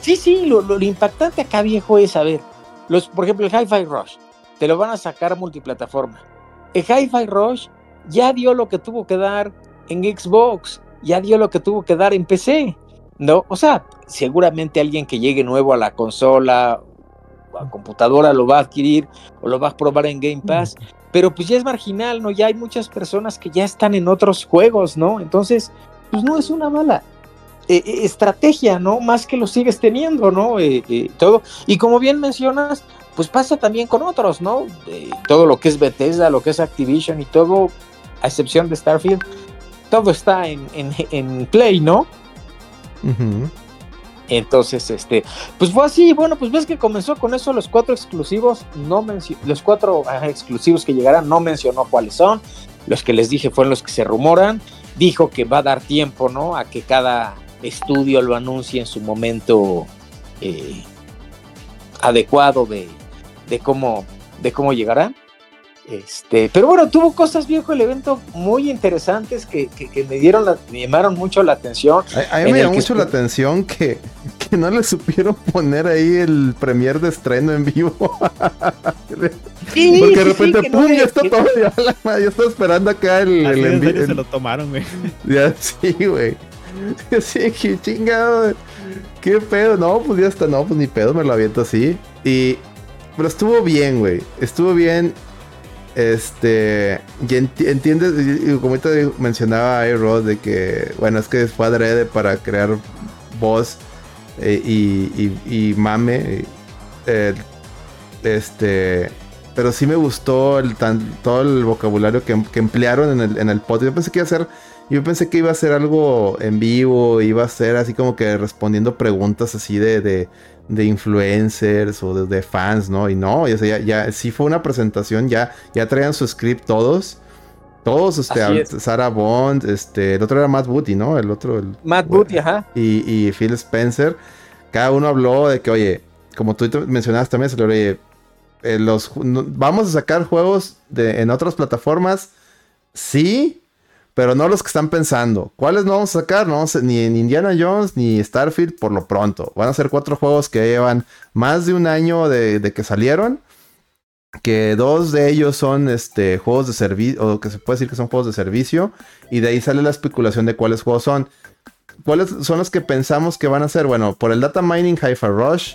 Sí, sí, lo, lo- lo impactante acá, viejo, es, a ver, los, por ejemplo, el Hi-Fi Rush, te lo van a sacar multiplataforma. El Hi-Fi Rush ya dio lo que tuvo que dar en Xbox, ya dio lo que tuvo que dar en PC, ¿no? O sea, seguramente alguien que llegue nuevo a la consola o a computadora lo va a adquirir o lo va a probar en Game Pass, pero pues ya es marginal, ¿no? Ya hay muchas personas que ya están en otros juegos, ¿no? Entonces, pues no es una mala eh, eh, estrategia, ¿no? Más que lo sigues teniendo, ¿no? Eh, eh, todo. Y como bien mencionas, pues pasa también con otros, ¿no? Todo lo que es Bethesda, lo que es Activision y todo, a excepción de Starfield, todo está en, en, en Play, ¿no? Entonces, este, pues fue así, bueno, pues ves que comenzó con eso, los cuatro exclusivos, no los cuatro exclusivos que llegarán, no mencionó cuáles son, los que les dije fueron los que se rumoran, dijo que va a dar tiempo, ¿no? A que cada estudio lo anuncie en su momento eh, adecuado de, de cómo, de cómo llegará. Este, pero bueno, tuvo cosas viejo el evento muy interesantes que, que- que me dieron la- me llamaron mucho la atención. A, a mí me llamó mucho la atención que, que no le supieron poner ahí el premier de estreno en vivo. (laughs) Sí, Porque de sí, sí, repente, no ¡pum! ya está que- todo. Ya, la madre, yo estaba esperando acá el, Así el en se lo tomaron, güey. (laughs) Ya, sí, güey. (laughs) Sí, que chingado. ¿Qué pedo? No, pues ya está. No, pues ni pedo, me lo aviento así. Y. Pero estuvo bien, güey. Estuvo bien. Este. Y enti- entiendes. y- como ahorita mencionaba a de que. Bueno, es que fue adrede para crear voz eh, y, y, mame. eh, este. Pero sí me gustó el tan, todo el vocabulario que, que emplearon en el, en el podcast. Yo pensé que iba a ser yo pensé que iba a ser algo en vivo, iba a ser así como que respondiendo preguntas así de, de influencers o de, de fans, ¿no? Y no, o sea, ya, ya sí fue una presentación, ya, ya traían su script todos. Todos, este. Sarah Bond, este, el otro era Matt Booty, ¿no? El otro, el, Matt bueno, Booty, ajá. y, y Phil Spencer, cada uno habló de que, oye, como tú mencionabas también, se le oye, eh, los, no- vamos a sacar juegos de, en otras plataformas, sí, pero no los que están pensando. ¿Cuáles no vamos a sacar? No, vamos a- ni en Indiana Jones ni Starfield por lo pronto. Van a ser cuatro juegos que llevan más de un año de, de que salieron. Que dos de ellos son este, juegos de servicio, o que se puede decir que son juegos de servicio. Y de ahí sale la especulación de cuáles juegos son. ¿Cuáles son los que pensamos que van a ser? Bueno, por el data mining, Hi-Fi Rush,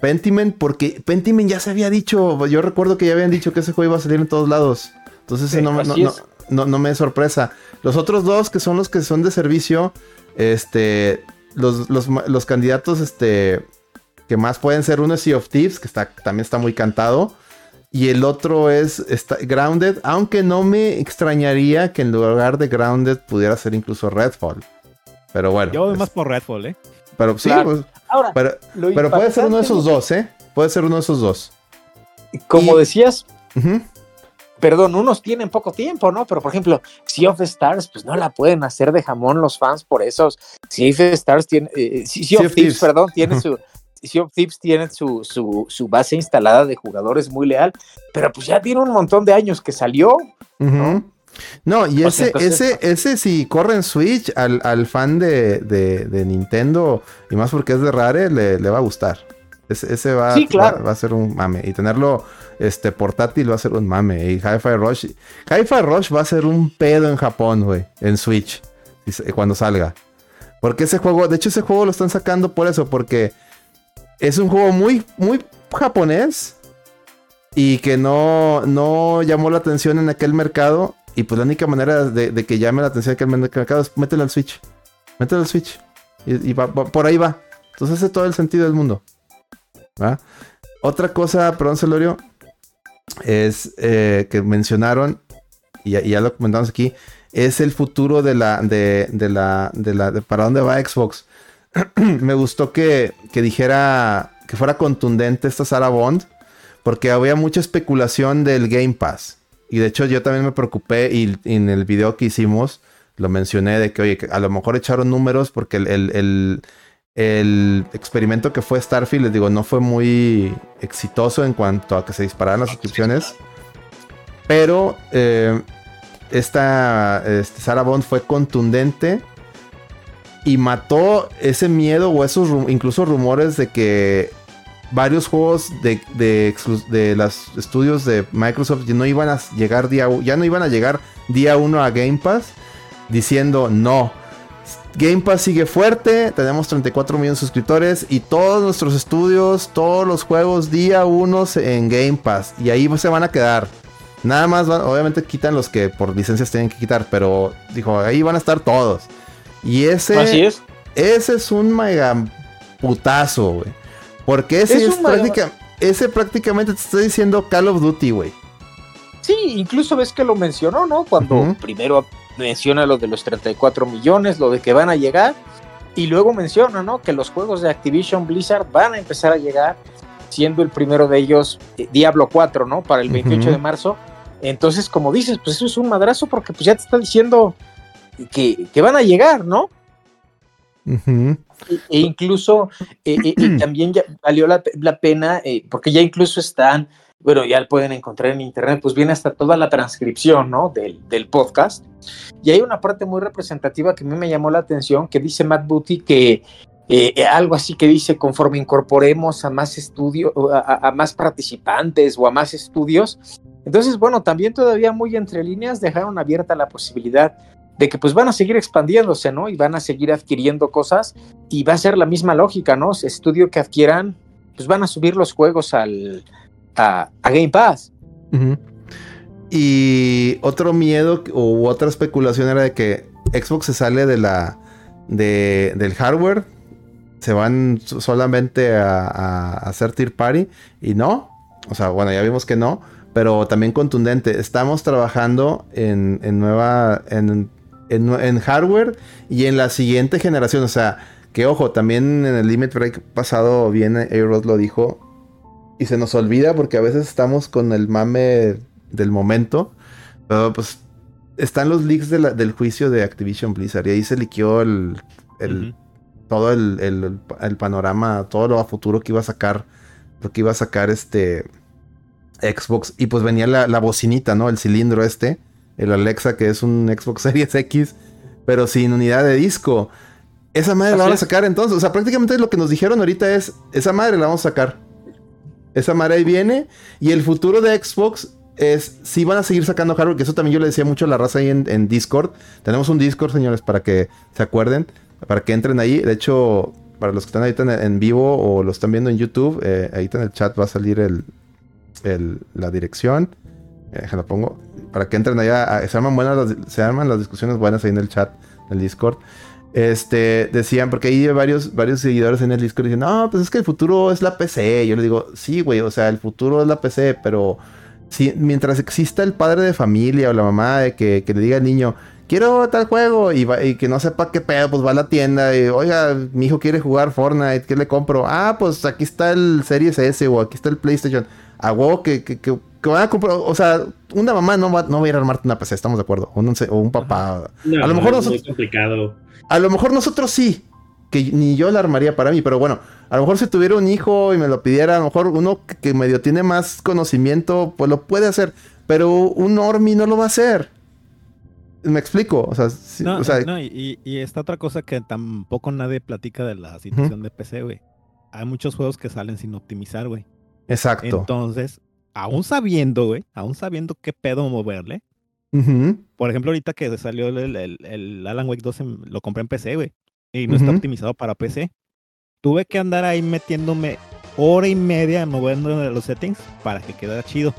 Pentiment, porque Pentiment ya se había dicho, yo recuerdo que ya habían dicho que ese juego iba a salir en todos lados. Entonces Sí, no, no, no. No- no me es sorpresa. Los otros dos, que son los que son de servicio, este, los, los, los candidatos, este, que más pueden ser, uno es Sea of Thieves, que está, también está muy cantado. Y el otro es está- Grounded, aunque no me extrañaría que en lugar de Grounded pudiera ser incluso Redfall. Pero bueno. Yo voy es- más por Redfall, ¿eh? pero sí, Claro. pues, Ahora, pero, pero puede ser uno de esos dos, ¿eh? Puede ser uno de esos dos. Como Y- decías. Perdón, unos tienen poco tiempo, ¿no? Pero por ejemplo, Sea of Stars, pues no la pueden hacer de jamón los fans por eso. Sea of Stars tiene, eh, sea, Sea of of Thieves, Thieves. perdón, tiene (laughs) su, Sea of Thieves tiene su, su, su base instalada de jugadores muy leal, pero pues ya tiene un montón de años que salió. No, y sea, ese, entonces- ese, ese si corre en Switch al, al fan de, de- de Nintendo, y más porque es de Rare, le, le va a gustar. Ese, ese va, Sí, claro. va, va a ser un mame. Y tenerlo este, portátil va a ser un mame. Y Hi-Fi Rush. Hi-Fi Rush va a ser un pedo en Japón, güey. En Switch. Cuando salga. Porque ese juego, de hecho, ese juego lo están sacando por eso. Porque es un juego muy, muy japonés. Y que no, no llamó la atención en aquel mercado. Y pues la única manera de, de que llame la atención en aquel mercado es mételo al Switch. Mételo al Switch. Y, y va- va- por ahí va. Entonces hace todo el sentido del mundo. Otra cosa, perdón, Celorio, es eh, que mencionaron, y ya, lo comentamos aquí, es el futuro de la, de, de la, de la, de para dónde va Xbox. (clears throat) Me gustó que, que dijera, que fuera contundente esta Sarah Bond, porque había mucha especulación del Game Pass. Y de hecho yo también me preocupé y, en el video que hicimos lo mencioné de que, oye, a lo mejor echaron números porque el, el- el- el experimento que fue Starfield, les digo, no fue muy exitoso en cuanto a que se dispararan las suscripciones. Pero eh, esta este, Sarah Bond fue contundente y mató ese miedo o esos incluso rumores de que varios juegos de, de, de los estudios de Microsoft ya no iban a llegar día ya no iban a llegar día uno a Game Pass diciendo no. Game Pass sigue fuerte, tenemos 34 millones de suscriptores y todos nuestros estudios, todos los juegos día uno en Game Pass y ahí se van a quedar. Nada más, van- obviamente quitan los que por licencias tienen que quitar, pero dijo, ahí van a estar todos. Y ese, Así es. ese es un mega putazo, güey. Porque ese Es práctica- ese prácticamente te está diciendo Call of Duty, güey. Sí, incluso ves que lo mencionó, ¿no? Cuando primero menciona lo de los 34 millones, lo de que van a llegar, y luego menciona, ¿no? Que los juegos de Activision Blizzard van a empezar a llegar, siendo el primero de ellos eh, Diablo 4, ¿no? Para el 28 Ujú. de marzo. Entonces, como dices, pues eso es un madrazo porque pues ya te está diciendo que, que van a llegar, ¿no? E- e incluso eh, eh, (clears throat) también ya valió la, la pena porque ya incluso están, bueno, ya lo pueden encontrar en internet, pues viene hasta toda la transcripción, ¿no? Del, del podcast. Y hay una parte muy representativa que a mí me llamó la atención, que dice Matt Booty que eh, algo así que dice, conforme incorporemos a más estudios, a- a más participantes o a más estudios. Entonces, bueno, también todavía muy entre líneas dejaron abierta la posibilidad de que pues van a seguir expandiéndose, ¿no? Y van a seguir adquiriendo cosas y va a ser la misma lógica, ¿no? Estudio que adquieran, pues van a subir los juegos al, a, a Game Pass. Y otro miedo u otra especulación era de que Xbox se sale de la de, del hardware, se van so- solamente a, a hacer tier party y no, o sea, bueno, ya vimos que no, pero también contundente. Estamos trabajando en, en nueva en, en hardware y en la siguiente generación, o sea, que ojo, también en el Limit Break pasado bien A-Rod lo dijo, y se nos olvida porque a veces estamos con el mame del momento. Pero pues están los leaks de la- del juicio de Activision Blizzard y ahí se liqueó el, el- todo el, el- el panorama, todo lo a futuro que iba a sacar, lo que iba a sacar este Xbox. Y pues venía la, la bocinita, ¿no? El cilindro este, el Alexa que es un Xbox (laughs) Series X, pero sin unidad de disco. Esa madre la van a sacar entonces. O sea, prácticamente lo que nos dijeron ahorita es, esa madre la vamos a sacar. Esa madre ahí viene. Y el futuro de Xbox es, si van a seguir sacando hardware, que eso también yo le decía mucho a la raza ahí en, en Discord. Tenemos un Discord, señores, para que se acuerden, para que entren ahí. De hecho, para los que están ahorita en, en vivo o lo están viendo en YouTube, eh, ahorita en el chat va a salir el, el- la dirección. Eh, pongo. Para que entren allá. a- se, arman buenas se arman las discusiones buenas ahí en el chat del Discord. Este, decían, porque ahí hay varios, varios seguidores en el Discord dicen, no, pues es que el futuro es la PC. Yo les digo, sí, güey, o sea, el futuro es la PC, pero si, mientras exista el padre de familia o la mamá de que, que le diga al niño, quiero tal juego, y, va- y que no sepa qué pedo, pues va a la tienda y, oiga, mi hijo quiere jugar Fortnite, ¿qué le compro? Ah, pues aquí está el Series S o aquí está el PlayStation. A que, que, que, que van a comprar, o sea, una mamá no va, no va a ir a armarte una PC, estamos de acuerdo, o un papá. No, A lo mejor es muy nosotros- complicado. A lo mejor nosotros sí. Que ni yo la armaría para mí, pero bueno, a lo mejor si tuviera un hijo y me lo pidiera, a lo mejor uno que, medio tiene más conocimiento, pues lo puede hacer. Pero un normie no lo va a hacer. Me explico. O sea, sí, No, o sea, no, y, y esta otra cosa que tampoco nadie platica de la situación de PC, güey. Hay muchos juegos que salen sin optimizar, güey. exacto. Entonces, aún sabiendo, güey, aún sabiendo qué pedo moverle. Por ejemplo, ahorita que salió el, el- el Alan Wake 2, en- lo compré en PC, güey. Y no está optimizado para PC. Tuve que andar ahí metiéndome hora y media moviendo los settings para que quedara chido.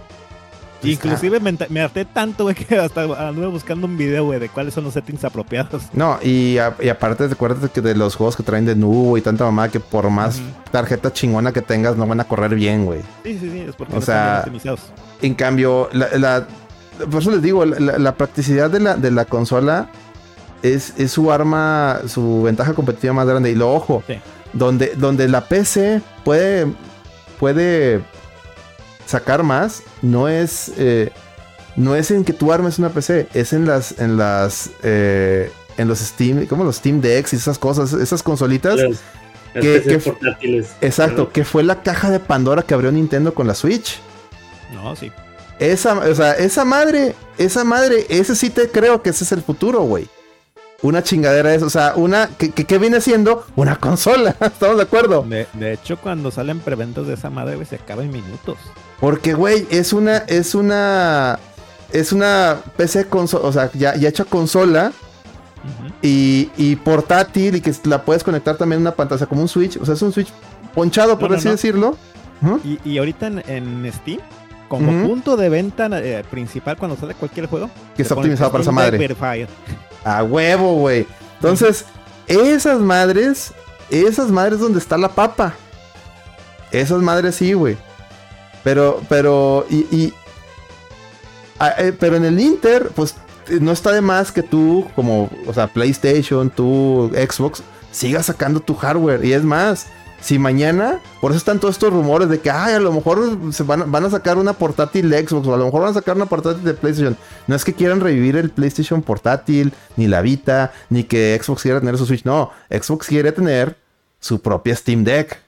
Inclusive me, harté tanto, güey, (laughs) que hasta anduve buscando un video, güey, de cuáles son los settings apropiados. No, y, a- y aparte, recuerda que de los juegos que traen de nubo y tanta mamá, que por más tarjeta chingona que tengas, no van a correr bien, güey. Sí, sí, sí, es porque O no sea, están bien optimizados. En cambio, la, la- por eso les digo, la, practicidad de la, de la consola es, es su arma, su ventaja competitiva más grande. Y lo ojo, Sí. donde, donde la PC puede, puede sacar más, no es, eh, no es en que tú armes una PC, es en las, en las, eh, en los Steam, como los Steam Decks y esas cosas, esas consolitas. Las, las ¿Qué- PCs qué- portátiles. Exacto, que fue la caja de Pandora que abrió Nintendo con la Switch. No, sí. Esa, o sea, esa madre, esa madre, ese sí te creo que ese es el futuro, güey. Una chingadera es, o sea, una, que, que- que viene siendo una consola, (laughs) ¿estamos de acuerdo? De, de hecho, cuando salen preventas de esa madre, güey, se acaba en minutos. Porque, güey, es una, es una, es una PC consola, o sea, ya, ya hecha consola y, y portátil y que la puedes conectar también a una pantalla, como un Switch, o sea, es un Switch ponchado, por No, no, así no. decirlo. Y, y ahorita en, en Steam, como punto de venta eh, principal cuando sale cualquier juego, Que está optimizado para esa madre. A huevo, güey. Entonces, esas madres, esas madres donde está la papa. Esas madres sí, güey. Pero, pero, y, y- eh, pero en el Inter, pues eh, no está de más que tú, como, o sea, PlayStation, tú, Xbox, sigas sacando tu hardware. Y es más, si mañana, por eso están todos estos rumores de que, ay, a lo mejor se van, van a sacar una portátil de Xbox, o a lo mejor van a sacar una portátil de PlayStation. No es que quieran revivir el PlayStation portátil, ni la Vita, ni que Xbox quiera tener su Switch. No, Xbox quiere tener su propia Steam Deck.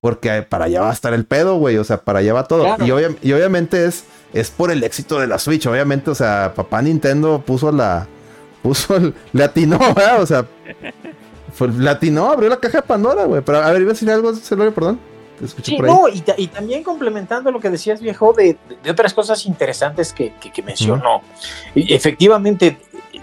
Porque para allá va a estar el pedo, güey. O sea, para allá va todo. Claro. Y, obvia- y obviamente es, es por el éxito de la Switch. Obviamente, o sea, papá Nintendo puso la. Puso el. Le atinó, (laughs) ¿verdad? O sea. Fue, le atinó, abrió la caja de Pandora, güey. Pero a ver, iba a decir algo, Celorio, perdón. Te escuché Sí, por ahí. no, y, ta- y también complementando lo que decías, viejo, de, de otras cosas interesantes que, que- que mencionó. Y efectivamente,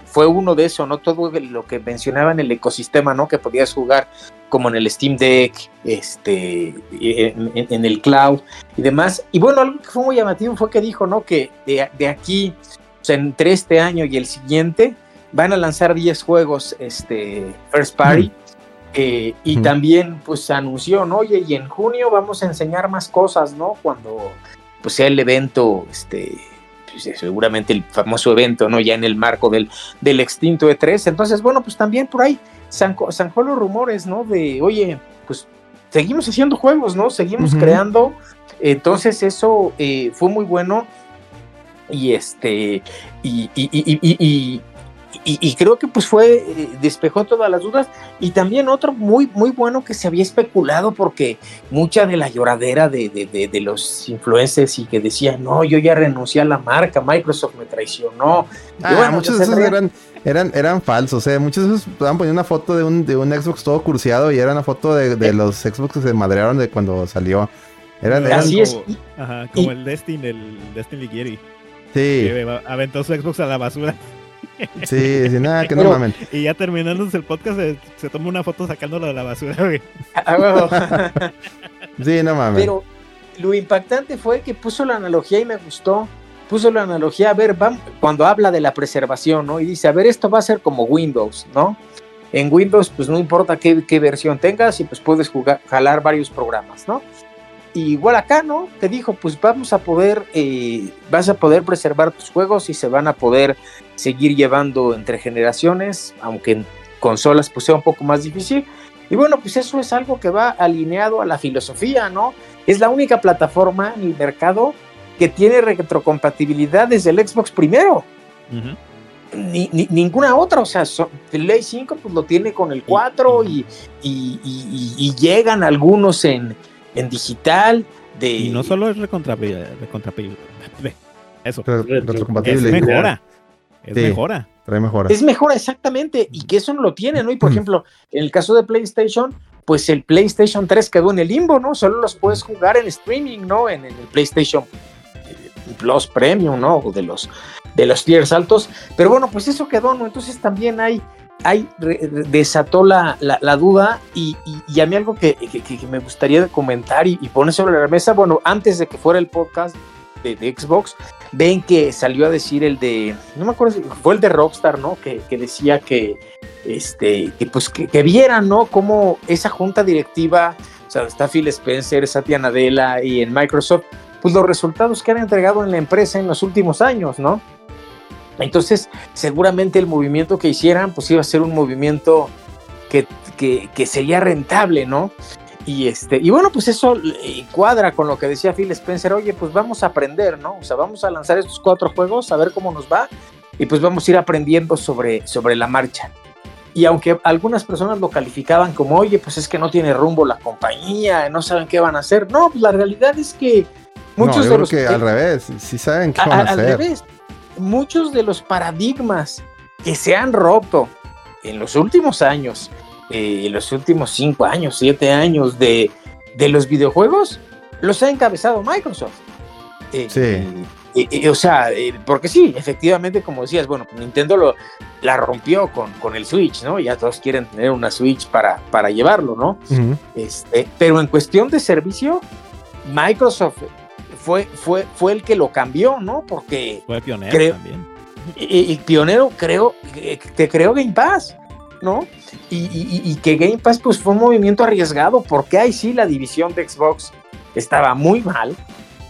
fue uno de eso, ¿no? Todo lo que mencionaba en el ecosistema, ¿no? Que podías jugar como en el Steam Deck, este, en, en- en el cloud y demás. Y bueno, algo que fue muy llamativo fue que dijo, ¿no? Que de, de aquí, o sea, entre este año y el siguiente, van a lanzar 10 juegos, este, first party. Eh, y también pues anunció, ¿no? Oye, y en junio vamos a enseñar más cosas, ¿no? Cuando pues sea el evento, este, pues, seguramente el famoso evento, ¿no? Ya en el marco del, del extinto E3. Entonces, bueno, pues también por ahí zanjó, zanjó los rumores, ¿no? De, oye, pues seguimos haciendo juegos, ¿no? Seguimos creando. Entonces eso eh, fue muy bueno. Y este, y, y, y, y, y- creo que pues fue, eh, despejó todas las dudas. Y también otro muy, muy bueno que se había especulado porque mucha de la lloradera de, de, de, de los influencers y que decían, no, yo ya renuncié a la marca, Microsoft me traicionó. Ah, bueno, muchos de esos eran, eran, eran falsos, eh. Muchos de esos estaban poniendo una foto de un, de un Xbox todo cursiado y era una foto de, de Eh. los Xbox que se madrearon de cuando salió. Eran, eran- Así es. como- Ajá, Y- como el Destiny, el Destiny Lighieri. Sí, que aventó su Xbox a la basura. (laughs) sí, sí, nada, que no Pero- mamen. Y ya terminándose el podcast, se, se toma una foto sacándolo de la basura, güey. Ah. (laughs) Sí, no mames. Pero lo impactante fue que puso la analogía y me gustó. Puso la analogía, a ver, vamos, cuando habla de la preservación, ¿no? Y dice, a ver, esto va a ser como Windows, ¿no? En Windows, pues no importa qué, qué versión tengas y pues puedes jugar, jalar varios programas, ¿no? Y igual acá, ¿no? Te dijo, pues vamos a poder, eh, vas a poder preservar tus juegos y se van a poder seguir llevando entre generaciones, aunque en consolas pues sea un poco más difícil. Y bueno, pues eso es algo que va alineado a la filosofía, ¿no? Es la única plataforma en el mercado que tiene retrocompatibilidad desde el Xbox primero. Ni, ni- ninguna otra, o sea, so- Play 5 pues lo tiene con el 4 y, y- y- y- y llegan algunos en, en digital. De, Y no solo es recontrapi- recontrapi- (laughs) Eso. Re- Es retrocompatible. mejora. Es Sí. mejora. Trae mejora. Es mejor exactamente, y que eso no lo tiene, ¿no? Y por ejemplo, en el caso de PlayStation, pues el PlayStation 3 quedó en el limbo, ¿no? Solo los puedes jugar en streaming, ¿no? En, en el PlayStation eh, Plus Premium, ¿no? O De los, de los tiers altos. Pero bueno, pues eso quedó, ¿no? Entonces también hay, desató la, la- la duda y, y- y a mí algo que, que- que me gustaría comentar y, y poner sobre la mesa, bueno, antes de que fuera el podcast, de, Xbox, ven que salió a decir el de, no me acuerdo si fue el de Rockstar, ¿no? Que, que decía que, este, que pues que, que vieran, ¿no? Cómo esa junta directiva, o sea, está Phil Spencer, Satya Nadella y en Microsoft, pues los resultados que han entregado en la empresa en los últimos años, ¿no? Entonces, seguramente el movimiento que hicieran, pues iba a ser un movimiento que, que, que sería rentable, ¿no? Y, este, y bueno, pues eso eh, cuadra con lo que decía Phil Spencer, oye, pues vamos a aprender, ¿no? O sea, vamos a lanzar estos cuatro juegos, a ver cómo nos va, y pues vamos a ir aprendiendo sobre, sobre la marcha. Y aunque algunas personas lo calificaban como, oye, pues es que no tiene rumbo la compañía, no saben qué van a hacer, no, pues la realidad es que muchos no, yo de creo los... que al revés, sí saben qué a- van a al hacer. revés, muchos de los paradigmas que se han roto en los últimos años, eh, en los últimos cinco años, siete años de, de los videojuegos, los ha encabezado Microsoft. Eh, Sí. eh, eh, o sea, eh, porque sí, efectivamente, como decías, bueno, Nintendo lo, la rompió con, con el Switch, ¿no? Ya todos quieren tener una Switch para, para llevarlo, ¿no? Este, pero en cuestión de servicio, Microsoft fue, fue, fue el que lo cambió, ¿no? Porque Fue pionero Creo- también. el pionero creo que creó Game Pass, ¿no? Y, que Game Pass pues fue un movimiento arriesgado porque ahí sí la división de Xbox estaba muy mal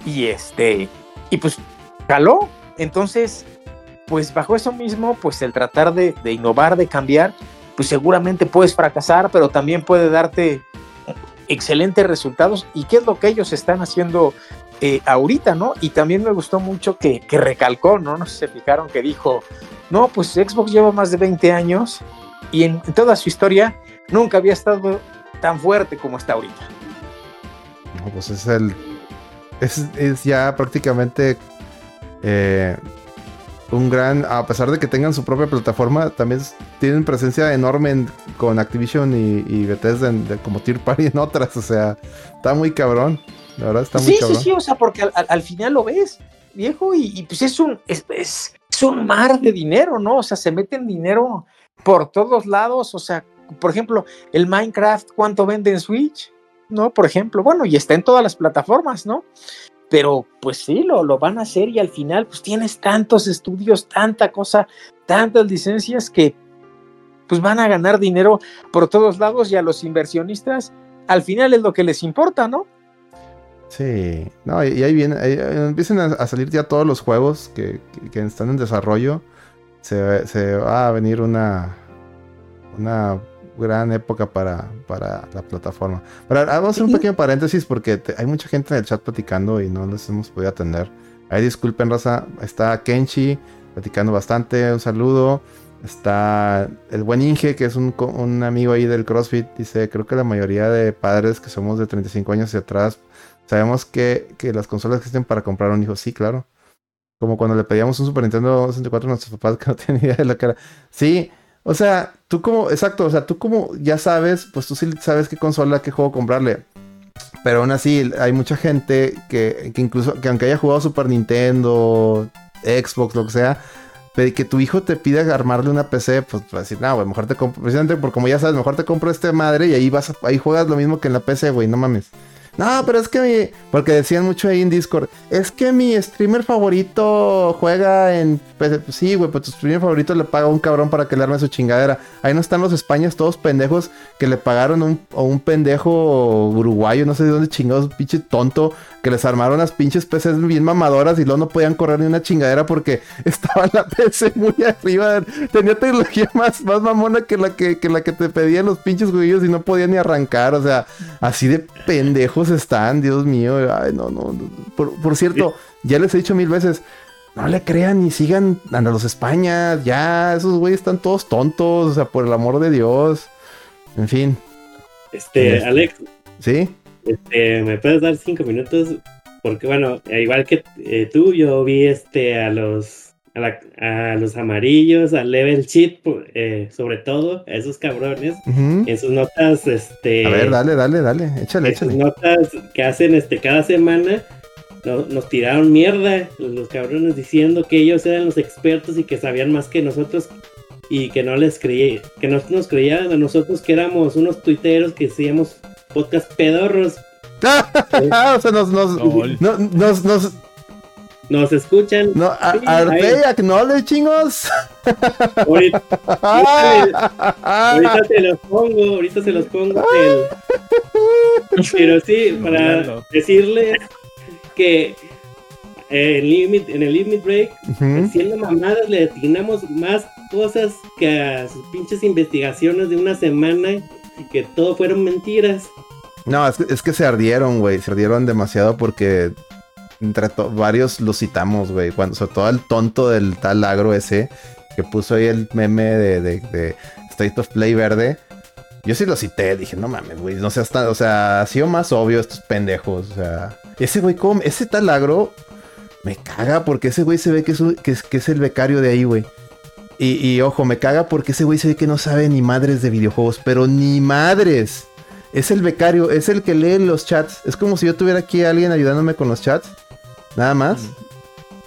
y este y pues caló. Entonces, pues bajo eso mismo, pues el tratar de, de innovar, de cambiar, pues seguramente puedes fracasar, pero también puede darte excelentes resultados. ¿Y qué es lo que ellos están haciendo eh, ahorita, no? Y también me gustó mucho que, que recalcó, ¿no? No sé si se fijaron que dijo, no, pues Xbox lleva más de 20 años y en, toda su historia nunca había estado tan fuerte como está ahorita. No, pues es el. Es, es ya prácticamente eh, un gran. A pesar de que tengan su propia plataforma, también tienen presencia enorme en- con Activision y, y Bethesda en- de- como Tier Party en otras. O sea, está muy cabrón. La verdad está muy Sí, sí, cabrón. sí, o sea, porque al, al- al final lo ves, viejo, y, y, pues es un, es, es- es un mar de dinero, ¿no? O sea, se meten dinero por todos lados, o sea, por ejemplo, el Minecraft, ¿cuánto vende en Switch? ¿No? Por ejemplo, bueno, y está en todas las plataformas, ¿no? Pero pues sí, lo, lo van a hacer y al final pues tienes tantos estudios, tanta cosa, tantas licencias que pues van a ganar dinero por todos lados y a los inversionistas al final es lo que les importa, ¿no? Sí, no, y, ahí viene, ahí- ahí empiezan a, salir ya todos los juegos que- que están en desarrollo. Se, se va a venir una, una gran época para, para la plataforma. Pero vamos a hacer un pequeño paréntesis porque te- hay mucha gente en el chat platicando y no les hemos podido atender. Ahí disculpen, raza. Está Kenchi platicando bastante. Un saludo. Está el buen Inge, que es un, amigo ahí del CrossFit. Dice, creo que la mayoría de padres que somos de 35 años hacia atrás Sabemos que, que las consolas existen para comprar un hijo, sí, claro. Como cuando le pedíamos un Super Nintendo 64 a nuestros papás que no tenían idea de la cara. Sí, o sea, tú como, exacto, o sea, tú como ya sabes, pues tú sí sabes qué consola, qué juego comprarle. Pero aún así, hay mucha gente que, que incluso, que aunque haya jugado Super Nintendo, Xbox, lo que sea, que tu hijo te pida armarle una PC, pues va a decir, no, güey, mejor te compro, precisamente por como ya sabes, mejor te compro este madre y ahí vas, ahí juegas lo mismo que en la PC, güey, no mames. No, pero es que mi. Porque decían mucho ahí en Discord. Es que mi streamer favorito juega en. PC". Pues sí, güey, pero tu streamer favorito le paga a un cabrón para que le arme su chingadera. Ahí no están los Españas todos pendejos que le pagaron un, a un pendejo uruguayo, no sé de dónde chingados, pinche tonto, que les armaron las pinches PCs bien mamadoras y luego no podían correr ni una chingadera porque (laughs) estaba la PC muy arriba. Tenía tecnología (laughs) más, más mamona que la que, que la que te pedían los pinches jueguillos y no podían ni arrancar. O sea, así de están, Dios mío. Ay, no, no. no. Por, por cierto, ya les he dicho mil veces. No le crean ni sigan a los Españas. Ya, esos güeyes están todos tontos. O sea, por el amor de Dios. En fin, Este, Este. Alex, ¿sí? este, ¿me puedes dar cinco minutos? Porque bueno, igual que eh, tú, yo vi este a los a, la- a los amarillos, al level cheat, po- eh, sobre todo, a esos cabrones, Ujú. en sus notas, este, A ver, dale, dale, dale. Échale, en sus notas que hacen este cada semana. no- nos tiraron mierda los cabrones diciendo que ellos eran los expertos y que sabían más que nosotros y que no les creí, que no nos creían a nosotros que éramos unos tuiteros que hacíamos podcast pedorros (laughs) o sea, nos, nos, nos, nos escuchan. No, Sí, are ahí. they acknowledging us? Ahorita, ahorita te los pongo, ahorita se los pongo. el- Pero sí, para decirles que en, limit, en el Limit Break, haciendo mamadas, le destinamos más cosas que a sus pinches investigaciones de una semana y que todo fueron mentiras. No, es que, es que se ardieron, güey. Se ardieron demasiado porque entre varios lo citamos, güey. Cuando, sobre todo el tonto del tal agro ese que puso ahí el meme de, de- de State of Play verde. Yo sí lo cité, dije, no mames, güey, no seas tan, o sea, ha sido más obvio estos pendejos, o sea, ese güey, ¿cómo? ese tal agro me caga porque ese güey se ve que es, un- que es, que es el becario de ahí, güey. Y, y ojo, me caga porque ese güey se ve que no sabe ni madres de videojuegos, pero ni madres. Es el becario, es el que lee los chats. Es como si yo tuviera aquí a alguien ayudándome con los chats. Nada más.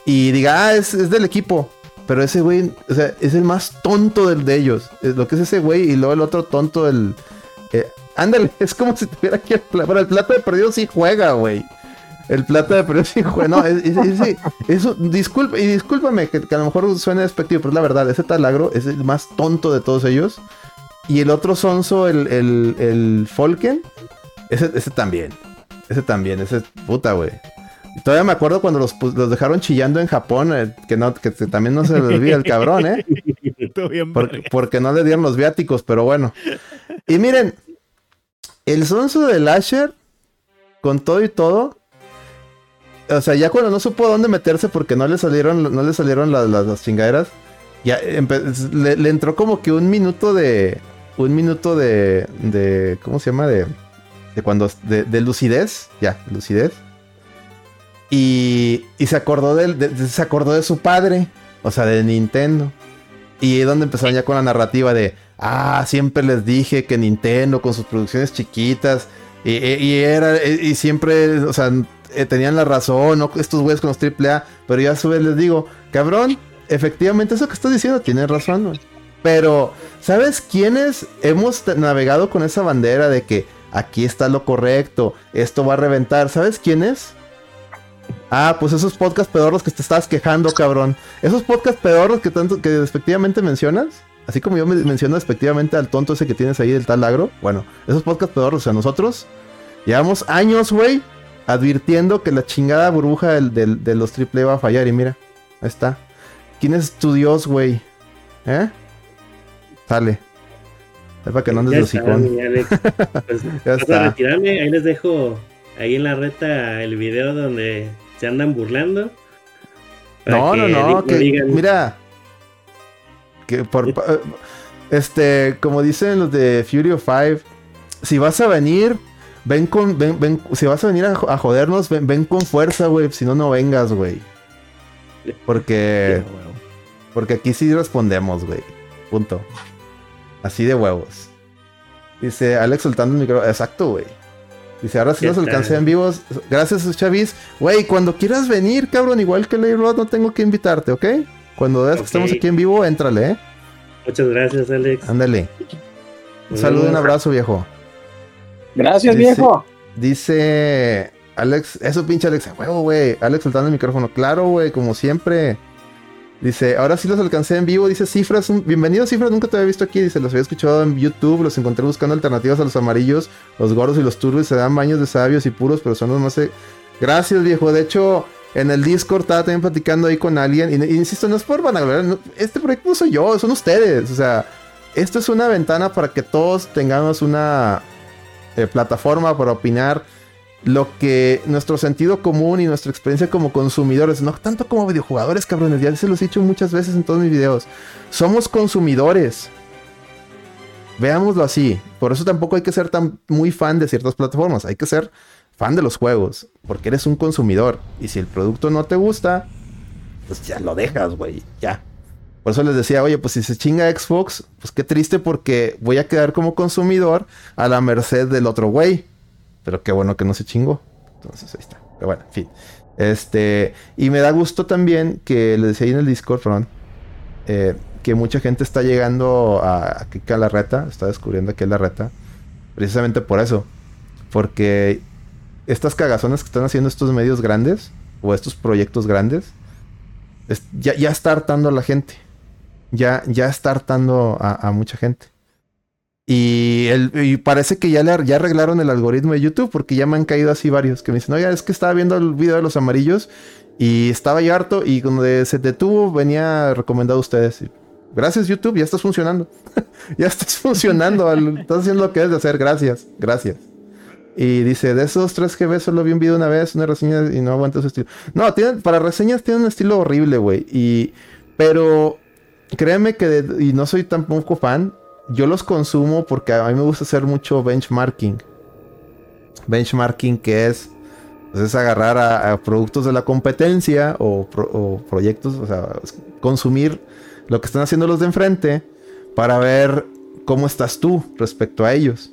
Y diga, ah, es, es del equipo. Pero ese güey, o sea, es el más tonto del de ellos. Es lo que es ese güey y luego el otro tonto, el... eh, ándale, (laughs) es como si tuviera aquí el plata. Pero el plata de perdido sí juega, güey. El plata de perdido sí juega. No, es, es- es- eso, disculpa, y discúlpame que, que a lo mejor suene despectivo, pero es la verdad, ese talagro es el más tonto de todos ellos. Y el otro sonso, el, el, el Folken, ese, ese también. Ese también, ese puta, güey. Todavía me acuerdo cuando los, los dejaron chillando en Japón, eh, que no, que también no se le olvida el cabrón, ¿eh? (laughs) Bien Porque, no le dieron los viáticos, pero bueno. Y miren, el sonso de Lasher, con todo y todo, o sea, ya cuando no supo dónde meterse porque no le salieron, no le salieron las, las- las chingaderas, ya le, le entró como que un minuto de, un minuto de, de, ¿cómo se llama? De, de cuando, de, de lucidez, ya, lucidez. Y, se acordó de, se acordó de su padre, o sea, de Nintendo. Y es donde empezaron ya con la narrativa de, ah, siempre les dije que Nintendo con sus producciones chiquitas y, y- era y siempre, o sea, eh, tenían la razón, ¿no? estos güeyes con los AAA, pero yo a su vez les digo, cabrón, efectivamente eso que estás diciendo tienes razón. Pero, ¿sabes quiénes hemos navegado con esa bandera de que aquí está lo correcto, esto va a reventar? ¿Sabes quiénes? Ah, pues esos podcast pedorros que te estabas quejando, cabrón. Esos podcast pedorros que tanto que despectivamente mencionas, así como yo me menciono despectivamente al tonto ese que tienes ahí del tal agro. Bueno, esos podcast pedorros, o sea, nosotros llevamos años, güey, advirtiendo que la chingada burbuja del, del- de los triple va a fallar. Y mira, ahí está. ¿Quién es tu dios, güey? ¿Eh? Sale. Es para que no andes Ya de está, hocicón. mi Alex. (laughs) Pues, Ya vas a está. retirarme, ahí les dejo ahí en la reta el video donde se andan burlando. No, no, no, que digan, mira, que por eh, este, como dicen los de Fury of Five, si vas a venir, ven con, ven, ven, si vas a venir a, jo- a jodernos, ven, ven con fuerza, güey, si no, no vengas, güey. Porque, porque aquí sí respondemos, güey. Punto. Así de huevos. Dice Alex soltando el micrófono. Exacto, güey. Dice, ahora sí los alcancé en vivos. Gracias, Chavis. Güey, cuando quieras venir, cabrón, igual que Rod, no tengo que invitarte, ¿ok? Cuando veas que estamos aquí en vivo, éntrale, ¿eh? Muchas gracias, Alex. Ándale. Un saludo y un abrazo, viejo. Gracias, Dice- viejo. Dice Alex, eso pinche Alex, huevo, güey. Alex soltando el micrófono, claro, güey, como siempre. Dice, ahora sí los alcancé en vivo. Dice Cifras, un- bienvenido Cifras, nunca te había visto aquí. Dice, los había escuchado en YouTube, los encontré buscando alternativas a los amarillos, los gordos y los turbios. Se dan baños de sabios y puros, pero son los más... e- Gracias, viejo. De hecho, en el Discord estaba también platicando ahí con alguien. Y, insisto, no es por vanagloria. este proyecto no soy yo, son ustedes. O sea, esto es una ventana para que todos tengamos una eh, plataforma para opinar lo que nuestro sentido común y nuestra experiencia como consumidores, no tanto como videojugadores, cabrones, ya se los he dicho muchas veces en todos mis videos. Somos consumidores. Veámoslo así. Por eso tampoco hay que ser tan muy fan de ciertas plataformas. Hay que ser fan de los juegos. Porque eres un consumidor. Y si el producto no te gusta, pues ya lo dejas, güey. Ya. Por eso les decía, oye, pues si se chinga Xbox, pues qué triste porque voy a quedar como consumidor a la merced del otro güey. Pero qué bueno que no se chingó. Entonces ahí está. Pero bueno, en fin. Este, y me da gusto también que les decía ahí en el Discord, perdón, eh, que mucha gente está llegando a, a la reta, está descubriendo que es la reta, precisamente por eso. Porque estas cagazones que están haciendo estos medios grandes, o estos proyectos grandes, es- ya, ya está hartando a la gente. Ya, ya está hartando a mucha gente. Y, parece que ya, le, ya arreglaron el algoritmo de YouTube porque ya me han caído así varios que me dicen, oye, es que estaba viendo el video de los amarillos y estaba ya harto y donde se detuvo venía recomendado a ustedes. Gracias YouTube, ya estás funcionando. (laughs) ya estás funcionando, al- estás haciendo lo que debes de hacer, gracias, gracias. Y dice, de esos 3 GB solo vi un video una vez, una reseña y no aguanta su estilo. No, para reseñas tiene un estilo horrible, güey. Y, pero créeme que, y no soy tampoco fan, yo los consumo porque a mí me gusta hacer mucho benchmarking. Benchmarking que es, pues, es agarrar a, productos de la competencia o, pro- o proyectos, o sea, consumir lo que están haciendo los de enfrente para ver cómo estás tú respecto a ellos.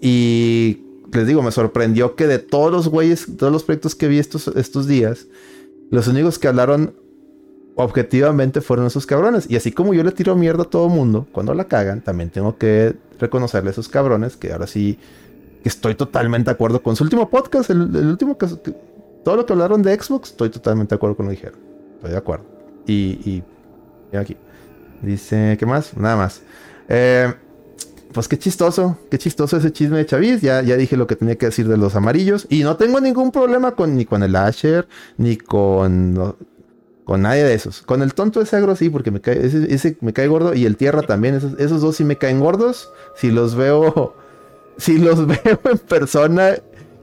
Y les digo, me sorprendió que de todos los güeyes, todos los proyectos que vi estos, estos días, los únicos que hablaron objetivamente fueron esos cabrones. Y así como yo le tiro mierda a todo mundo cuando la cagan, también tengo que reconocerle a esos cabrones que ahora sí que estoy totalmente de acuerdo con su último podcast, el, último caso, que, todo lo que hablaron de Xbox, estoy totalmente de acuerdo con lo que dijeron. Estoy de acuerdo. Y, y, aquí. Dice, ¿qué más? Nada más. Eh, pues qué chistoso, qué chistoso ese chisme de Chavis. Ya, ya dije lo que tenía que decir de los amarillos. Y no tengo ningún problema con ni con el Asher, ni con, con nadie de esos. Con el tonto ese agro sí, porque me cae, ese, ese me cae gordo. Y el tierra también. Esos, esos dos sí me caen gordos. Si los veo, (laughs) si los (laughs) veo en persona,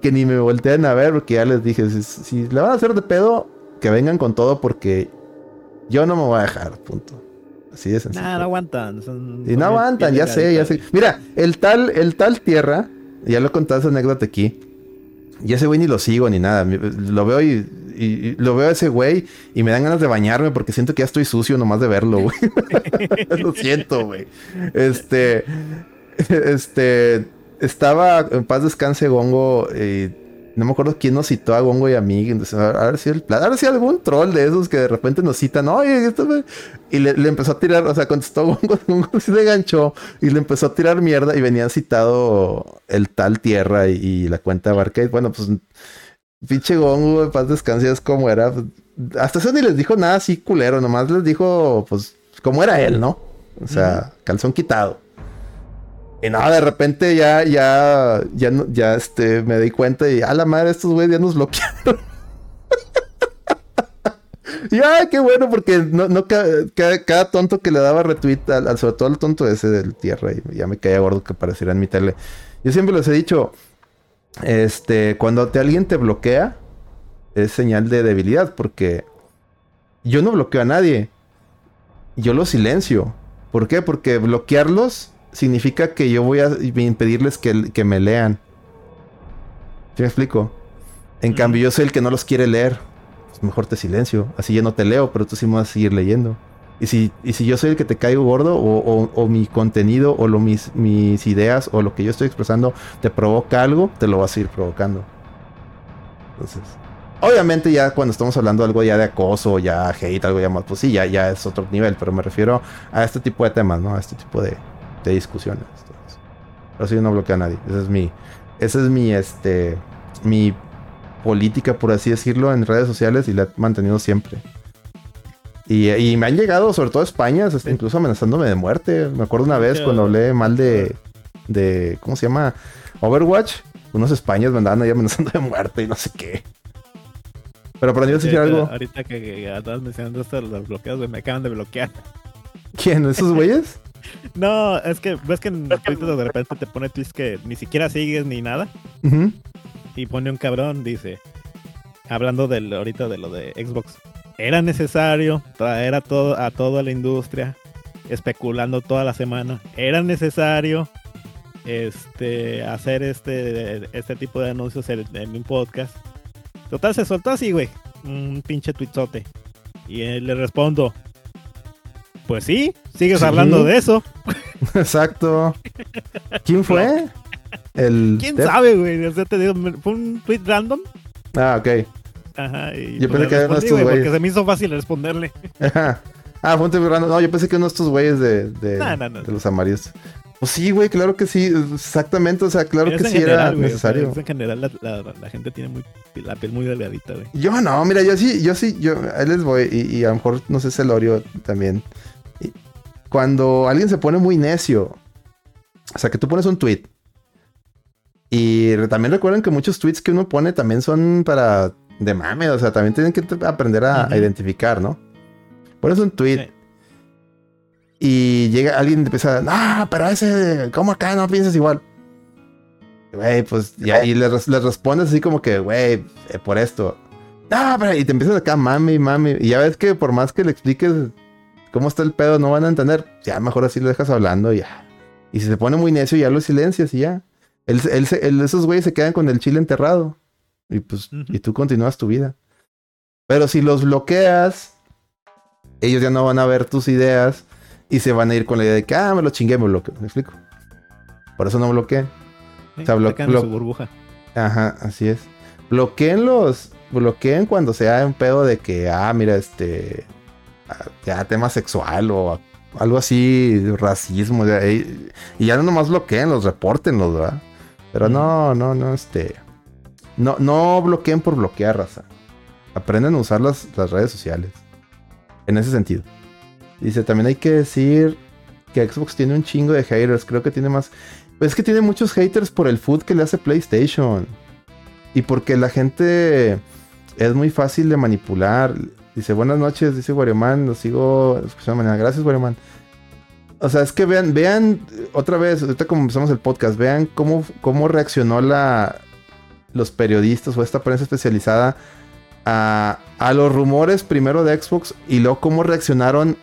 que ni me voltean a ver, porque ya les dije, si, si le van a hacer de pedo, que vengan con todo, porque yo no me voy a dejar, punto. Así de sencillo. Nah, no aguantan. son- Y no aguantan, ya sé, ya sé. Mira, el tal, el tal tierra, ya lo he contado esa anécdota aquí. Y ese güey ni lo sigo ni nada. Lo veo y, lo veo a ese güey y me dan ganas de bañarme porque siento que ya estoy sucio nomás de verlo, güey. (laughs) lo siento, güey. Este, (laughs) este, estaba en paz descanse Gongo y no me acuerdo quién nos citó a Gongo y a mí. Entonces, a ver si el plan, a ver si algún troll de esos que de repente nos citan, oye, esto me-". y le, le empezó a tirar, o sea, contestó Gongo, (laughs) Gongo le ganchó y le empezó a tirar mierda y venían citado el tal tierra y, y la cuenta de Barcade. Bueno, pues pinche Gongo, en paz descanse, es como era. Hasta eso ni les dijo nada así culero, nomás les dijo, pues, cómo era él, ¿no? O sea, calzón quitado. Y nada, de repente ya, ya, ya, ya, este, me di cuenta y a la madre, estos güeyes ya nos bloquearon. (laughs) y ay, qué bueno, porque no, no ca- cada, cada tonto que le daba retweet, al, al- sobre todo al tonto ese del tierra, y ya me caía gordo que apareciera en mi tele. Yo siempre les he dicho, este, cuando te, alguien te bloquea, es señal de debilidad, porque yo no bloqueo a nadie, yo los silencio. ¿Por qué? Porque bloquearlos significa que yo voy a impedirles que, que me lean. ¿Sí me explico? En cambio, yo soy el que no los quiere leer. Pues mejor te silencio. Así ya no te leo, pero tú sí me vas a seguir leyendo. Y si, y si yo soy el que te caigo gordo, o, o- o mi contenido, o lo, mis, mis ideas, o lo que yo estoy expresando, te provoca algo, te lo vas a ir provocando. Entonces, obviamente ya cuando estamos hablando de algo ya de acoso, ya hate, algo ya más, pues sí, ya, ya es otro nivel, pero me refiero a este tipo de temas, ¿no? A este tipo de, de discusiones. Entonces, pero sí, yo no bloqueo a nadie. Esa es mi, esa es mi, este, mi política, por así decirlo, en redes sociales y la he mantenido siempre. Y, y me han llegado, sobre todo a España, incluso amenazándome de muerte. Me acuerdo una vez cuando hablé mal de, de, ¿cómo se llama? Overwatch. Unos españoles me andaban ahí amenazando de muerte y no sé qué. Pero para mí decir Ahorita- algo. Ahorita que, que mencionando esto de los bloqueos, me acaban de bloquear. ¿Quién? ¿Esos güeyes? No, es que ves que en Twitter de repente te pone tweets que ni siquiera sigues ni nada. Y pone un cabrón, dice, hablando del, ahorita de lo de Xbox. Era necesario traer a, todo, a toda la industria especulando toda la semana. Era necesario este hacer este, este tipo de anuncios en, en un podcast. Total, se soltó así, güey. Un pinche tuitzote. Y él le respondo. Pues sí, sigues Sí. hablando de eso. (laughs) Exacto. ¿Quién fue? El. ¿Quién sabe, güey? O sea, te digo, me- fue un tweet random. Ah, ok. Ajá, y Yo pues pensé le que eran estos güey, porque güeyes. se me hizo fácil responderle. (laughs) Ajá. Ah, fue un tweet random. No, yo pensé que uno de estos güeyes de, de, no. de los amarillos. Pues sí, güey, claro que sí, exactamente, o sea, claro que sí era o sea, necesario. es en general la, la- la gente tiene muy, la piel muy delgadita, güey. Yo no, mira, yo sí, yo sí, yo, ahí les voy, y, y a lo mejor, no sé, Celorio también. Cuando alguien se pone muy necio, o sea, que tú pones un tweet, y también recuerden que muchos tweets que uno pone también son para de mame, o sea, también tienen que aprender a, identificar, ¿no? Pones un tweet Sí. y llega alguien y empieza, no, pero ese, ¿cómo acá no piensas igual? Güey, pues, y ahí le, res- le respondes así como que, güey, eh, por esto. No, pero, y te empiezas acá, mami, mami. Y ya ves que por más que le expliques cómo está el pedo, no van a entender. Ya mejor así lo dejas hablando y ya. Y si se pone muy necio, ya lo silencias y ya. Él, él esos güeyes se quedan con el chile enterrado. Y pues, y tú continúas tu vida. Pero si los bloqueas, ellos ya no van a ver tus ideas y se van a ir con la idea de que, ah, me lo chingué, me bloqueo. ¿Me explico? Por eso no bloqueé. Sí, O sea, se blo- quedan en blo- su burbuja. Ajá, así es. Bloqueen los. Bloqueen cuando sea un pedo de que, ah, mira, este. Ya tema sexual o algo así, racismo. ya, y, y ya no nomás bloqueen, los reportenlos, ¿verdad? Pero no, no, no, este. No, no bloqueen por bloquear, raza. Aprenden a usar las, las redes sociales. En ese sentido. Dice, también hay que decir que Xbox tiene un chingo de haters. Creo que tiene más. Pues es que tiene muchos haters por el food que le hace PlayStation. Y porque la gente es muy fácil de manipular. Dice, buenas noches, dice Warioman, lo sigo escuchando mañana. Gracias, Warioman. O sea, es que vean, vean, otra vez, ahorita como empezamos el podcast, vean cómo, cómo reaccionó la, los periodistas o esta prensa especializada a, a los rumores primero de Xbox y luego cómo reaccionaron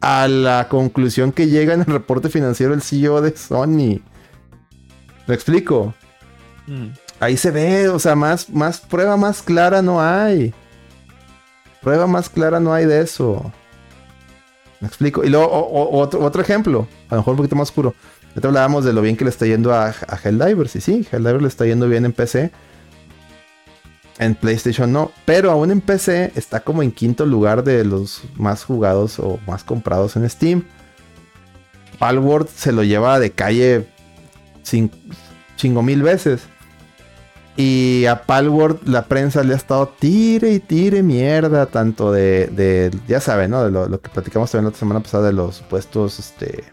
a la conclusión que llega en el reporte financiero el CEO de Sony. ¿Me explico? Mm. Ahí se ve, o sea, más, más prueba más clara no hay. Prueba más clara no hay de eso. Me explico. Y luego, otro, otro ejemplo, a lo mejor un poquito más oscuro. Ya te hablábamos de lo bien que le está yendo a, a Helldivers. Y sí, Helldivers le está yendo bien en PC. En PlayStation no. Pero aún en PC está como en quinto lugar de los más jugados o más comprados en Steam. Palworld se lo lleva de calle sin, chingo mil veces. Y a Palworld la prensa le ha estado tire y tire mierda, tanto de, ya saben, ¿no? De lo, que platicamos también la semana pasada de los supuestos, este,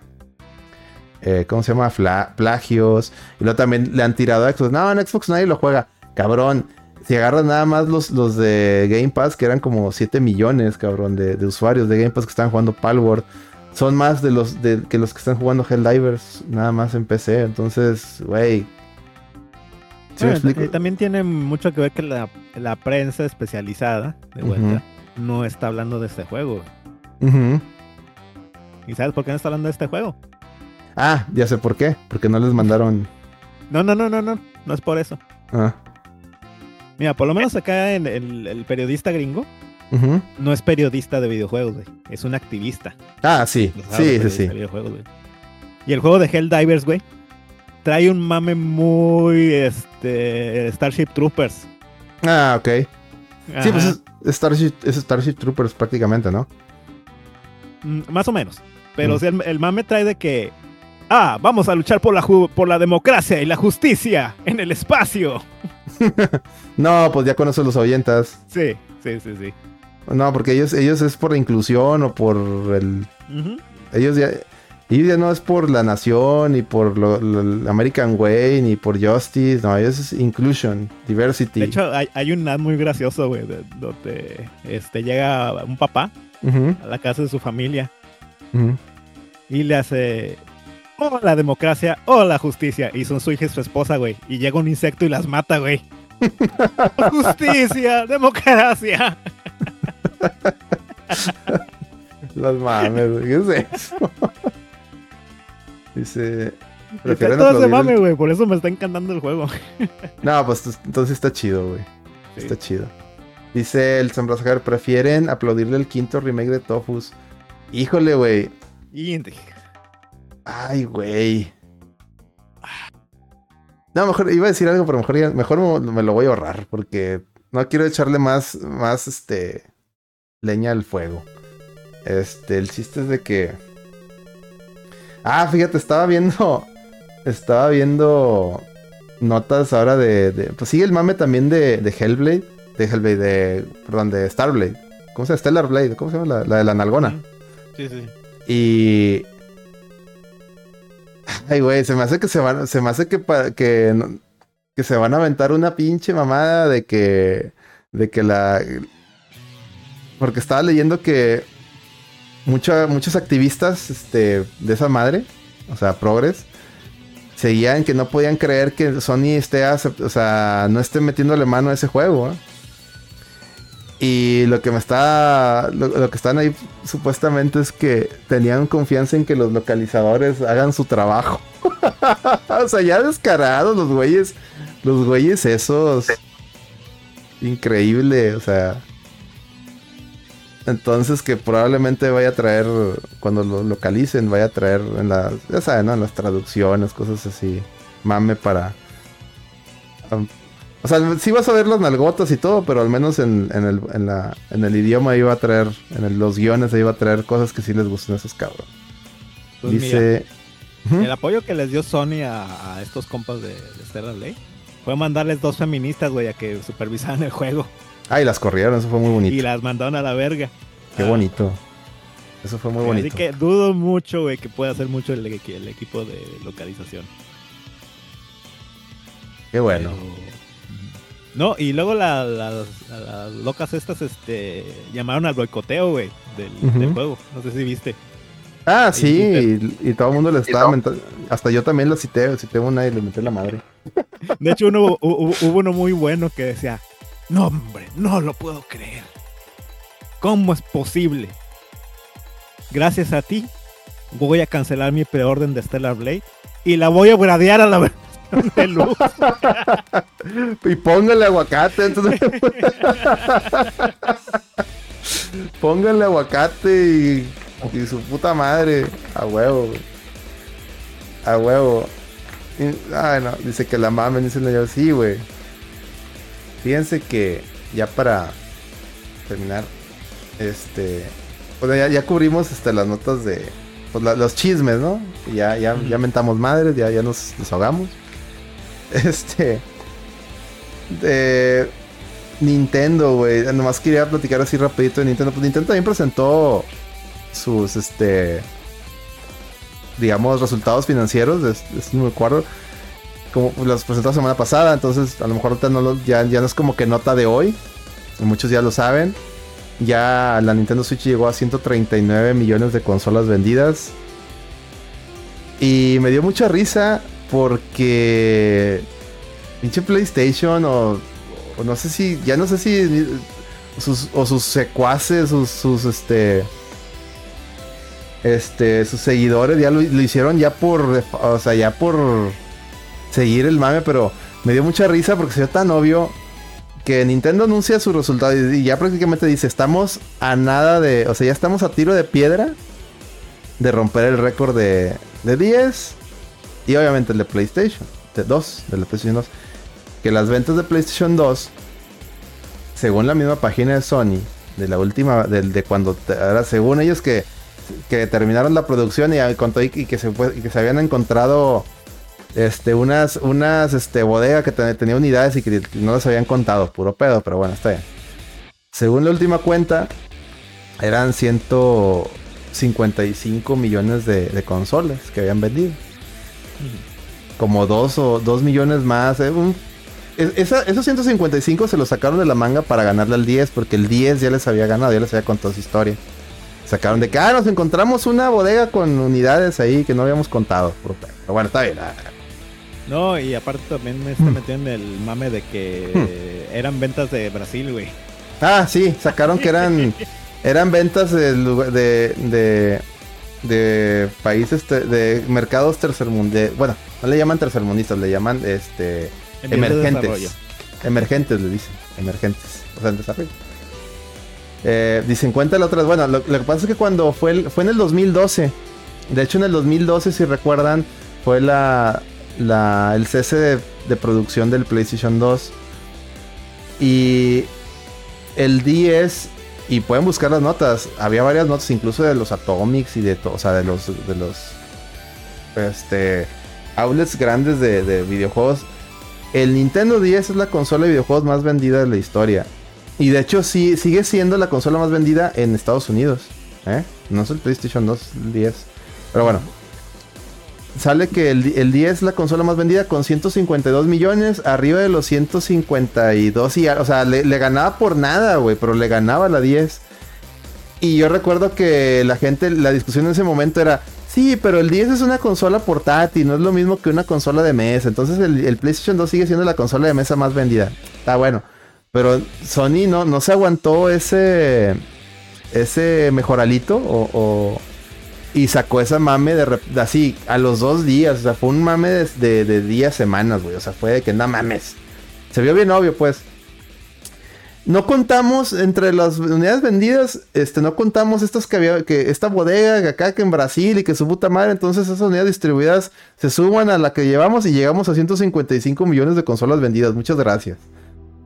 eh, ¿cómo se llama? Plagios. Y luego también le han tirado a Xbox. No, en Xbox nadie lo juega. Cabrón, si agarras nada más los, los de Game Pass, que eran como 7 millones, cabrón, de, de usuarios de Game Pass que están jugando Palworld. Son más de los de, que los que están jugando Helldivers, nada más en PC. Entonces, güey. ¿Sí Bueno, y también tiene mucho que ver que la, la prensa especializada, de vuelta, no está hablando de este juego. ¿Y sabes por qué no está hablando de este juego? Ah, ya sé por qué. Porque no les mandaron. No, no, no, no, no. No es por eso. Ah. Mira, por lo menos acá en el, el periodista gringo no es periodista de videojuegos, güey. Es un activista. Ah, sí. Sí, sí, sí. de videojuegos, güey. Y el juego de Helldivers, güey, trae un mame muy este Starship Troopers. Ah, ok. Sí, pues es Starship, es Starship Troopers prácticamente, ¿no? Mm, Más o menos. Pero Mm. o sea, el, el mame trae de que. Ah, vamos a luchar por la, por la democracia y la justicia en el espacio. (laughs) No, pues ya con eso los ahuyentas. Sí, sí, sí, sí. No, porque ellos, ellos es por la inclusión o por el. Ellos ya. Ellos ya no es por la nación, ni por lo, American Way, ni por Justice. No, es inclusion, diversity. De hecho, hay, hay un ad muy gracioso, güey, de- donde este, llega un papá a la casa de su familia y le hace. Oh, la democracia, oh, la justicia. Y son su hija y su esposa, güey. Y llega un insecto y las mata, güey. (laughs) justicia, democracia. (laughs) Las mames. ¿Qué es eso? Dice. Está todo ese mame, güey. Por eso me está encantando el juego. (laughs) No, pues ent- entonces está chido, güey. Sí. Está chido. Dice el Zambrazajar, prefieren aplaudirle el quinto remake de Tofus. Híjole, güey. Ay, güey. No, mejor iba a decir algo, pero mejor, ya- mejor me, me lo voy a ahorrar porque no quiero echarle más, más, este, leña al fuego. Este, el chiste es de que Ah, fíjate, estaba viendo. Estaba viendo notas ahora de. de- pues sigue el mame también de, de Hellblade. De Hellblade, de. Perdón, de Starblade. ¿Cómo se llama? Stellar Blade. ¿Cómo se llama? La, la de la nalgona. Sí, sí. Y. Ay, güey, se me hace que se van. Se me hace que, pa- que, no- que se van a aventar una pinche mamada de que. De que la. Porque estaba leyendo que. Mucha- muchos activistas este, de esa madre, o sea, Progress, seguían que no podían creer que Sony esté, o sea, no esté metiéndole mano a ese juego. ¿eh? Y lo que me está, lo, lo que están ahí supuestamente es que tenían confianza en que los localizadores hagan su trabajo. (laughs) o sea, ya descarados los güeyes, los güeyes esos. Increíble, o sea. Entonces que probablemente vaya a traer, cuando lo localicen, vaya a traer en las, ya saben, ¿no? En las traducciones, cosas así. Mame para... um, o sea, sí vas a ver las nalgotas y todo, pero al menos en, en el, en, la, en el idioma iba a traer, en el- los guiones iba a traer cosas que sí les gustan a esos cabros. Pues mira, Dice... El apoyo que les dio Sony a, a estos compas de, de Stellar Blade fue mandarles dos feministas, güey, a que supervisaran el juego. Ay, las corrieron, eso fue muy bonito. Y las mandaron a la verga. Qué Ah, bonito. Eso fue muy bonito. Así que dudo mucho, güey, que pueda hacer mucho el, equi- el equipo de localización. Qué bueno. Pero- No, y luego la- las, las locas estas este, llamaron al boicoteo, güey, del, juego. No sé si viste. Ah, sí, Sí, y, y todo el mundo le estaba mentando. Hasta yo también lo cité, cité una y le metí la madre. De hecho, uno, hu- hu- hubo uno muy bueno que decía, no, hombre, no lo puedo creer. ¿Cómo es posible? Gracias a ti, voy a cancelar mi preorden de Stellar Blade y la voy a gradear a la (laughs) versión de luz. (laughs) Y póngale aguacate. Entonces... (laughs) póngale aguacate y, y su puta madre. A huevo, güey. A huevo. Y- Ay, no. Dice que la mamen. Dice la Sí, güey. Fíjense que ya para terminar. Este. Bueno, ya, ya cubrimos este, las notas de. Pues la- los chismes, ¿no? Y Ya, ya, ya mentamos madres, ya, ya nos desahogamos. (laughs) Este. De. Nintendo, güey. Nomás quería platicar así rapidito de Nintendo. Pues Nintendo también presentó sus, este. Digamos, resultados financieros. de- de- no me acuerdo. Como los presentó la semana pasada. Entonces, a lo mejor no lo- ya, ya no es como que nota de hoy. Muchos ya lo saben. Ya la Nintendo Switch llegó a 139 millones de consolas vendidas. Y me dio mucha risa porque pinche PlayStation o, o no sé si, ya no sé si sus, o sus secuaces, sus, este, este, sus seguidores ya lo hicieron ya por, o sea, ya por seguir el mame, pero me dio mucha risa porque se ve tan obvio que Nintendo anuncia su resultado y ya prácticamente dice, estamos a nada de, o sea, ya estamos a tiro de piedra de romper el récord de, de 10 y obviamente el de PlayStation, de 2, de la PlayStation 2. Que las ventas de PlayStation 2, según la misma página de Sony, de la última, del de cuando, ahora según ellos que, que terminaron la producción y, contó y, que se, y que se habían encontrado este, unas, unas este, bodegas que te- tenía unidades y que no las habían contado, puro pedo, pero bueno, está bien. Según la última cuenta, eran 155 millones de, de consolas que habían vendido. Como dos o dos millones más. eh, un- es- esa- esos 155 se los sacaron de la manga para ganarle al 10, porque el 10 ya les había ganado, ya les había contado su historia. Sacaron de que, ah, nos encontramos una bodega con unidades ahí que no habíamos contado. puro pedo. Pero bueno, está bien. No, y aparte también me está Hmm. metiendo en el mame de que eran ventas de Brasil, güey. Ah, sí, sacaron que eran (laughs) eran ventas de, de, de, de países, te- de mercados tercermundistas. Bueno, no le llaman tercermundistas, le llaman este emergentes. Emergentes le dicen, emergentes, o sea, en desarrollo. Eh, dicen, cuenta la otra, bueno, lo, lo que pasa es que cuando fue, el- fue en el 2012, de hecho en el 2012, si recuerdan, fue la, la, el cese de, producción del PlayStation 2. Y el 10, y pueden buscar las notas, había varias notas, incluso de los Atomics y de todo, o sea, de los, de los, este, outlets grandes de, de videojuegos. El Nintendo 10 es la consola de videojuegos más vendida de la historia. Y de hecho sí, sigue siendo la consola más vendida en Estados Unidos. ¿eh? No es el PlayStation 2, el 10. Pero bueno. Sale que el, el 10 es la consola más vendida con 152 millones, arriba de los 152 y, o sea, le, ganaba por nada, güey, pero le ganaba la 10. Y yo recuerdo que la gente, la discusión en ese momento era, sí, pero el 10 es una consola portátil, no es lo mismo que una consola de mesa. Entonces el, el PlayStation 2 sigue siendo la consola de mesa más vendida. Está bueno. Pero Sony no, no se aguantó ese, ese mejoralito o- y sacó esa mame de, de así a los dos días. O sea, fue un mame de, de- de días, semanas, güey. O sea, fue de que no mames. Se vio bien obvio, pues. No contamos entre las unidades vendidas, este, no contamos estos que había, que esta bodega que acá que en Brasil y que su puta madre, entonces esas unidades distribuidas se suman a la que llevamos y llegamos a 155 millones de consolas vendidas. Muchas gracias.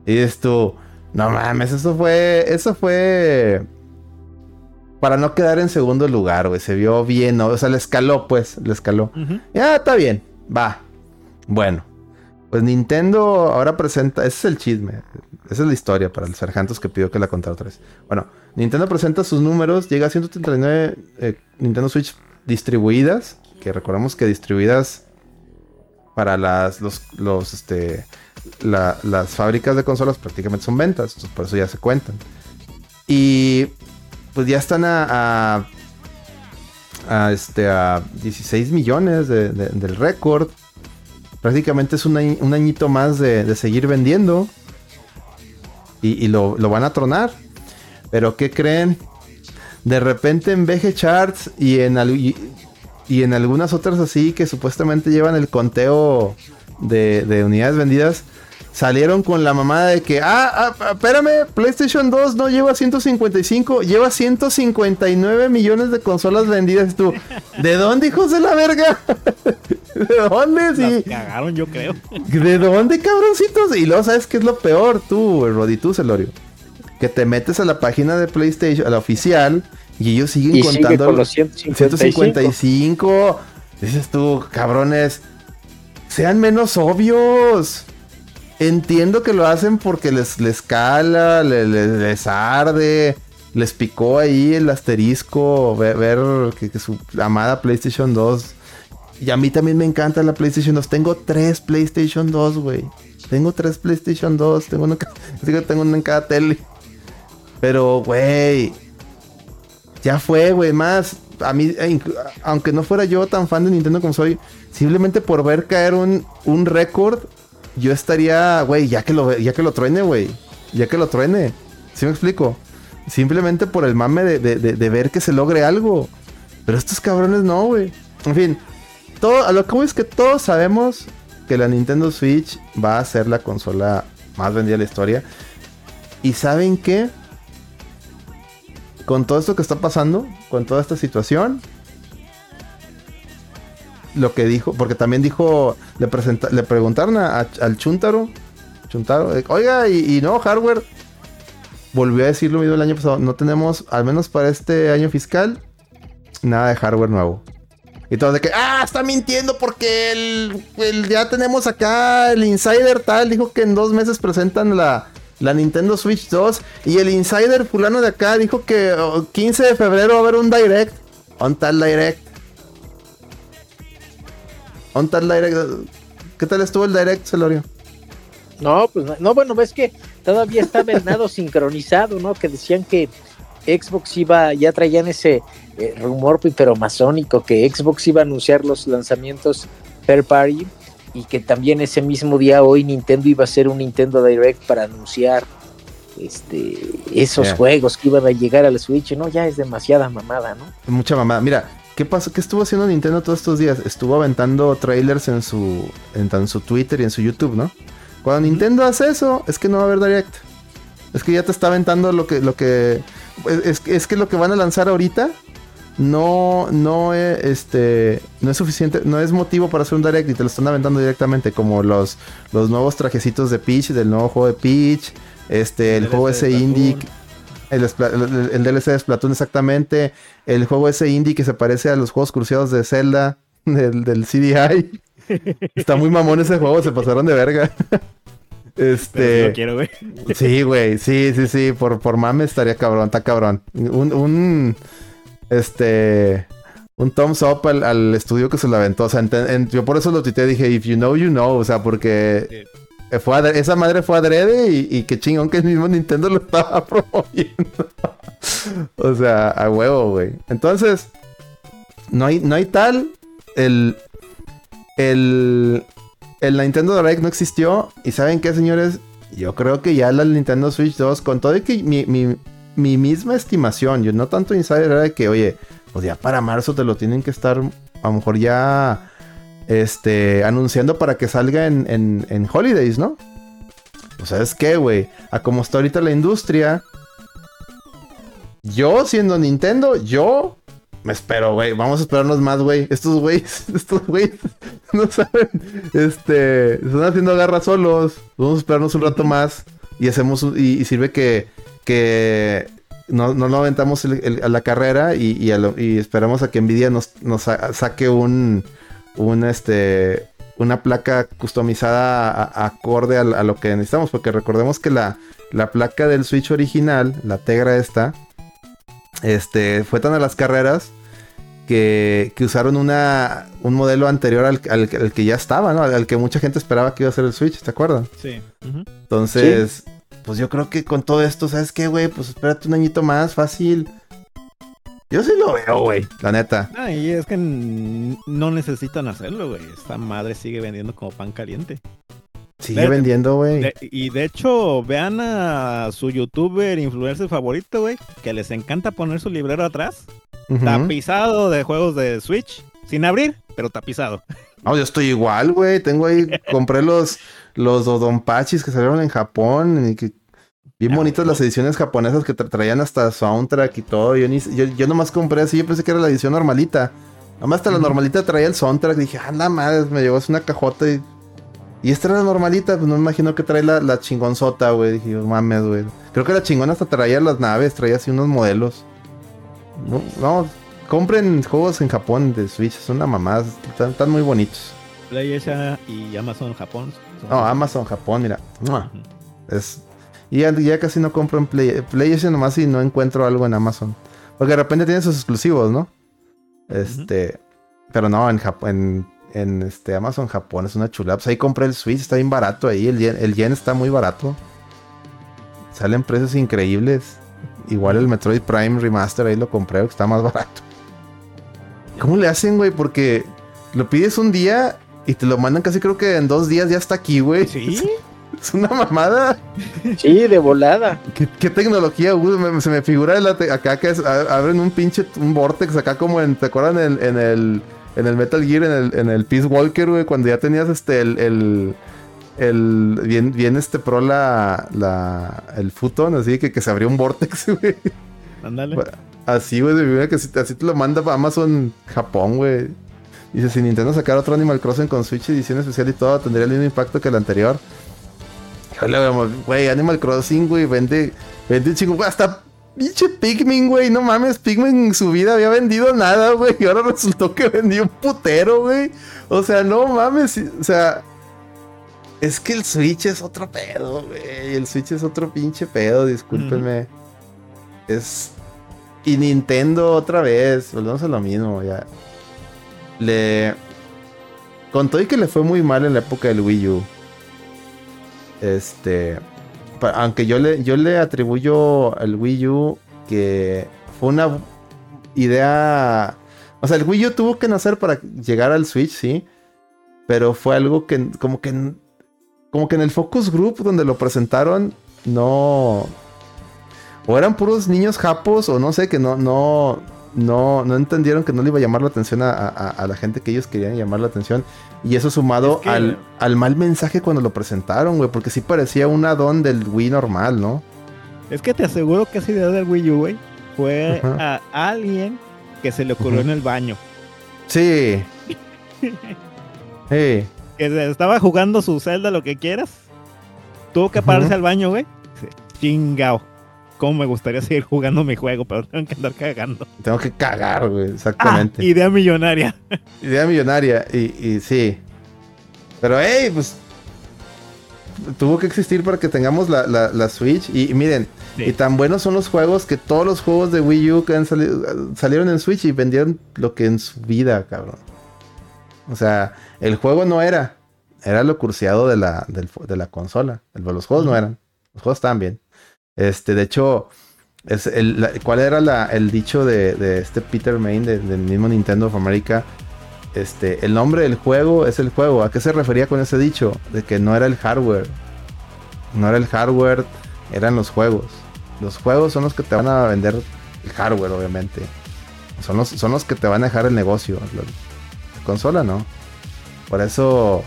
Y esto, no mames, eso fue, eso fue para no quedar en segundo lugar, güey. Se vio bien, ¿no? o sea, le escaló, pues, le escaló. Ya, está bien, va. Bueno, pues Nintendo ahora presenta, ese es el chisme, esa es la historia para los sargentos que pidió que la contara otra vez. Bueno, Nintendo presenta sus números, llega a 139 eh, Nintendo Switch distribuidas, que recordamos que distribuidas para las, los, los, este, la- las fábricas de consolas prácticamente son ventas, por eso ya se cuentan. Y pues ya están a, a, a, este, a 16 millones de- de- del récord. Prácticamente es un, un añito más de, seguir vendiendo. Y, lo, lo van a tronar. Pero ¿qué creen? De repente en VG Charts y en, y, y en algunas otras así que supuestamente llevan el conteo de, de unidades vendidas, salieron con la mamada de que, ah, ah, espérame, PlayStation 2 no lleva 155, lleva 159 millones de consolas vendidas. Y tú, ¿de dónde, hijos de la verga? (laughs) ¿De dónde? Las Sí. cagaron, yo creo. ¿De dónde, cabroncitos? Y luego, ¿sabes qué es lo peor? Tú, Rodi, tú, Celorio. Que te metes a la página de PlayStation, a la oficial, y ellos siguen Y sigue contando con los 155. 155. Dices tú, cabrones, sean menos obvios. Entiendo que lo hacen porque les, les cala, le- le- les arde, les picó ahí el asterisco, ver, que, su amada PlayStation 2. Y a mí también me encanta la PlayStation 2. Tengo tres PlayStation 2, güey. Tengo tres PlayStation 2. Tengo una, (laughs) tengo una en cada tele. Pero, güey. Ya fue, güey. Más, a mí, inc- aunque no fuera yo tan fan de Nintendo como soy, simplemente por ver caer un, un récord, yo estaría, güey, ya que lo ya que lo truene, güey. Ya que lo truene. ¿Sí me explico? Simplemente por el mame de, de- de- ver que se logre algo. Pero estos cabrones no, güey. En fin, todo, a lo que voy es que todos sabemos que la Nintendo Switch va a ser la consola más vendida de la historia. ¿Y saben qué? Con todo esto que está pasando, con toda esta situación, lo que dijo, porque también dijo, le, presenta, le preguntaron al Chuntaro, Chuntaro, oiga, y, y no, hardware, volvió a decir lo mismo el año pasado, no tenemos, al menos para este año fiscal, nada de hardware nuevo. Y todos de que, ah, está mintiendo porque el, ya tenemos acá el insider tal, dijo que en dos meses presentan la, la Nintendo Switch 2 y el insider fulano de acá dijo que oh, 15 de febrero va a haber un direct. ¿Dónde el direct? ¿Dónde está el direct? ¿Qué tal estuvo el direct, Celorio? No, pues no, no, bueno, ves que todavía estaba el nado (laughs) sincronizado, ¿no? Que decían que Xbox iba, ya traían ese eh, rumor pero masónico que Xbox iba a anunciar los lanzamientos third party y que también ese mismo día hoy Nintendo iba a hacer un Nintendo Direct para anunciar este esos Yeah. juegos que iban a llegar a la Switch, ¿no? Ya es demasiada mamada, ¿no? Mucha mamada. Mira, ¿qué pasó? ¿Qué estuvo haciendo Nintendo todos estos días? Estuvo aventando trailers en su, en, su Twitter y en su YouTube, ¿no? Cuando Nintendo hace eso, es que no va a haber direct. Es que ya te está aventando lo que, lo que, es, es- que lo que van a lanzar ahorita no, no es, este, no es suficiente, no es motivo para hacer un direct y te lo están aventando directamente, como los, los nuevos trajecitos de Peach, del nuevo juego de Peach, este, el, El juego ese indie. El, el- el DLC de Splatoon exactamente, el juego ese indie que se parece a los juegos cruciados de Zelda, (laughs) del, del CDI. (laughs) Está muy mamón ese juego, se pasaron de verga. (laughs) Sí Este. lo quiero, güey. Sí, güey, sí, sí, sí, por, por mame estaría cabrón, está cabrón. Un, un, este, un thumbs up al, al estudio que se lo aventó, o sea, en- yo por eso lo tuiteé, dije, if you know, you know, o sea, porque fue adre- esa madre fue adrede y, y qué chingón que el mismo Nintendo lo estaba (laughs) promoviendo. o sea, a huevo, güey. Entonces, no hay, no hay tal, el, el, el Nintendo Direct no existió. ¿Y saben qué, señores? Yo creo que ya la Nintendo Switch 2, con todo y que mi, mi- mi misma estimación, yo no tanto insider, era de que, oye, pues ya para marzo te lo tienen que estar, a lo mejor ya, este, anunciando para que salga en, en, en Holidays, ¿no? Pues, ¿sabes qué, güey? A como está ahorita la industria, yo siendo Nintendo, yo me espero, güey. Vamos a esperarnos más, güey. Estos güeyes, (laughs) estos güeyes (laughs) no saben. Este, están haciendo garra solos. Vamos a esperarnos un rato más. Y hacemos y, y sirve que, que no, no lo aventamos a la carrera y, y, esperamos a que Nvidia nos, nos sa- saque un, un este una placa customizada a- a- acorde a, lo que necesitamos. Porque recordemos que la, la placa del Switch original, la Tegra esta, este, fue tan a las carreras que, que usaron una, un modelo anterior al, al- al que ya estaba, ¿no? Al, al que mucha gente esperaba que iba a ser el Switch, ¿te acuerdas? Sí. Entonces, pues yo creo que con todo esto, ¿sabes qué, güey? Pues espérate un añito más, fácil. Yo sí lo veo, güey, la neta. Ah, y es que no necesitan hacerlo, güey. Esta madre sigue vendiendo como pan caliente. Sigue vendiendo, güey. Y de hecho, vean a su youtuber influencer favorito, güey, que les encanta poner su librero atrás, tapizado de juegos de Switch, sin abrir, pero tapizado. No, yo estoy igual, güey. Tengo ahí, compré los, los Dodonpachis que salieron en Japón. Y que, bien bonitas las ediciones japonesas que tra- traían hasta soundtrack y todo. Yo, ni, yo, yo nomás compré así, yo pensé que era la edición normalita. Nomás hasta la normalita traía el soundtrack. Dije, ah, la madre, me llegó así una cajota y. Y esta era la normalita, pues no me imagino que trae la, la chingonzota, güey. Dije, "No mames, güey. Creo que la chingona hasta traía las naves, traía así unos modelos. No, no, compren juegos en Japón de Switch, son una mamada, están, están muy bonitos. PlayStation y Amazon Japón. No, Amazon Japón, mira. Ujú. Es, y ya, ya casi no compro en Play, PlayStation nomás si no encuentro algo en Amazon. Porque de repente tiene sus exclusivos, ¿no? Este. Pero no. En, en, este Amazon Japón es una chulada. Pues ahí compré el Switch, está bien barato ahí. El yen, el yen está muy barato. Salen precios increíbles. Igual el Metroid Prime Remaster ahí lo compré, que está más barato. ¿Cómo le hacen, güey? Porque lo pides un día y te lo mandan casi creo que en dos días ya está aquí, güey. Sí. (laughs) Es una mamada. Sí, de volada. ¿Qué, qué tecnología? Me- se me figura la te- acá que es- a- abren un pinche un vortex acá como en, ¿te acuerdan en, en el en el Metal Gear, en el, en el Peace Walker, güey? Cuando ya tenías este el, el, el- bien, bien este pro la, la el futon, así que, que se abrió un vortex, (laughs) güey. Ándale. Así, güey, que así, así te lo manda Amazon Japón, güey. Dice, si Nintendo sacara otro Animal Crossing con Switch edición especial y todo, tendría el mismo impacto que el anterior. Híjole, güey, güey, Animal Crossing, güey, vende, vende chingo, güey, hasta pinche Pikmin, güey, no mames, Pikmin en su vida había vendido nada, güey, y ahora resultó que vendió un putero, güey. O sea, no mames, o sea, es que el Switch es otro pedo, güey, el Switch es otro pinche pedo, discúlpenme. Es... Y Nintendo otra vez, volvemos a lo mismo, ya. Le... Con todo y que le fue muy mal en la época del Wii U. Este... Aunque yo le, yo le atribuyo al Wii U que fue una idea... O sea, el Wii U tuvo que nacer para llegar al Switch, sí. Pero fue algo que como que... Como que en el focus group donde lo presentaron, no... O eran puros niños japos, o no sé, que no, no, no, no entendieron que no le iba a llamar la atención a, a- a la gente que ellos querían llamar la atención. Y eso sumado Es que- al, al mal mensaje cuando lo presentaron, güey, porque sí parecía un add-on del Wii normal, ¿no? Es que te aseguro que esa idea del Wii U, güey, fue a alguien que se le ocurrió en el baño. Sí. (laughs) Sí. Que se estaba jugando su Zelda, lo que quieras. Tuvo que pararse al baño, güey. Chingao. Cómo me gustaría seguir jugando mi juego, pero (laughs) tengo que andar cagando. Tengo que cagar, güey, Ah, exactamente. idea millonaria. (laughs) Idea millonaria, y, y sí. Pero, hey, pues. Tuvo que existir para que tengamos la, la- la Switch. Y, y miren, Sí. y tan buenos son los juegos que todos los juegos de Wii U que han salido salieron en Switch y vendieron lo que en su vida, cabrón. O sea, el juego no era. Era lo cursiado de la, del- de la consola. El- los juegos no eran. Los juegos estaban bien. Este, de hecho, es el, ¿cuál era el dicho de, de este Peter Main de- del mismo Nintendo of America? Este, el nombre del juego es el juego. ¿A qué se refería con ese dicho? De que no era el hardware. No era el hardware, eran los juegos. Los juegos son los que te van a vender el hardware, obviamente. Son los, son los que te van a dejar el negocio. La consola no. Por eso.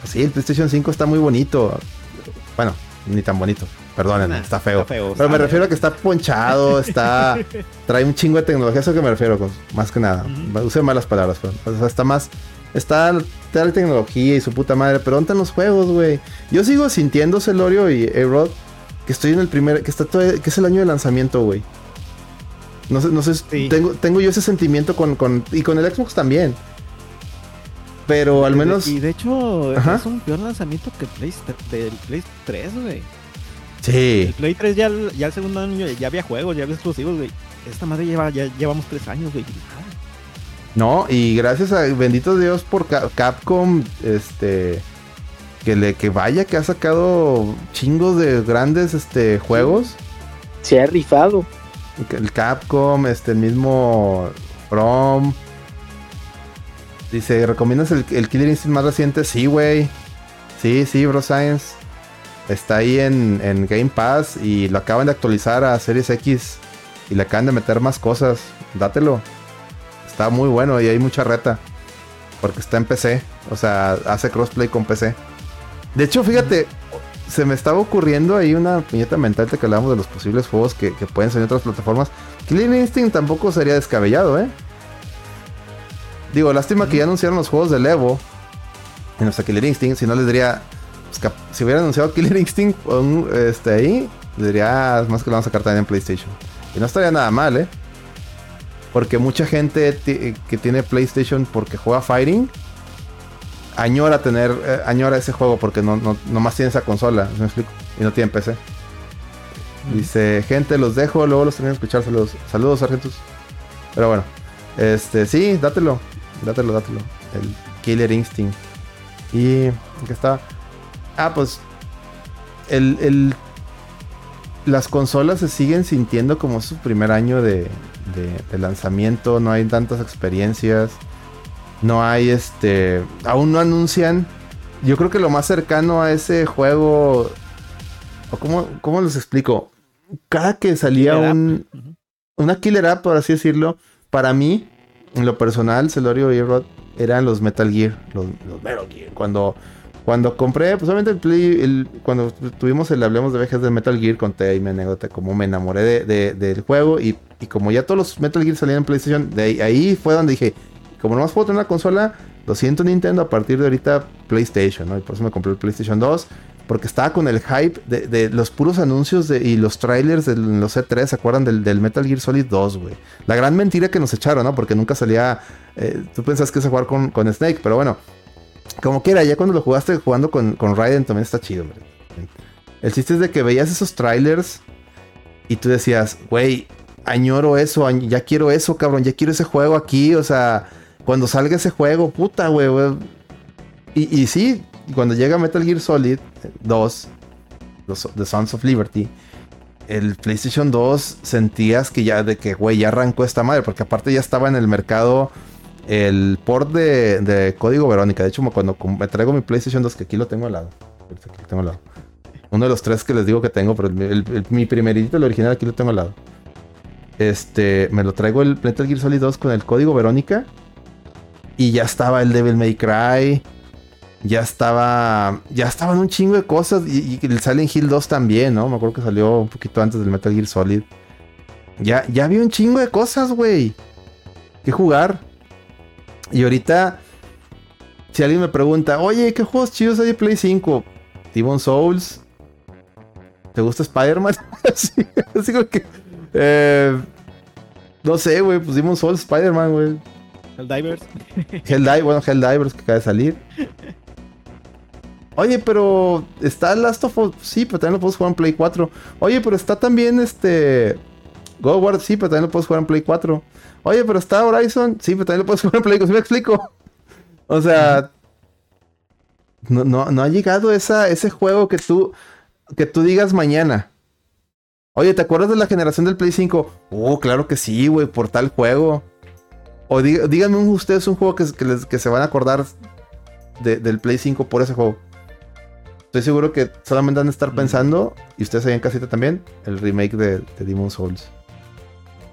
pues sí, el PlayStation 5 está muy bonito. Bueno, ni tan bonito. Perdónenme, Nah, está feo. está feo, Pero me refiero a que está ponchado, está. (laughs) trae un chingo de tecnología, eso que me refiero, con- más que nada. Usé malas palabras, pero. O sea, está más. Está trae tecnología y su puta madre. Pero ¿dónde están los juegos, güey? Yo sigo sintiendo, Celorio y A-Rod, que estoy en el primer. que está todo- que es el año de lanzamiento, güey. No sé, no sé. Sí. Tengo, tengo yo ese sentimiento con, con. Y con el Xbox también. Pero al menos. Y de hecho, Ajá. es un peor lanzamiento que Play, del Play 3, güey. Sí. El Play 3 ya, el- ya el segundo año ya había juegos, ya había exclusivos, güey. Esta madre lleva, ya llevamos tres años, güey. No, y gracias a bendito Dios por Ca- Capcom, este que le que vaya que ha sacado chingos de grandes este juegos. Se ha rifado. El Capcom, este el mismo From. Dice, ¿recomiendas el, el Killer Instinct más reciente? Sí, güey. Sí, sí, Bro Science. Está ahí en, en Game Pass y lo acaban de actualizar a Series X. Y le acaban de meter más cosas. Dátelo. Está muy bueno y hay mucha reta. Porque está en PC. O sea, hace crossplay con PC. De hecho, fíjate, se me estaba ocurriendo ahí una puñeta mental de que hablamos de los posibles juegos que, que pueden salir en otras plataformas. Killer Instinct tampoco sería descabellado, ¿eh? Digo, lástima que ya anunciaron los juegos de Evo en nuestra Killer Instinct. Si no, les diría. Pues, si hubiera anunciado Killer Instinct un- este, ahí, diría "Ah, más que lo vamos a sacar también en PlayStation. Y no estaría nada mal, ¿eh? Porque mucha gente que tiene PlayStation porque juega Fighting añora tener eh, añora ese juego porque no, no nomás tiene esa consola, ¿sí ¿me explico? Y no tiene PC. Dice, gente, los dejo, luego los termino de escuchar. Saludos, saludos, sargentos. Pero bueno, este, sí, dátelo, dátelo, dátelo. El Killer Instinct. Y, ¿en ¿qué estaba? Ah, pues, el, el- las consolas se siguen sintiendo como su primer año de, de- de lanzamiento. No hay tantas experiencias. No hay este. Aún no anuncian. Yo creo que lo más cercano a ese juego. O cómo, cómo les explico. Cada que salía Killer un. Una killer app, por así decirlo. Para mí, en lo personal, Celorio y Rod, eran los Metal Gear. Los, los Metal Gear. Cuando. Cuando compré, pues obviamente el Play, cuando tuvimos el Hablemos de Vejes de Metal Gear, conté y mi anécdota cómo me enamoré de- de- del juego y, y como ya todos los Metal Gear salían en PlayStation, de ahí, ahí fue donde dije, como nomás puedo tener una consola, lo siento Nintendo, a partir de ahorita PlayStation, ¿no? Y por eso me compré el PlayStation 2, porque estaba con el hype de, de los puros anuncios y los trailers de los E3, ¿se acuerdan del, del Metal Gear Solid 2, güey? La gran mentira que nos echaron, ¿no? Porque nunca salía, eh, tú pensás que a jugar con, con Snake, pero bueno, como quiera, ya cuando lo jugaste jugando con, con Raiden también está chido, güey. El chiste es de que veías esos trailers y tú decías, güey, añoro eso, ya quiero eso, cabrón, ya quiero ese juego aquí, o sea, cuando salga ese juego, puta, güey. Y, y sí, cuando llega Metal Gear Solid 2, los, The Sons of Liberty, el PlayStation 2 sentías que ya, de que, güey, ya arrancó esta madre, porque aparte ya estaba en el mercado el port de, Código Verónica. De hecho, cuando me traigo mi PlayStation 2, que aquí lo tengo al lado. Aquí lo tengo al lado. Uno de los tres que les digo que tengo, pero mi primerito, el original, aquí lo tengo al lado. Este, me lo traigo el Metal Gear Solid 2 con el Código Verónica. Y ya estaba el Devil May Cry. Ya estaba. Ya estaban un chingo de cosas. Y, y el Silent Hill 2 también, ¿no? Me acuerdo que salió un poquito antes del Metal Gear Solid. Ya, ya había un chingo de cosas, güey. Que jugar. Y ahorita. Si alguien me pregunta, oye, ¿qué juegos chidos hay de Play 5? Demon Souls. ¿Te gusta Spider-Man? (laughs) así, así como que. eh, no sé, güey. Pusimos Soul Spider-Man, güey. El Divers. Helldivers, bueno, Helldivers que acaba de salir. Oye, pero está Last of Us. Sí, pero también lo puedes jugar en Play 4. Oye, pero está también este. God War, sí, pero también lo puedes jugar en Play 4. Oye, pero está Horizon. Sí, pero también lo puedes (laughs) jugar en Play 4. ¿Sí me explico? O sea. No, no, no ha llegado esa, ese juego que tú. Que tú digas mañana. Oye, ¿te acuerdas de la generación del Play 5? Oh, claro que sí, güey, por tal juego. O dí- díganme ustedes un juego que, que les- que se van a acordar de- del Play 5 por ese juego. Estoy seguro que solamente van a estar Mm. pensando, y ustedes ahí en casita también, el remake de, de Demon Souls.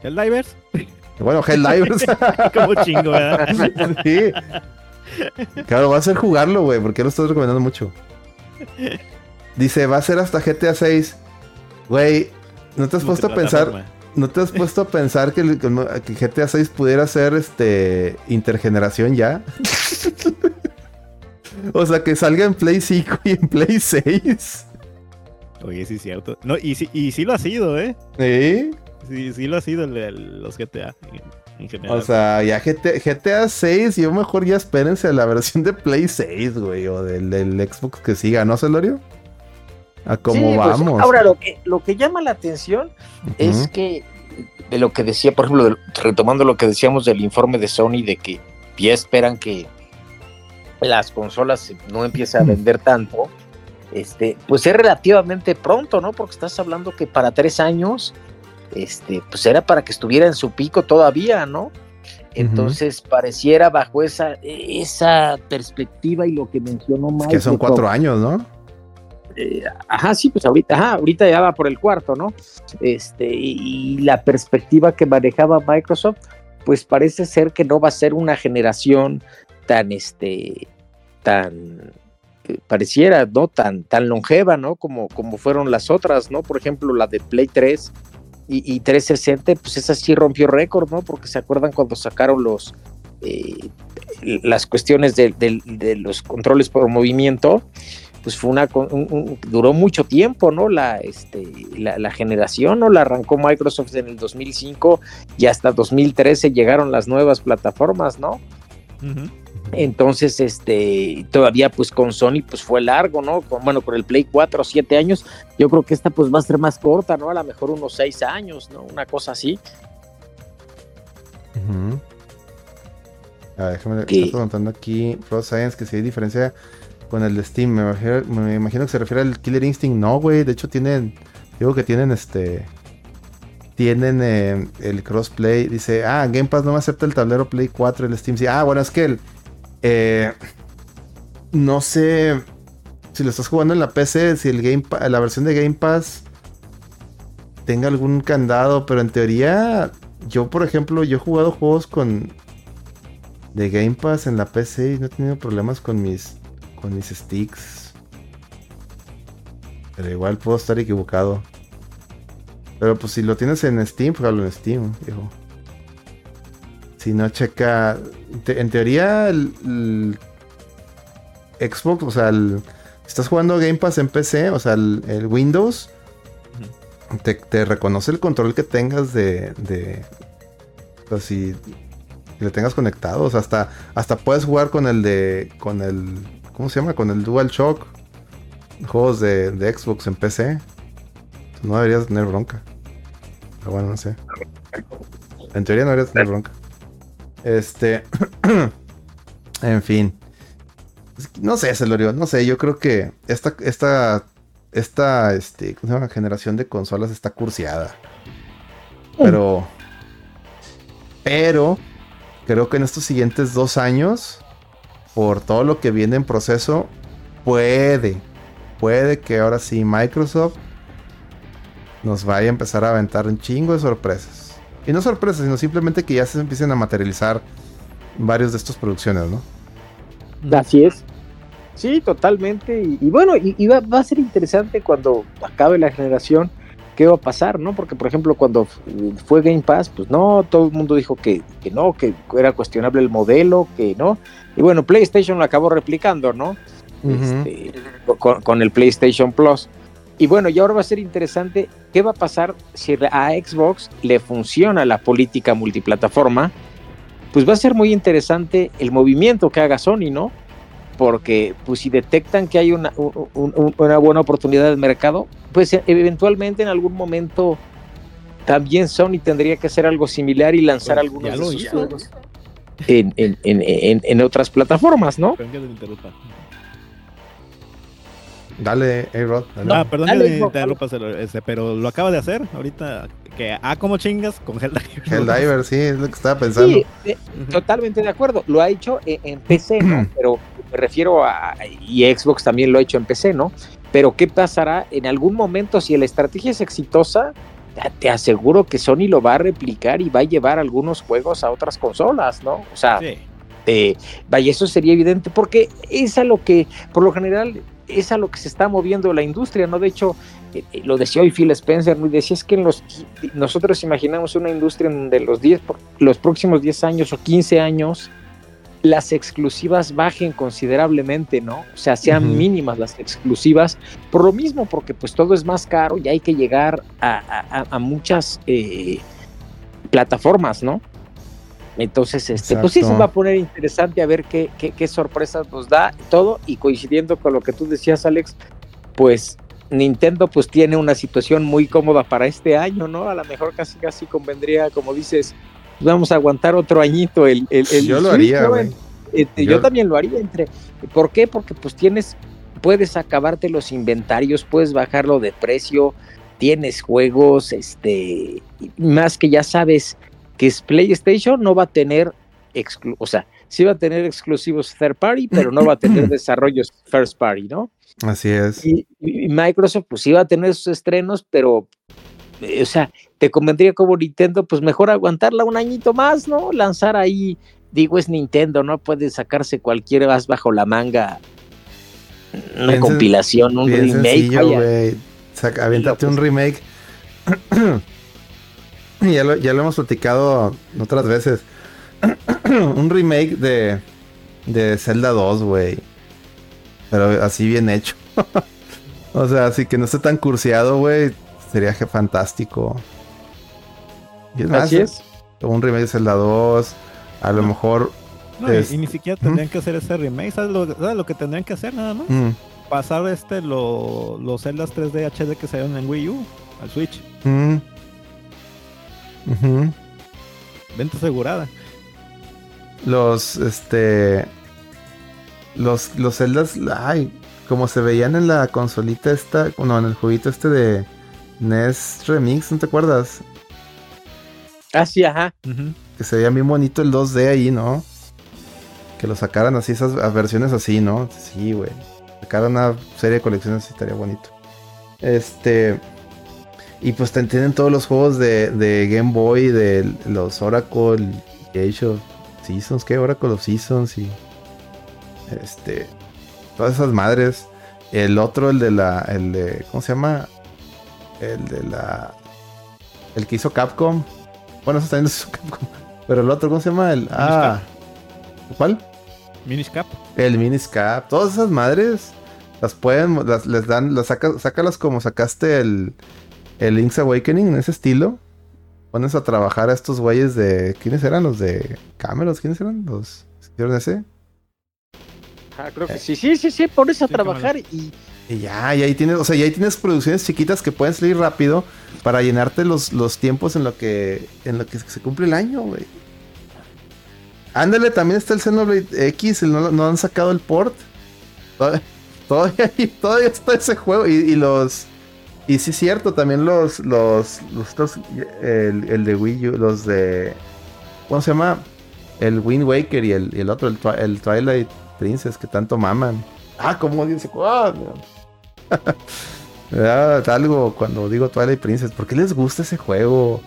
El Divers. Bueno, Helldivers. (laughs) Como chingo, ¿verdad? (laughs) sí. Claro, va a ser jugarlo, güey, porque lo estoy recomendando mucho. Dice, va a ser hasta GTA 6. Güey, ¿no te has puesto a pensar? ¿No te has puesto a pensar que, el- que GTA 6 pudiera ser este intergeneración ya? (laughs) o sea, que salga en Play 5 y en Play 6. Oye, sí es cierto. No, y sí, y sí lo ha sido, ¿eh? ¿Sí? Sí, sí lo ha sido el- el- los GTA en, en general. O sea, ya GTA, GTA 6, yo mejor ya espérense a la versión de Play 6, güey, o del, del Xbox que siga, ¿no, Celorio? A cómo Sí, pues, vamos. ahora, lo que, lo que llama la atención es que, de lo que decía, por ejemplo, de- retomando lo que decíamos del informe de Sony, de que ya esperan que las consolas no empiecen a vender tanto, este, pues es relativamente pronto, ¿no? Porque estás hablando que para tres años, este, pues era para que estuviera en su pico todavía, ¿no? Entonces pareciera bajo esa, esa perspectiva y lo que mencionó Es Mike. que son cuatro años, ¿no? eh, ajá, sí, pues ahorita, ajá, ahorita ya va por el cuarto, ¿no? Este, y, y la perspectiva que manejaba Microsoft, pues parece ser que no va a ser una generación tan, este, tan, eh, pareciera, ¿no? Tan, tan longeva, ¿no? Como, como fueron las otras, ¿no? Por ejemplo, la de Play 3 y, y 360, pues esa sí rompió récord, ¿no? Porque se acuerdan cuando sacaron los, eh, las cuestiones de, de- de los controles por movimiento, pues fue una un- un- duró mucho tiempo, ¿no? La, este, la, la generación, ¿no? La arrancó Microsoft en el 2005 y hasta 2013 llegaron las nuevas plataformas, ¿no? Ujú. Entonces, este, todavía pues con Sony pues fue largo, ¿no? Con, bueno, con el Play 4 siete años, yo creo que esta pues va a ser más corta, ¿no? A lo mejor unos seis años, ¿no? Una cosa así. Ujú. A ver, déjame, ¿Qué? está preguntando aquí Pro Science que si hay diferencia con el de Steam. Me imagino, me imagino que se refiere al Killer Instinct. No, güey. De hecho, tienen. Digo que tienen este. Tienen eh, el crossplay. Dice, ah, Game Pass no me acepta el tablero Play 4 el Steam. Sí, ah, bueno, es que el. Eh, no sé si lo estás jugando en la PC, si el Game la versión de Game Pass tenga algún candado, pero en teoría, yo por ejemplo, yo he jugado juegos con de Game Pass en la PC y no he tenido problemas con mis con mis sticks. Pero igual puedo estar equivocado. Pero pues si lo tienes en Steam, juegalo en Steam, viejo. Si no checa. te- en teoría, el, el Xbox, o sea, el, si estás jugando Game Pass en PC, o sea, el, el Windows, te, te reconoce el control que tengas de. de o sea, si le tengas conectado. O sea, hasta, hasta puedes jugar con el de. con el. ¿Cómo se llama? Con el DualShock. Juegos de, de Xbox en PC. No deberías tener bronca. Pero bueno, no sé. En teoría no deberías tener bronca. Este. (clears throat) en fin. No sé, Celorio, no sé. Yo creo que esta. esta. Esta. Este. ¿Cómo se llama? Generación de consolas está cursiada. Pero. Pero. Creo que en estos siguientes dos años. Por todo lo que viene en proceso. Puede. Puede que ahora sí Microsoft. Nos vaya a empezar a aventar un chingo de sorpresas. Y no sorpresas, sino simplemente que ya se empiecen a materializar varios de estas producciones, ¿no? Así es. Sí, totalmente. Y, y bueno, y, y va, va a ser interesante cuando acabe la generación qué va a pasar, ¿no? Porque, por ejemplo, cuando fue Game Pass, pues no, todo el mundo dijo que, que no, que era cuestionable el modelo, que no. Y bueno, PlayStation lo acabó replicando, ¿no? Este, con, con el PlayStation Plus. Y bueno, y ahora va a ser interesante qué va a pasar si a Xbox le funciona la política multiplataforma. Pues va a ser muy interesante el movimiento que haga Sony, ¿no? Porque pues si detectan que hay una, una buena oportunidad de mercado, pues e, eventualmente en algún momento también Sony tendría que hacer algo similar y lanzar Pues, algunos de sus juegos en, en, en, en otras plataformas, ¿no? Dale, A-Rod. Ah, perdón Dale, que te hijo, este, pero lo acaba de hacer ahorita. Que, ah, como chingas con Helldivers. Helldiver, sí, es lo que estaba pensando. Sí, eh, totalmente de acuerdo. Lo ha hecho en, en PC, ¿no? Pero me refiero a. Y Xbox también lo ha hecho en PC, ¿no? Pero ¿qué pasará en algún momento si la estrategia es exitosa? Te aseguro que Sony lo va a replicar y va a llevar algunos juegos a otras consolas, ¿no? O sea, Sí. eh, vaya, eso sería evidente porque es a lo que, por lo general, es a lo que se está moviendo la industria, ¿no? De hecho, eh, eh, lo decía hoy Phil Spencer, ¿no? Y decía es que en los, nosotros imaginamos una industria en donde los, 10, por- los próximos 10 años o 15 años las exclusivas bajen considerablemente, ¿no? O sea, sean mínimas las exclusivas, por lo mismo, porque pues todo es más caro y hay que llegar a, a- a- a muchas eh, plataformas, ¿no? Entonces, este, pues sí se va a poner interesante a ver qué, qué, qué sorpresas nos da todo y coincidiendo con lo que tú decías, Alex, pues Nintendo pues tiene una situación muy cómoda para este año, ¿no? A lo mejor casi casi convendría, como dices, pues vamos a aguantar otro añito el, el, el Yo lo haría. Este, Yo- yo... también lo haría entre. ¿Por qué? Porque pues tienes, puedes acabarte los inventarios, puedes bajarlo de precio, tienes juegos, este, más que ya sabes que es PlayStation no va a tener, o sea, sí va a tener exclusivos third party, pero no va a tener (clears throat) desarrollos first party, ¿no? Así es. Y, y Microsoft pues sí va a tener sus estrenos, pero, eh, o sea, te convendría como Nintendo, pues mejor aguantarla un añito más, ¿no? Lanzar ahí, digo, es Nintendo, no puede sacarse cualquier as bajo la manga, una Bien compilación, un Bien remake, sencillo, un remake. (clears throat) (coughs) Ya, lo, ya lo hemos platicado otras veces. (coughs) un remake de, de Zelda 2, güey. Pero así bien hecho. (laughs) o sea, así que no esté tan cursiado, güey. Sería que fantástico. Y es más, Así es. un remake de Zelda 2. A lo mejor. No, y- Es- y, ni siquiera tendrían que hacer ese remake. ¿Sabes lo, sabes lo que tendrían que hacer nada más? mm, Pasar este lo- los Zeldas 3D HD que salieron en Wii U al Switch. mm. Venta asegurada. los este los los celdas ay como se veían en la consolita esta no en el jueguito este de NES Remix no te acuerdas Ah, ajá. Ujú. que se veía bien bonito el 2D ahí no que lo sacaran así esas versiones así no sí güey sacaran una serie de colecciones estaría bonito este y pues te- tienen todos los juegos de, de Game Boy de los Oracle y Age of Seasons, ¿qué? Oracle of Seasons y este todas esas madres. El otro, el de la, el de, ¿cómo se llama? El de la, el que hizo Capcom. Bueno, eso también lo hizo Capcom. (laughs) Pero el otro, ¿cómo se llama? El, ah, ¿cuál? Minish Cap. El Miniscap. Todas esas madres las pueden, las, les dan, las saca, sácalas como sacaste el, el Link's Awakening en ese estilo. Pones a trabajar a estos güeyes de. ¿Quiénes eran? Los de Camelos, ¿quiénes eran? Los hicieron ese. Ah, creo que sí, sí, sí, sí, pones a Sí, trabajar y Y ya, y ahí tienes, o sea, y ahí tienes producciones chiquitas que pueden salir rápido para llenarte los, los tiempos en lo que en lo que se cumple el año, güey. Ándale, también está el Xenoblade X, el- no, no han sacado el port. Todavía, todavía, (laughs) todavía está ese juego y, y los y sí es cierto, también los los los el, el de Wii U, los de ¿cómo se llama? El Wind Waker y el, y el otro, el, el Twilight Princess que tanto maman. Ah, como dice, ¡Ah! (laughs) Me da algo cuando digo Twilight Princess. ¿Por qué les gusta ese juego?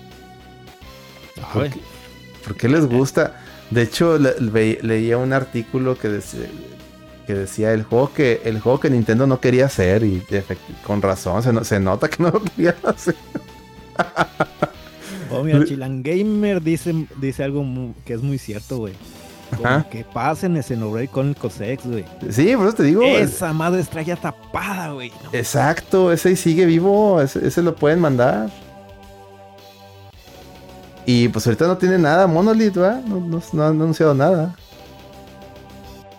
¿Por qué, por qué les gusta? De hecho, le- leía un artículo que decía, que decía el juego que el juego que Nintendo no quería hacer y con razón se, no- se nota que no lo quería hacer. Oh, mira, Chilangamer dice, dice algo que es muy cierto, güey. Que pasen ese Xenoblade Chronicles X, güey. Sí, por eso te digo. es- Esa madre está ya tapada, güey. No, Exacto, ese ahí sigue vivo, ese, ese lo pueden mandar. Y pues ahorita no tiene nada Monolith, ¿verdad? No, no- no ha anunciado nada.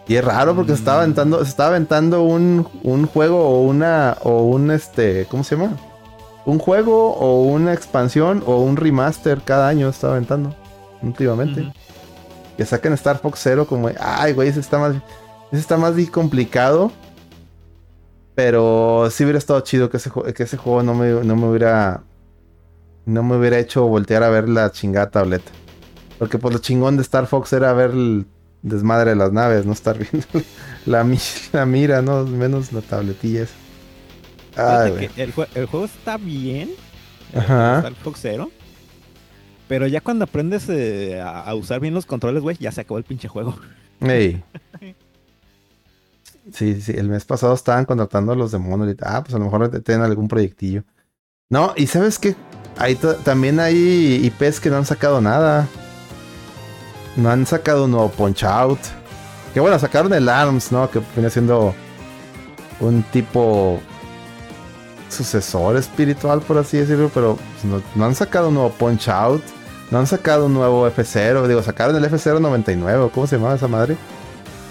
Y es raro porque se estaba Mm. aventando, se estaba aventando un, un juego o una, o un este, ¿cómo se llama? Un juego o una expansión o un remaster cada año estaba aventando últimamente. Que saquen Star Fox Zero como, ay, güey, ese está más, ese está más complicado. Pero sí hubiera estado chido que ese, que ese juego no me, no me hubiera, no me hubiera hecho voltear a ver la chingada tableta. Porque pues lo chingón de Star Fox era ver el desmadre de las naves, no estar viendo (laughs) la, mi- la mira, no menos la tabletilla esa. Ay, Fíjate güey. que el, jue- el juego está bien. el Ajá. Star Fox Zero. Pero ya cuando aprendes eh, a, a usar bien los controles, güey, ya se acabó el pinche juego. (laughs) Ey. Sí, sí, el mes pasado estaban contratando a los de Monolith. Ah, pues a lo mejor tienen algún proyectillo. No, y sabes qué? Ahí ta- también hay IPs que no han sacado nada. No han sacado un nuevo Punch Out. Que bueno, sacaron el ARMS, ¿no? Que viene siendo un tipo sucesor espiritual, por así decirlo. Pero pues, no, no han sacado un nuevo Punch Out. No han sacado un nuevo F0. Digo, sacaron el F099. ¿Cómo se llamaba esa madre?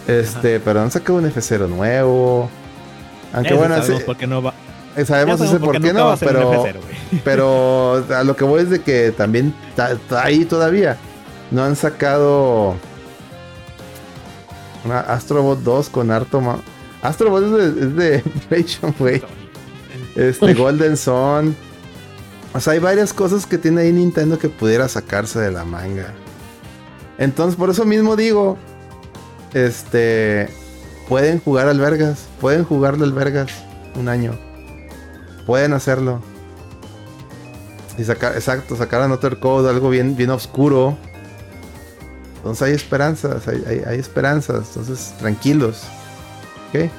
Este, pero han sacado un F0 nuevo. Aunque bueno, sabemos ese- por qué no va. eh, sabemos ese por qué va no, a ser un pero, F0, güey. pero a lo que voy es de que también está ahí todavía. No han sacado una Astrobot 2 con harto ma- Astrobot es de, es de (laughs) PlayStation, güey. Este, Golden Sun. O sea, hay varias cosas que tiene ahí Nintendo que pudiera sacarse de la manga. Entonces, por eso mismo digo, este, pueden jugar al Vergas, pueden jugarle al Vergas un año. Pueden hacerlo. Y sacar, exacto, sacar Another Code, algo bien, bien oscuro. Entonces hay esperanzas, hay, hay- esperanzas. Entonces, tranquilos. ¿Ok?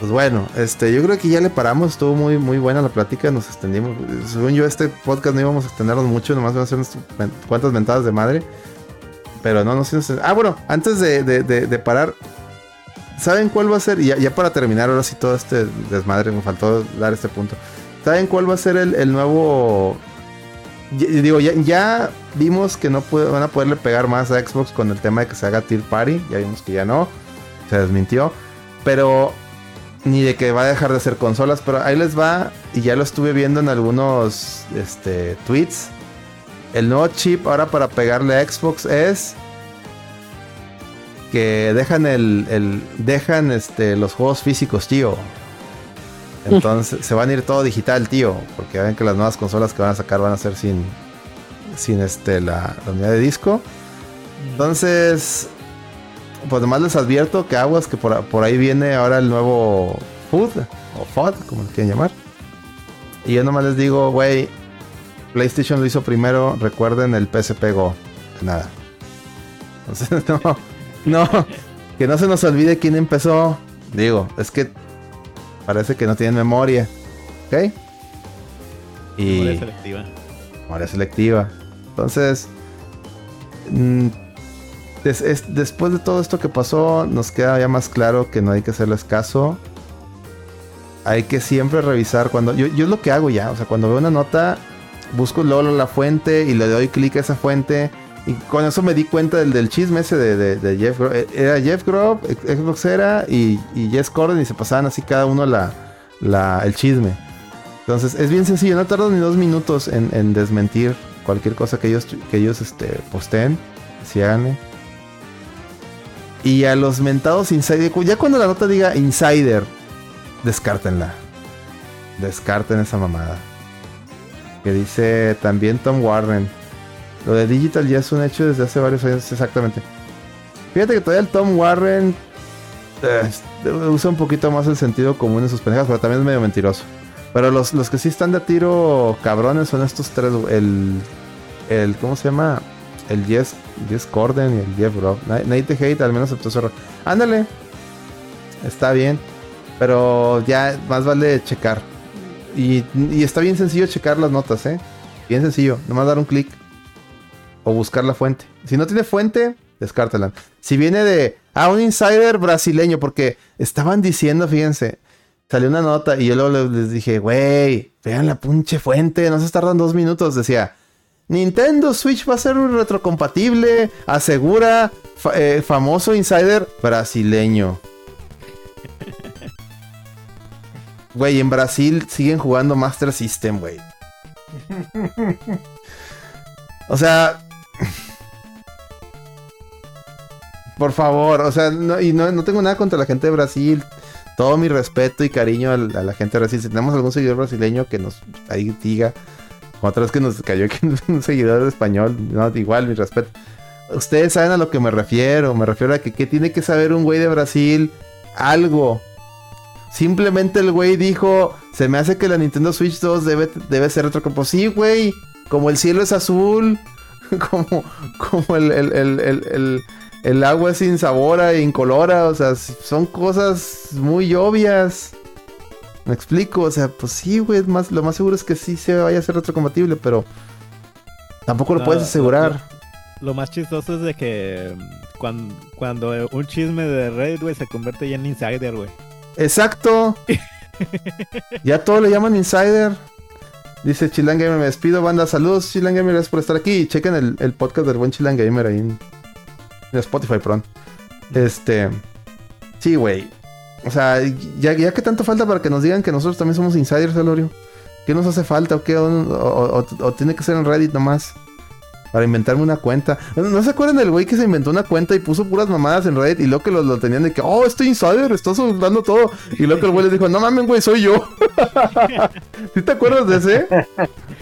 Pues bueno, este, yo creo que ya le paramos, estuvo muy, muy buena la plática, nos extendimos. Según yo, este podcast no íbamos a extendernos mucho, nomás van a hacer unas cuantas mentadas de madre. Pero no, no sé. no sé. Ah, bueno, antes de, de- parar, ¿saben cuál va a ser? Ya, ya para terminar, ahora sí todo este desmadre, me faltó dar este punto. ¿Saben cuál va a ser el, el nuevo? Ya- digo, ya, vimos que no van a poderle pegar más a Xbox con el tema de que se haga Tier Party. Ya vimos que ya no. Se desmintió. Pero ni de que va a dejar de hacer consolas, pero ahí les va, y ya lo estuve viendo en algunos este, tweets. El nuevo chip ahora para pegarle a Xbox es que dejan el, el- dejan este los juegos físicos, tío. Entonces se van a ir todo digital, tío, porque ven que las nuevas consolas que van a sacar van a ser sin sin este la, unidad de disco. Entonces, pues además les advierto que aguas que por, ahí viene ahora el nuevo Food o FOD, como le quieran llamar. Y yo nomás les digo, güey, PlayStation lo hizo primero, recuerden el PSP Go. Nada. (laughs) Entonces, no, no, que no se nos olvide quién empezó. Digo, es que parece que no tienen memoria. ¿Ok? Y Memoria selectiva. memoria selectiva. Entonces, mm, des- es- después de todo esto que pasó, nos queda ya más claro que no hay que hacerles caso. Hay que siempre revisar cuando. Yo, yo es lo que hago ya. O sea, cuando veo una nota, busco luego la fuente y le doy clic a esa fuente. Y con eso me di cuenta del, chisme ese de, Jeff Grob. Era Jeff Grob, Xbox era y, y Jess Corden y se pasaban así cada uno la, la- el chisme. Entonces es bien sencillo, no tardo ni dos minutos en, en desmentir cualquier cosa que ellos, que ellos este, posteen. Si háganle. Y a los mentados insider, ya cuando la nota diga insider, descártenla. Descarten esa mamada. Que dice también Tom Warren. Lo de digital ya es un hecho desde hace varios años, exactamente. Fíjate que todavía el Tom Warren eh, usa un poquito más el sentido común en sus pendejas, pero también es medio mentiroso. Pero los, los que sí están de tiro cabrones son estos tres. El, el ¿cómo se llama? El Jess, Jess Corden y el Jeff. Na- Nate Hate al menos aceptó su error. Ándale. Está bien. Pero ya más vale checar. Y, y está bien sencillo checar las notas, ¿eh? Bien sencillo. Nomás dar un clic. O buscar la fuente. Si no tiene fuente, descártala. Si viene de, ah, un insider brasileño, porque estaban diciendo, fíjense, salió una nota y yo luego les dije, güey, vean la punche fuente, no se tardan dos minutos. Decía, Nintendo Switch va a ser retrocompatible, asegura eh, famoso insider brasileño. (laughs) Güey, en Brasil siguen jugando Master System, güey. (laughs) O sea. Por favor, o sea, no, y no, tengo nada contra la gente de Brasil. Todo mi respeto y cariño a, la gente de Brasil. Si tenemos algún seguidor brasileño que nos ahí diga. Otra vez que nos cayó aquí (laughs) un seguidor español. No, igual, mi respeto. Ustedes saben a lo que me refiero. Me refiero a que, que tiene que saber un güey de Brasil algo. Simplemente el güey dijo, se me hace que la Nintendo Switch 2 debe, debe ser como Sí, güey, como el cielo es azul, (laughs) como, como el, el, el, agua es insabora e incolora, o sea, son cosas muy obvias. Me explico, o sea, pues sí, güey, más, lo más seguro es que sí se vaya a ser retrocompatible, pero tampoco lo puedes asegurar. Lo, más chistoso es de que mm, cuando, cuando un chisme de Reddit, güey, se convierte ya en insider, güey. Exacto. (laughs) ya todo le llaman insider. Dice Chilan Gamer, me despido, banda. Saludos, Chilan Gamer, gracias por estar aquí. Chequen el, podcast del buen Chilan Gamer ahí en, Spotify, perdón. Este. Sí, güey. O sea, ya, ya que tanto falta para que nos digan que nosotros también somos insiders, Elorio. ¿Qué nos hace falta o qué? o tiene que ser en Reddit nomás. Para inventarme una cuenta. ¿No, se acuerdan del güey que se inventó una cuenta y puso puras mamadas en Reddit? Y luego que lo, tenían de que, oh, estoy insider, estás dando todo. Y luego que el güey le dijo, no mames, güey, soy yo. (laughs) ¿Sí te acuerdas de ese?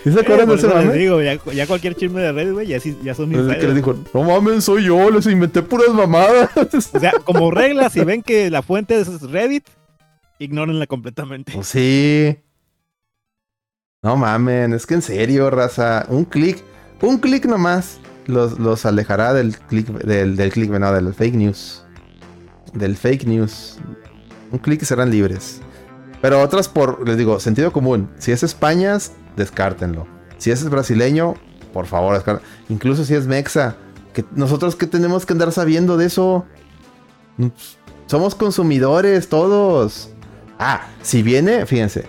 ¿Sí se acuerdan de ese mame? digo, ya, cualquier chisme de Reddit, güey, ya, ya son insiders. que le dijo, no mames, soy yo, les inventé puras mamadas. (laughs) o sea, como regla, si ven que la fuente es Reddit, ignórenla completamente. Pues sí. No mames, es que en serio, raza, un clic un clic nomás los, los alejará del click, del, del click, no, del fake news. Del fake news. Un clic y serán libres. Pero otras por, les digo, sentido común. Si es España, descártenlo. Si es brasileño, por favor, descártenlo. Incluso si es mexa. Que nosotros que tenemos que andar sabiendo de eso. Somos consumidores todos. Ah, si viene, fíjense.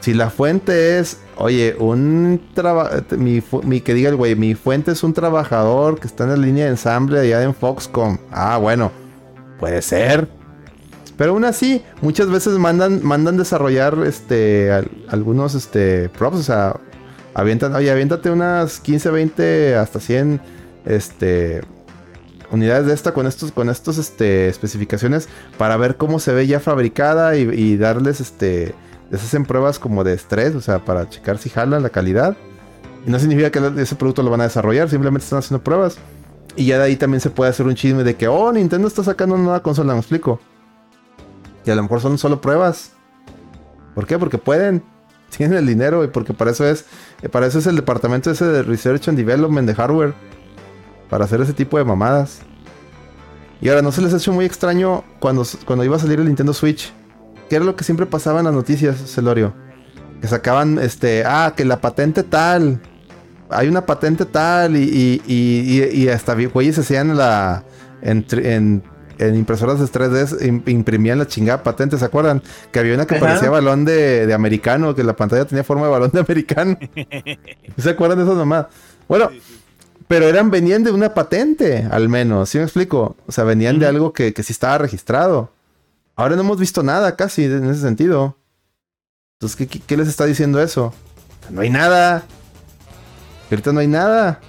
Si la fuente es Oye, un trabajo, mi, que diga el güey, mi fuente es un trabajador que está en la línea de ensamble allá en Foxconn. Ah, bueno, puede ser. Pero aún así, muchas veces mandan, mandan desarrollar este algunos este props, o sea, avientan, oye, aviéntate unas 15, 20, hasta 100 este unidades de esta con estos con estos este especificaciones para ver cómo se ve ya fabricada y darles este les hacen pruebas como de estrés, o sea, para checar si jalan la calidad. Y no significa que ese producto lo van a desarrollar, simplemente están haciendo pruebas. Y ya de ahí también se puede hacer un chisme de que, oh, Nintendo está sacando una nueva consola, me explico. Y a lo mejor son solo pruebas. ¿Por qué? Porque pueden. (laughs) Tienen el dinero y porque para eso es, eh, para eso es el departamento ese de Research and Development de hardware. Para hacer ese tipo de mamadas. Y ahora, ¿no se les ha hecho muy extraño cuando, cuando iba a salir el Nintendo Switch? ¿Qué era lo que siempre pasaba en las noticias, Celorio? Que sacaban, este, ah, que la patente tal. Hay una patente tal y, y, y, hasta güeyes se hacían la, en, en, impresoras de 3D, imprimían la chingada patente, ¿se acuerdan? Que había una que parecía balón de, de, americano, que la pantalla tenía forma de balón de americano. (laughs) ¿Se acuerdan de esas nomás? Bueno, pero eran, venían de una patente, al menos, ¿sí me explico? O sea, venían de algo que, que sí estaba registrado. Ahora no hemos visto nada casi en ese sentido. Entonces, ¿qué, les está diciendo eso? No hay nada. Ahorita no hay nada.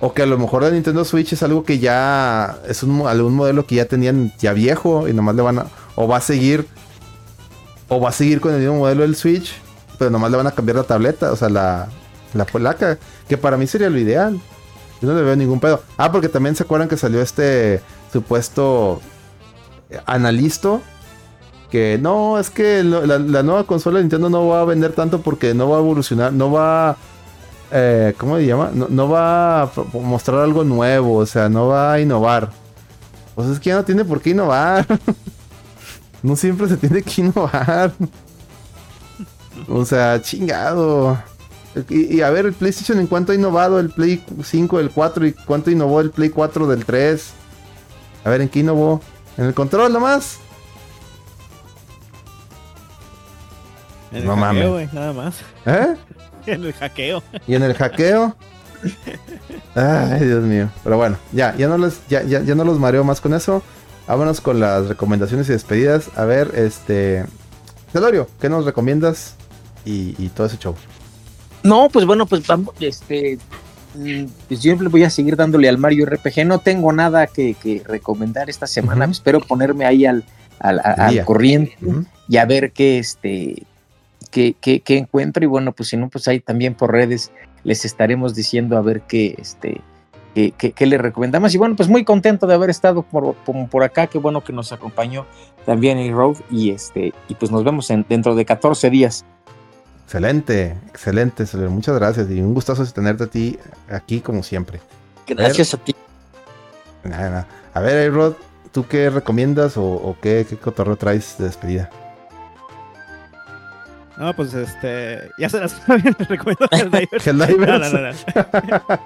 O que a lo mejor la Nintendo Switch es algo que ya es un, algún modelo que ya tenían ya viejo y nomás le van a... O va a seguir... O va a seguir con el mismo modelo del Switch, pero nomás le van a cambiar la tableta, o sea, la, la placa. Que para mí sería lo ideal. Yo no le veo ningún pedo. Ah, porque también se acuerdan que salió este supuesto analisto que no, es que la, nueva consola de Nintendo no va a vender tanto porque no va a evolucionar, no va, eh, ¿cómo se llama? No, va a mostrar algo nuevo, o sea, no va a innovar. Pues es que ya no tiene por qué innovar. (laughs) no siempre se tiene que innovar. (laughs) o sea, chingado. Y, y a ver, el PlayStation en cuánto ha innovado el Play 5 del 4 y cuánto innovó el Play 4 del 3. A ver, ¿en qué innovó? ¿En el control nomás? En el No hackeo, mames. nada más. ¿Eh? (laughs) En el hackeo. ¿Y en el hackeo? Ay, Dios mío. Pero bueno, ya, ya no los, ya, ya, ya no los mareo más con eso. Vámonos con las recomendaciones y despedidas. A ver, este. Celorio, ¿qué nos recomiendas? Y, y todo ese show. No, pues bueno, pues vamos, este, pues yo voy a seguir dándole al Mario RPG. No tengo nada que, que recomendar esta semana. Espero ponerme ahí al, corriente y a ver qué, este, qué, qué- qué encuentro. Y bueno, pues si no, pues ahí también por redes les estaremos diciendo a ver qué, este, le recomendamos. Y bueno, pues muy contento de haber estado por, por, por acá. Qué bueno que nos acompañó también el Road. Y este, y pues nos vemos en, dentro de 14 días. Excelente, excelente. Muchas gracias. Y un gustazo tenerte a ti aquí como siempre. Gracias a ti. Nada, nada. A ver, Rod, ¿tú qué recomiendas o, o qué, qué cotorreo traes de despedida? No, pues este. Ya se las (laughs) saben, recomiendo (laughs) Helldivers. (laughs) Helldivers. No, no, no, no.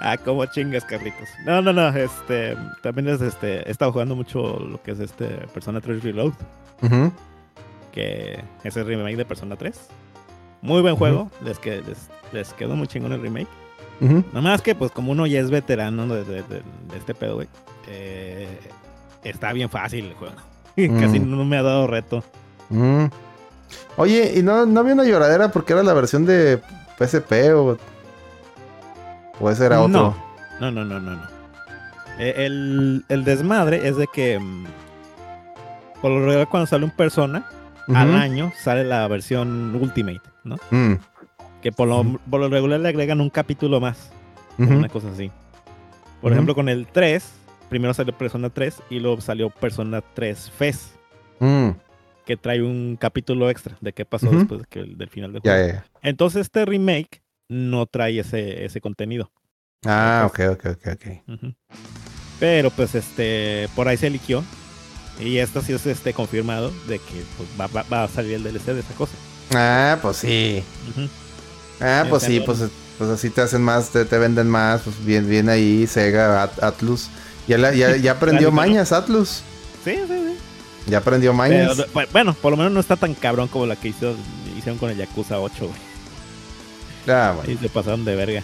ah, como chingas, Carlitos. No, no, no. Este. También es este. He estado jugando mucho lo que es este Persona 3 Reload. Ujú. Que es el remake de Persona 3. Muy buen juego. les, que, les, les quedó muy chingón el remake. Ujú. Nomás que, pues, como uno ya es veterano de, de- de- de este pedo, güey. eh, está bien fácil el juego. (laughs) Casi Mm. no me ha dado reto. Mm. Oye, ¿y no, no había una lloradera porque era la versión de PSP o, o ese era otro? No. No, no, no, no, no. Eh, El, el desmadre es de que mm, por lo regular cuando sale un persona, al año sale la versión Ultimate, ¿no? Mm. Que por lo, Ujú. por lo regular le agregan un capítulo más, una cosa así. Por ejemplo, con el 3, primero salió Persona 3 y luego salió Persona 3 FES, Mm. que trae un capítulo extra de qué pasó después de que, del final del juego. Entonces este remake no trae ese, ese contenido. Ah, ok, ok, ok, ok. Pero pues este, por ahí se liquió. Y esto sí es este confirmado de que pues, va, va- va a salir el DLC de esa cosa. Ah, pues sí. Ah, pues sí, pues, pues así te hacen más, te, te venden más. Pues bien, bien ahí, Sega, At- Atlus. Ya, la- ya, ya aprendió mañas, Atlus. Sí, sí, sí. Ya aprendió mañas. bu- bueno, por lo menos no está tan cabrón como la que hizo- hicieron con el Yakuza 8, güey. Ah, bueno. Y se pasaron de verga.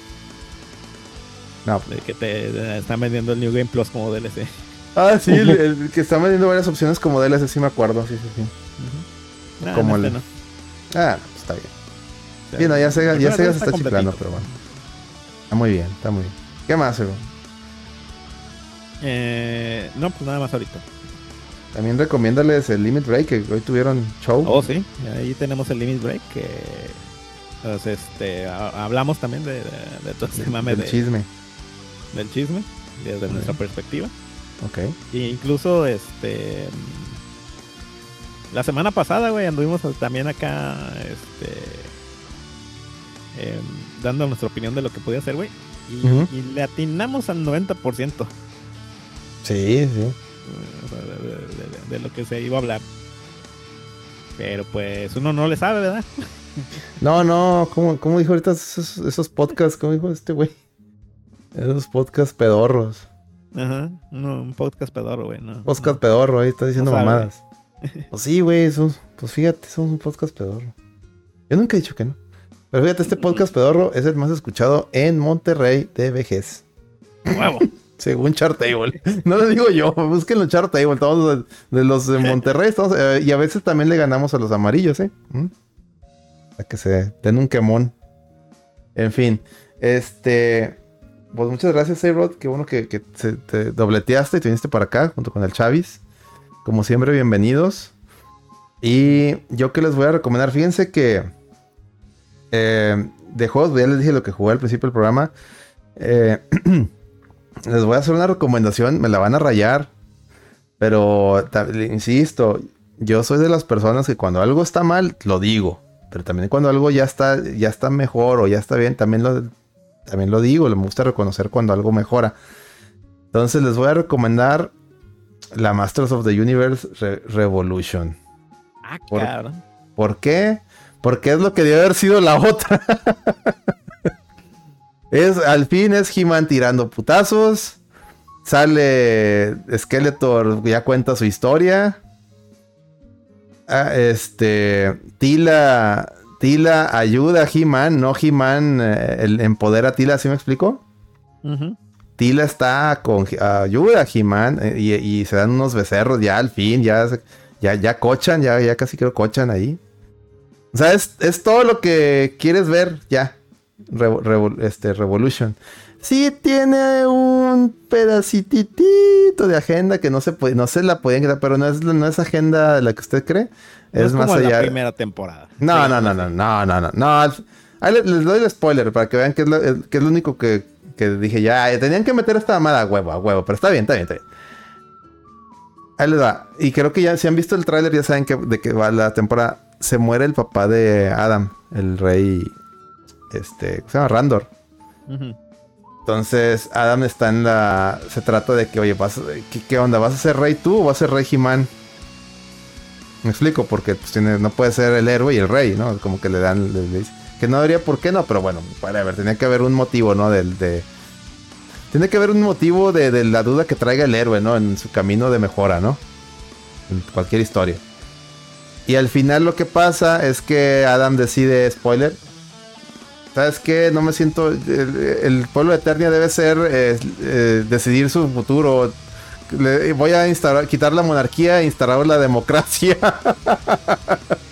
No. De que te están vendiendo el New Game Plus como DLC. Ah, sí, el, (laughs) el que está vendiendo varias opciones como DLC, sí me acuerdo. Sí, sí, sí. Nah, Como el- este no. Ah, pues está bien. Sí, no, ya Sega, ya Sega se está chiflando, pero bueno. Está muy bien, está muy bien. ¿Qué más? Eh, no, pues nada más ahorita. También recomiéndales el Limit Break, que hoy tuvieron show. Oh, sí. Ahí tenemos el Limit Break. Que, pues, este, ha- hablamos también de, de- de todo este mame del de- chisme. del chisme. Desde nuestra perspectiva. Ok. E incluso, este. La semana pasada, güey, anduvimos también acá, este. em, dando nuestra opinión de lo que podía ser, güey. Y, le atinamos al 90% Sí, sí. de, de- de- de lo que se iba a hablar. Pero pues uno no le sabe, ¿verdad? (laughs) No, no, ¿cómo, cómo dijo ahorita esos, esos podcasts? ¿Cómo dijo este güey? Esos podcasts pedorros. Ajá. No, un podcast pedorro, güey. No, Podcast pedorro, ahí está diciendo No mamadas. (laughs) Pues sí, güey, pues fíjate, son un podcast pedorro. Yo nunca he dicho que no. Pero fíjate, este podcast pedorro es el más escuchado en Monterrey de vejez. no. Huevo. (laughs) Según Chartable. (laughs) No lo digo yo, búsquenlo en Chartable. Todos de, los de Monterrey estamos, eh, y a veces también le ganamos a los amarillos, ¿eh? ¿Mm? Para que se den un quemón. En fin, este. Pues muchas gracias, A-Rod. Qué bueno que, que se- te dobleteaste y te viniste para acá junto con el Chavis. Como siempre, bienvenidos. Y yo que les voy a recomendar, fíjense que eh, de juegos, ya les dije lo que jugué al principio del programa. Eh, (clears throat) les voy a hacer una recomendación, me la van a rayar. Pero insisto, yo soy de las personas que cuando algo está mal, lo digo. Pero también cuando algo ya está, ya está mejor o ya está bien, también lo, también lo digo. Me gusta reconocer cuando algo mejora. Entonces les voy a recomendar la Masters of the Universe Re- Revolution. Ah, Por- cabrón. ¿Por qué? Porque es lo que debe haber sido la otra. (laughs) es, al fin es He-Man tirando putazos. Sale Skeletor, ya cuenta su historia. Ah, este. Tila. Tila ayuda a He-Man, no He-Man eh, empodera a Tila, ¿sí me explico? Ujú. Tila está con ayuda a He-Man eh, y, y se dan unos becerros ya al fin, ya, ya, ya cochan, ya, ya casi creo cochan ahí. O sea, es, es todo lo que quieres ver ya. Revo- revo- este, Revolution. Sí tiene un pedacitito de agenda que no se puede, no se la podían quitar, pero no es, no es agenda de la que usted cree. No es, más como allá. la primera temporada. No, Sí, no, no, no, no, no, no, Ahí les, les doy el spoiler para que vean que es lo, que es lo único que, que dije ya. eh, Tenían que meter esta mamada a huevo, a huevo, pero está bien, está bien, está bien. Ahí les va. Y creo que ya, si han visto el tráiler, ya saben que, de qué va la temporada. Se muere el papá de Adam, el rey. Este, ¿cómo se llama? Randor. Entonces, Adam está en la. Se trata de que, oye, vas, ¿qué, qué onda? ¿Vas a ser rey tú o vas a ser rey He-Man? Me explico, porque pues, tiene, no puede ser el héroe y el rey, ¿no? Como que le dan. le- le dice- que no debería, ¿por qué no? Pero bueno, para ver, tenía que haber un motivo, ¿no? Del, de. Tiene que haber un motivo de, la duda que traiga el héroe, ¿no? En su camino de mejora, ¿no? En cualquier historia. Y al final lo que pasa es que Adam decide, spoiler, ¿Sabes qué? No me siento. El, pueblo de Eternia debe ser eh, eh, decidir su futuro. Voy a instalar, quitar la monarquía e instalar la democracia. (laughs)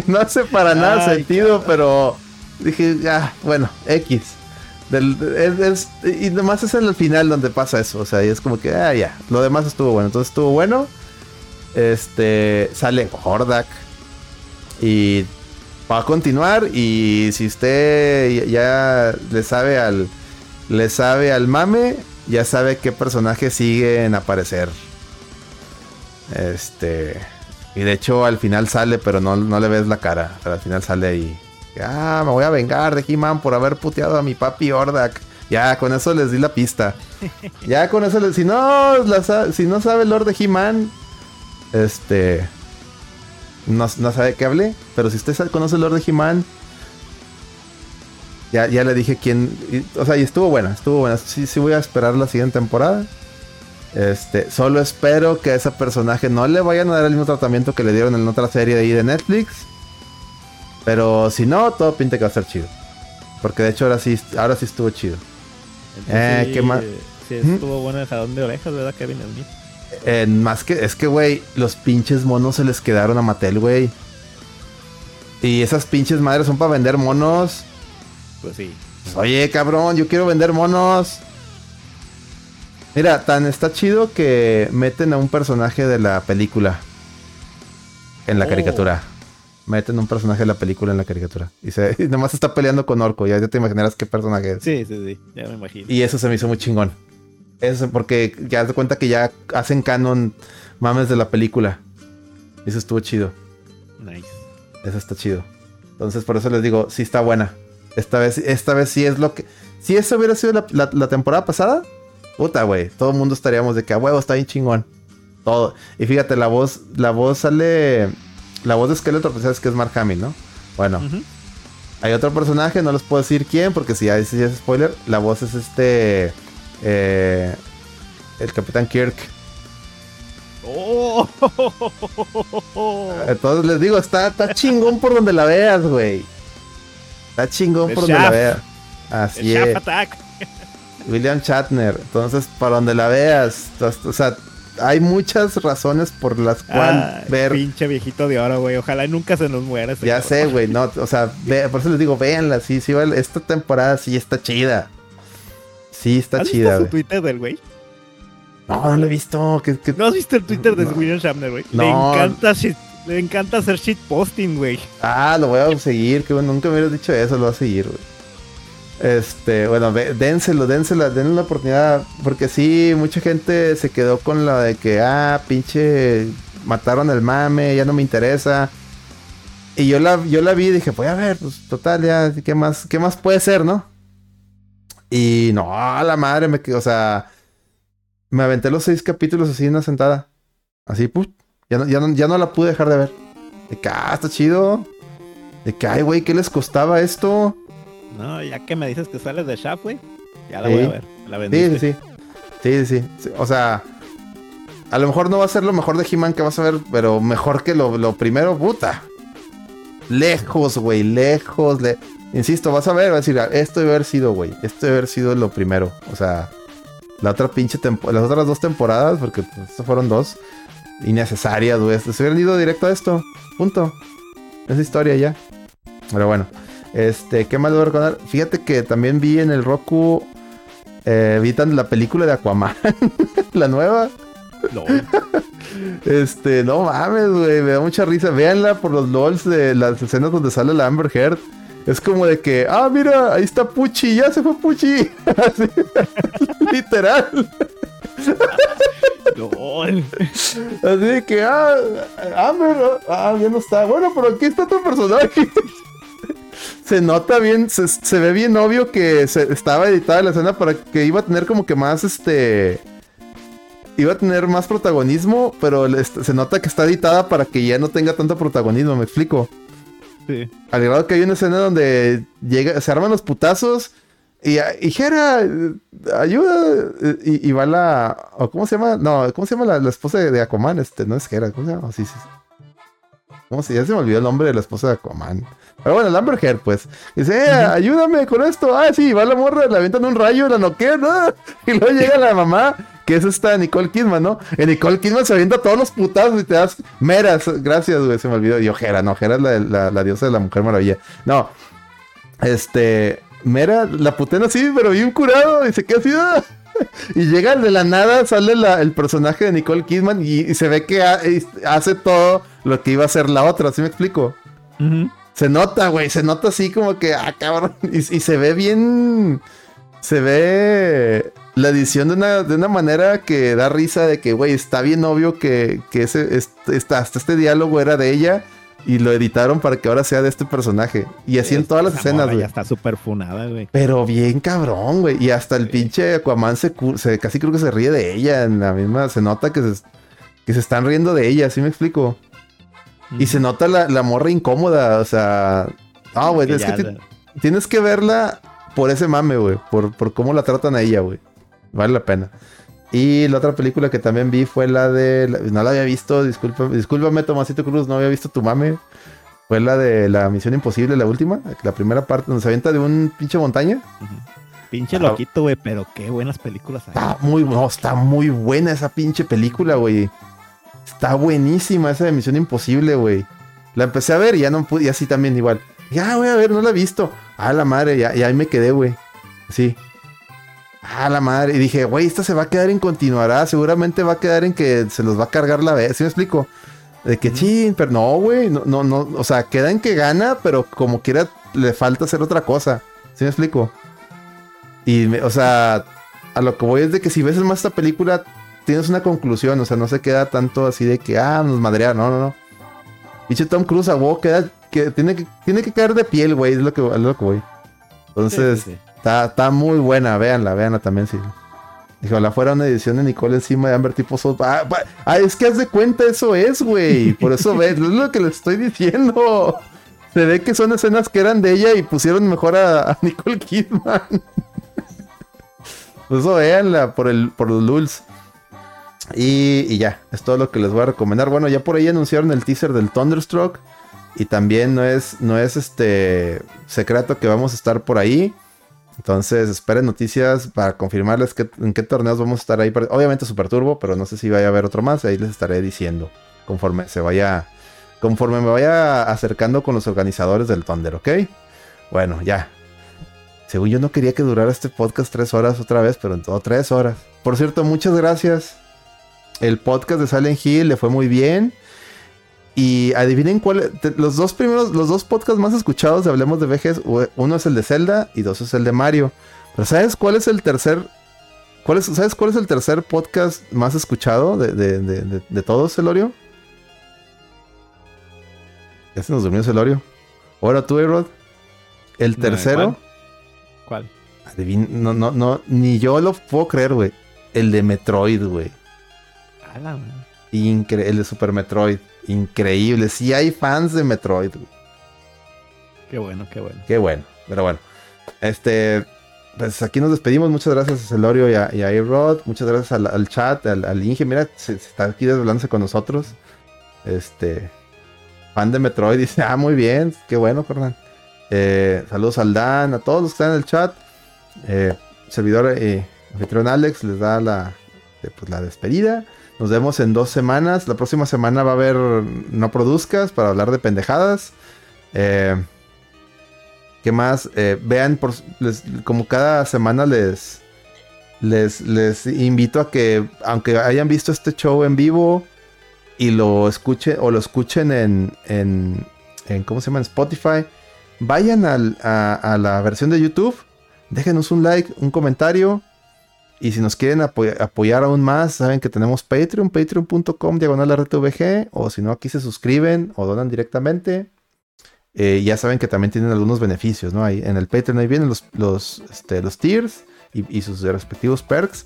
(laughs) no hace para nada Ay, sentido, pero dije, ah, bueno, X. Del- y nomás es en el final donde pasa eso. O sea, y es como que, ah, ya. Lo demás estuvo bueno. Entonces estuvo bueno. Este. Sale Hordak. Y va a continuar y si usted ya- ya le sabe al le sabe al mame, ya sabe qué personajes siguen a aparecer. Este y de hecho al final sale, pero no, no le ves la cara, pero al final sale ahí. Ah, me voy a vengar de He-Man por haber puteado a mi papi Ordak. Ya, con eso les di la pista. (laughs) Ya con eso les... Si no, la si no sabe el Lord de He-Man, este... No, no sabe qué hablé, pero si usted sabe- conoce el Lord de He-Man, ya, ya le dije quién. y- o sea, y estuvo buena, estuvo buena. Sí, sí voy a esperar la siguiente temporada. Este, solo espero que a ese personaje no le vayan a dar el mismo tratamiento que le dieron en otra serie de ahí de Netflix. Pero si no, todo pinta que va a ser chido. Porque de hecho ahora sí, ahora sí estuvo chido. Eh, sí, ¿qué más? Sí, ¿Mm? estuvo bueno el jalón de orejas, ¿verdad, Kevin Smith? Eh, más que, es que, güey, los pinches monos se les quedaron a Mattel, güey. Y esas pinches madres son para vender monos. Pues sí. Oye, cabrón, yo quiero vender monos. Mira, tan está chido que meten a un personaje de la película en la Oh. caricatura. Meten un personaje de la película en la caricatura. Y, se, (laughs) y nomás está peleando con Orco. Ya, ya te imaginarás qué personaje es. Sí, sí, sí. Ya me imagino. Y eso se me hizo muy chingón. Eso porque ya te cuenta que ya hacen canon mames de la película. Eso estuvo chido. Nice. Eso está chido. Entonces, por eso les digo, sí está buena. Esta vez, esta vez sí es lo que. Si eso hubiera sido la, la- la temporada pasada, puta, güey. Todo el mundo estaríamos de que a huevo está bien chingón. Todo. Y fíjate, la voz, la voz sale. La voz de Skeletor, pues sabes que es Mark Hamill, ¿no? Bueno, hay otro personaje, no les puedo decir quién, porque si ya si ya es spoiler, la voz es este. eh, el Capitán Kirk. ¡Oh! Entonces les digo, está, está chingón por donde la veas, güey. Está chingón El por donde la veas. El Así Shaft es. Attack. William Shatner. Entonces, para donde la veas. O sea, hay muchas razones por las cuales Ah, ver. Pinche viejito de oro, güey. Ojalá nunca se nos muera ese Ya cabrón. sé, güey. No, o sea, ve- por eso les digo, véanla. Sí, sí, vale, esta temporada sí está chida. Sí, está ¿Has chida, visto su. Twitter del güey? No, no lo he visto. ¿Qué, qué- ¿No has visto el Twitter de No. William Shatner, güey? No. Le encanta shit, le encanta hacer shitposting, güey. Ah, lo voy a seguir. Que bueno, nunca me hubieras dicho eso. Lo voy a seguir, güey. Este, bueno, dénselo, dénsela, denle la oportunidad. Porque sí, mucha gente se quedó con la de que, ah, pinche, mataron el mame, ya no me interesa. Y yo la, yo la vi y dije, voy a ver, pues total, ya, ¿qué más, qué más puede ser, no? Y no, a la madre, me o sea, me aventé los seis capítulos así en una sentada. Así, pues, ya no, ya no, ya no la pude dejar de ver. De que, ah, está chido. De que, ay, güey, ¿qué les costaba esto? No, ya que me dices que sales de Shaft, güey, ya la voy Sí. a ver. La Sí, vendiste. sí, sí. Sí, sí, sí. O sea, a lo mejor no va a ser lo mejor de He-Man que vas a ver, pero mejor que lo, lo primero, puta. Lejos, güey, lejos. le- Insisto, vas a ver, vas a decir, "Ah, esto debe haber sido, güey. Esto debe haber sido lo primero. O sea, la otra pinche tempo- las otras dos temporadas, porque pues, estas fueron dos, innecesarias, güey. Se hubieran ido directo a esto. Punto. Esa historia ya. Pero bueno. Este, ¿qué más a recordar? Fíjate que también vi en el Roku. Eh, vi la película de Aquaman. (laughs) la nueva. Lol. Este, no mames, güey. Me da mucha risa. Véanla por los LOLs de las escenas donde sale la Amber Heard. Es como de que, ah, mira, ahí está Puchi, ya se fue Puchi. (laughs) Así, (laughs) literal. Lol. Así de que, ah, Amber, ah, ya no está. Bueno, pero aquí está tu personaje. (laughs) se nota bien, se, se ve bien obvio que se, estaba editada la escena para que iba a tener como que más, este... Iba a tener más protagonismo, pero se nota que está editada para que ya no tenga tanto protagonismo, me explico. Sí. Al grado que hay una escena donde llega, se arman los putazos y, y Jera, eh, ayuda. eh, Y, y va la. o ¿Cómo se llama? No, ¿cómo se llama la, la esposa de, de Aquaman? Este, no es Jera, ¿cómo se llama? Sí, sí. ¿Cómo se Ya se me olvidó el nombre de la esposa de Aquaman. Pero bueno, el Amber Heard, pues. Dice, eh, ayúdame con esto. Ah, sí, va la morra, le avientan un rayo, la noquean, ¿no? (laughs) Y luego llega la mamá, que es esta Nicole Kidman, ¿no? Y Nicole Kidman se avienta todos los putazos y te das meras. Gracias, güey, se me olvidó. Y Ojera, no, Ojera es la, la, la diosa de la Mujer Maravilla. No, este, Mera, la putena así, pero bien curado, y se queda así, ¡ah! (laughs) Y llega de la nada, sale la- el personaje de Nicole Kidman y, y se ve que ha- hace todo lo que iba a hacer la otra, ¿sí me explico? Se nota, güey, se nota así como que, ah, cabrón, (laughs) y, y se ve bien, se ve la edición de una, de una manera que da risa de que, güey, está bien obvio que, que ese, este, este diálogo era de ella y lo editaron para que ahora sea de este personaje. Y así en todas las escenas, güey. Ya está súper funada, güey. Pero bien cabrón, güey. Y hasta el pinche Aquaman se, se- casi creo que se ríe de ella. En la misma, se nota que se, que se están riendo de ella, ¿sí me explico? Y se nota la, la morra incómoda, o sea. Ah, güey, es que ti- tienes que verla por ese mame, güey. Por, por cómo la tratan a ella, güey. Vale la pena. Y la otra película que también vi fue la de. la- no la había visto, disculpa, discúlpame, Tomasito Cruz, no había visto tu mame. Fue la de la Misión Imposible, la última, la primera parte donde se avienta de un pinche montaña. Pinche Ah. loquito, güey, pero qué buenas películas hay. Está muy, no, está muy buena esa pinche película, güey. Está buenísima esa de Misión Imposible, güey. La empecé a ver y ya no pude, y así también igual. Ya, voy a ver, no la he visto. Ah, la madre, ya, y ahí me quedé, güey. Sí. Ah, la madre. Y dije, güey, esta se va a quedar en continuará. Seguramente va a quedar en que se los va a cargar la vez. ¿Sí me explico? De que, chin, pero no, güey. No, no, no. O sea, queda en que gana, pero como quiera le falta hacer otra cosa. ¿Sí me explico? Y, me- o sea, a lo que voy es de que si ves más esta película, tienes una conclusión. O sea, no se queda tanto así de que, ah, nos madrearon. No, no, no. Pinche Tom Cruise, a queda, que tiene que, tiene que caer de piel, güey. Es lo que, es lo que voy. Entonces, Sí, sí, sí. Está, está muy buena, véanla, véanla también, sí. Dijo, la fuera una edición de Nicole encima de Amber tipo South ah, es que haz de cuenta, eso es, güey. Por eso ves, es lo que le estoy diciendo. Se ve que son escenas que eran de ella y pusieron mejor a, a Nicole Kidman. Por eso véanla por el, por los lulz. Y, y ya, es todo lo que les voy a recomendar. Bueno, ya por ahí anunciaron el teaser del Thunderstruck. Y también no es, no es este secreto que vamos a estar por ahí. Entonces, esperen noticias para confirmarles en qué torneos vamos a estar ahí. Obviamente Super Turbo, pero no sé si vaya a haber otro más. Ahí les estaré diciendo conforme se vaya, conforme me vaya acercando con los organizadores del Thunder, ¿ok? Bueno, ya. Según yo no quería que durara este podcast tres horas otra vez, pero en todo tres horas. Por cierto, muchas gracias. El podcast de Silent Hill le fue muy bien. Y adivinen cuál. te- Los dos primeros, los dos podcasts más escuchados de Hablemos de u- uno es el de Zelda y dos es el de Mario. Pero ¿sabes cuál es el tercer? ¿Cuál es, ¿Sabes cuál es el tercer podcast más escuchado de, de, de, de- todos, Celorio? Ya se nos durmió Celorio. Ahora tú, Erod. El tercero. ¿Cuál? adivin- no, no, no, ni yo lo puedo creer, güey. El de Metroid, güey. A la madre. Incre el de Super Metroid. Increíble. Sí hay fans de Metroid. Qué bueno, qué bueno. Qué bueno. Pero bueno. Este. Pues aquí nos despedimos. Muchas gracias a Celorio y a, y a. Muchas gracias al, al chat, al, al, Inge. Mira, se, se está aquí desvelándose con nosotros. Este. Fan de Metroid. (laughs) Dice, ah, muy bien. Qué bueno, Fernán. Eh, saludos al Dan, a todos los que están en el chat. Eh, servidor eh, anfitrión Alex les da la, pues, la despedida. Nos vemos en dos semanas. La próxima semana va a haber No Produzcas para hablar de pendejadas. Eh, ¿Qué más? Eh, vean, por, como cada semana les, les, les invito a que, aunque hayan visto este show en vivo y lo escuchen o lo escuchen en, en, ¿cómo se llama? En Spotify, vayan a, a la versión de YouTube, déjenos un like, un comentario. Y si nos quieren apoy apoyar aún más, saben que tenemos Patreon, patreon.com, diagonal RTVG, o si no, aquí se suscriben o donan directamente. Eh, ya saben que también tienen algunos beneficios, ¿no? Ahí en el Patreon ahí vienen los, los, este, los tiers y, y, sus respectivos perks.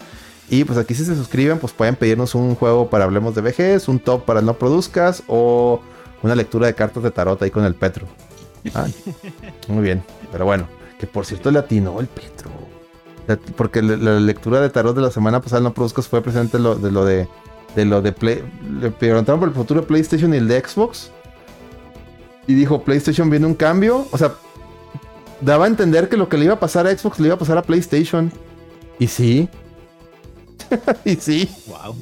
Y pues aquí si se suscriben, pues pueden pedirnos un juego para Hablemos de VGs, un top para No Produzcas o una lectura de cartas de tarot ahí con el Petro. Ah, muy bien, pero bueno, que por cierto le atinó el Petro. Porque la, lectura de tarot de la semana pasada no produzcas fue precisamente lo, de lo de, de lo de Play. Le preguntaron por el futuro de PlayStation y el de Xbox. Y dijo, PlayStation viene un cambio. O sea, daba a entender que lo que le iba a pasar a Xbox le iba a pasar a PlayStation. Y sí. (laughs) y sí. Wow.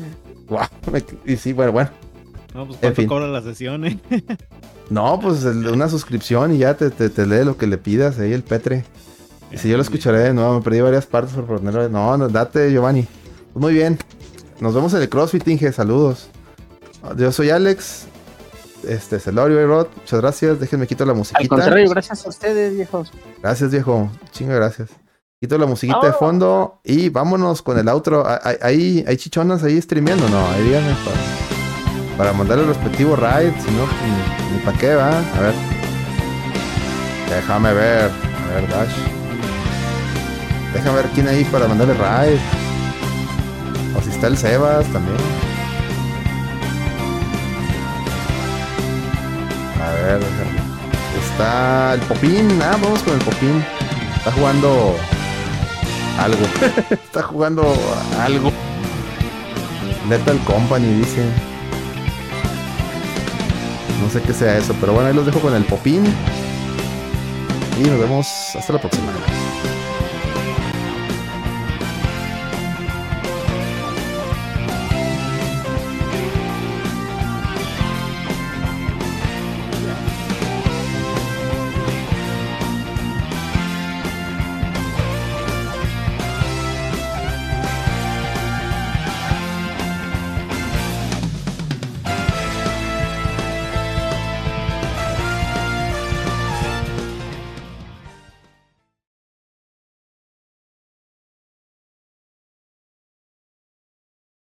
Wow. Y sí, bueno, bueno. No, pues ¿cuánto en fin. cobra la sesión, eh? no, pues una suscripción y ya te, te, te lee lo que le pidas ahí el Petre. Y si yo lo escucharé de nuevo, me perdí varias partes por ponerlo. No, no, date, Giovanni. Pues muy bien. Nos vemos en el CrossFit, Inge. Saludos. Yo soy Alex. Este, Celorio y Rod. Muchas gracias. Déjenme quito la musiquita. Al contrario, gracias a ustedes, viejos. Gracias, viejo. Chinga, gracias. Quito la musiquita oh. de fondo y vámonos con el outro. ¿Hay, hay chichonas ahí streameando? No, ahí díganme para, para mandar el respectivo raid. Si no, ni, ni para qué va. A ver. Déjame ver. A ver, Dash. Déjame ver quién hay para mandarle raid. O si está el Sebas también. A ver, está el Popín. Ah, vamos con el Popín. Está jugando algo. (laughs) está jugando algo. Lethal Company dice. No sé qué sea eso, pero bueno, ahí los dejo con el Popín. Y nos vemos hasta la próxima.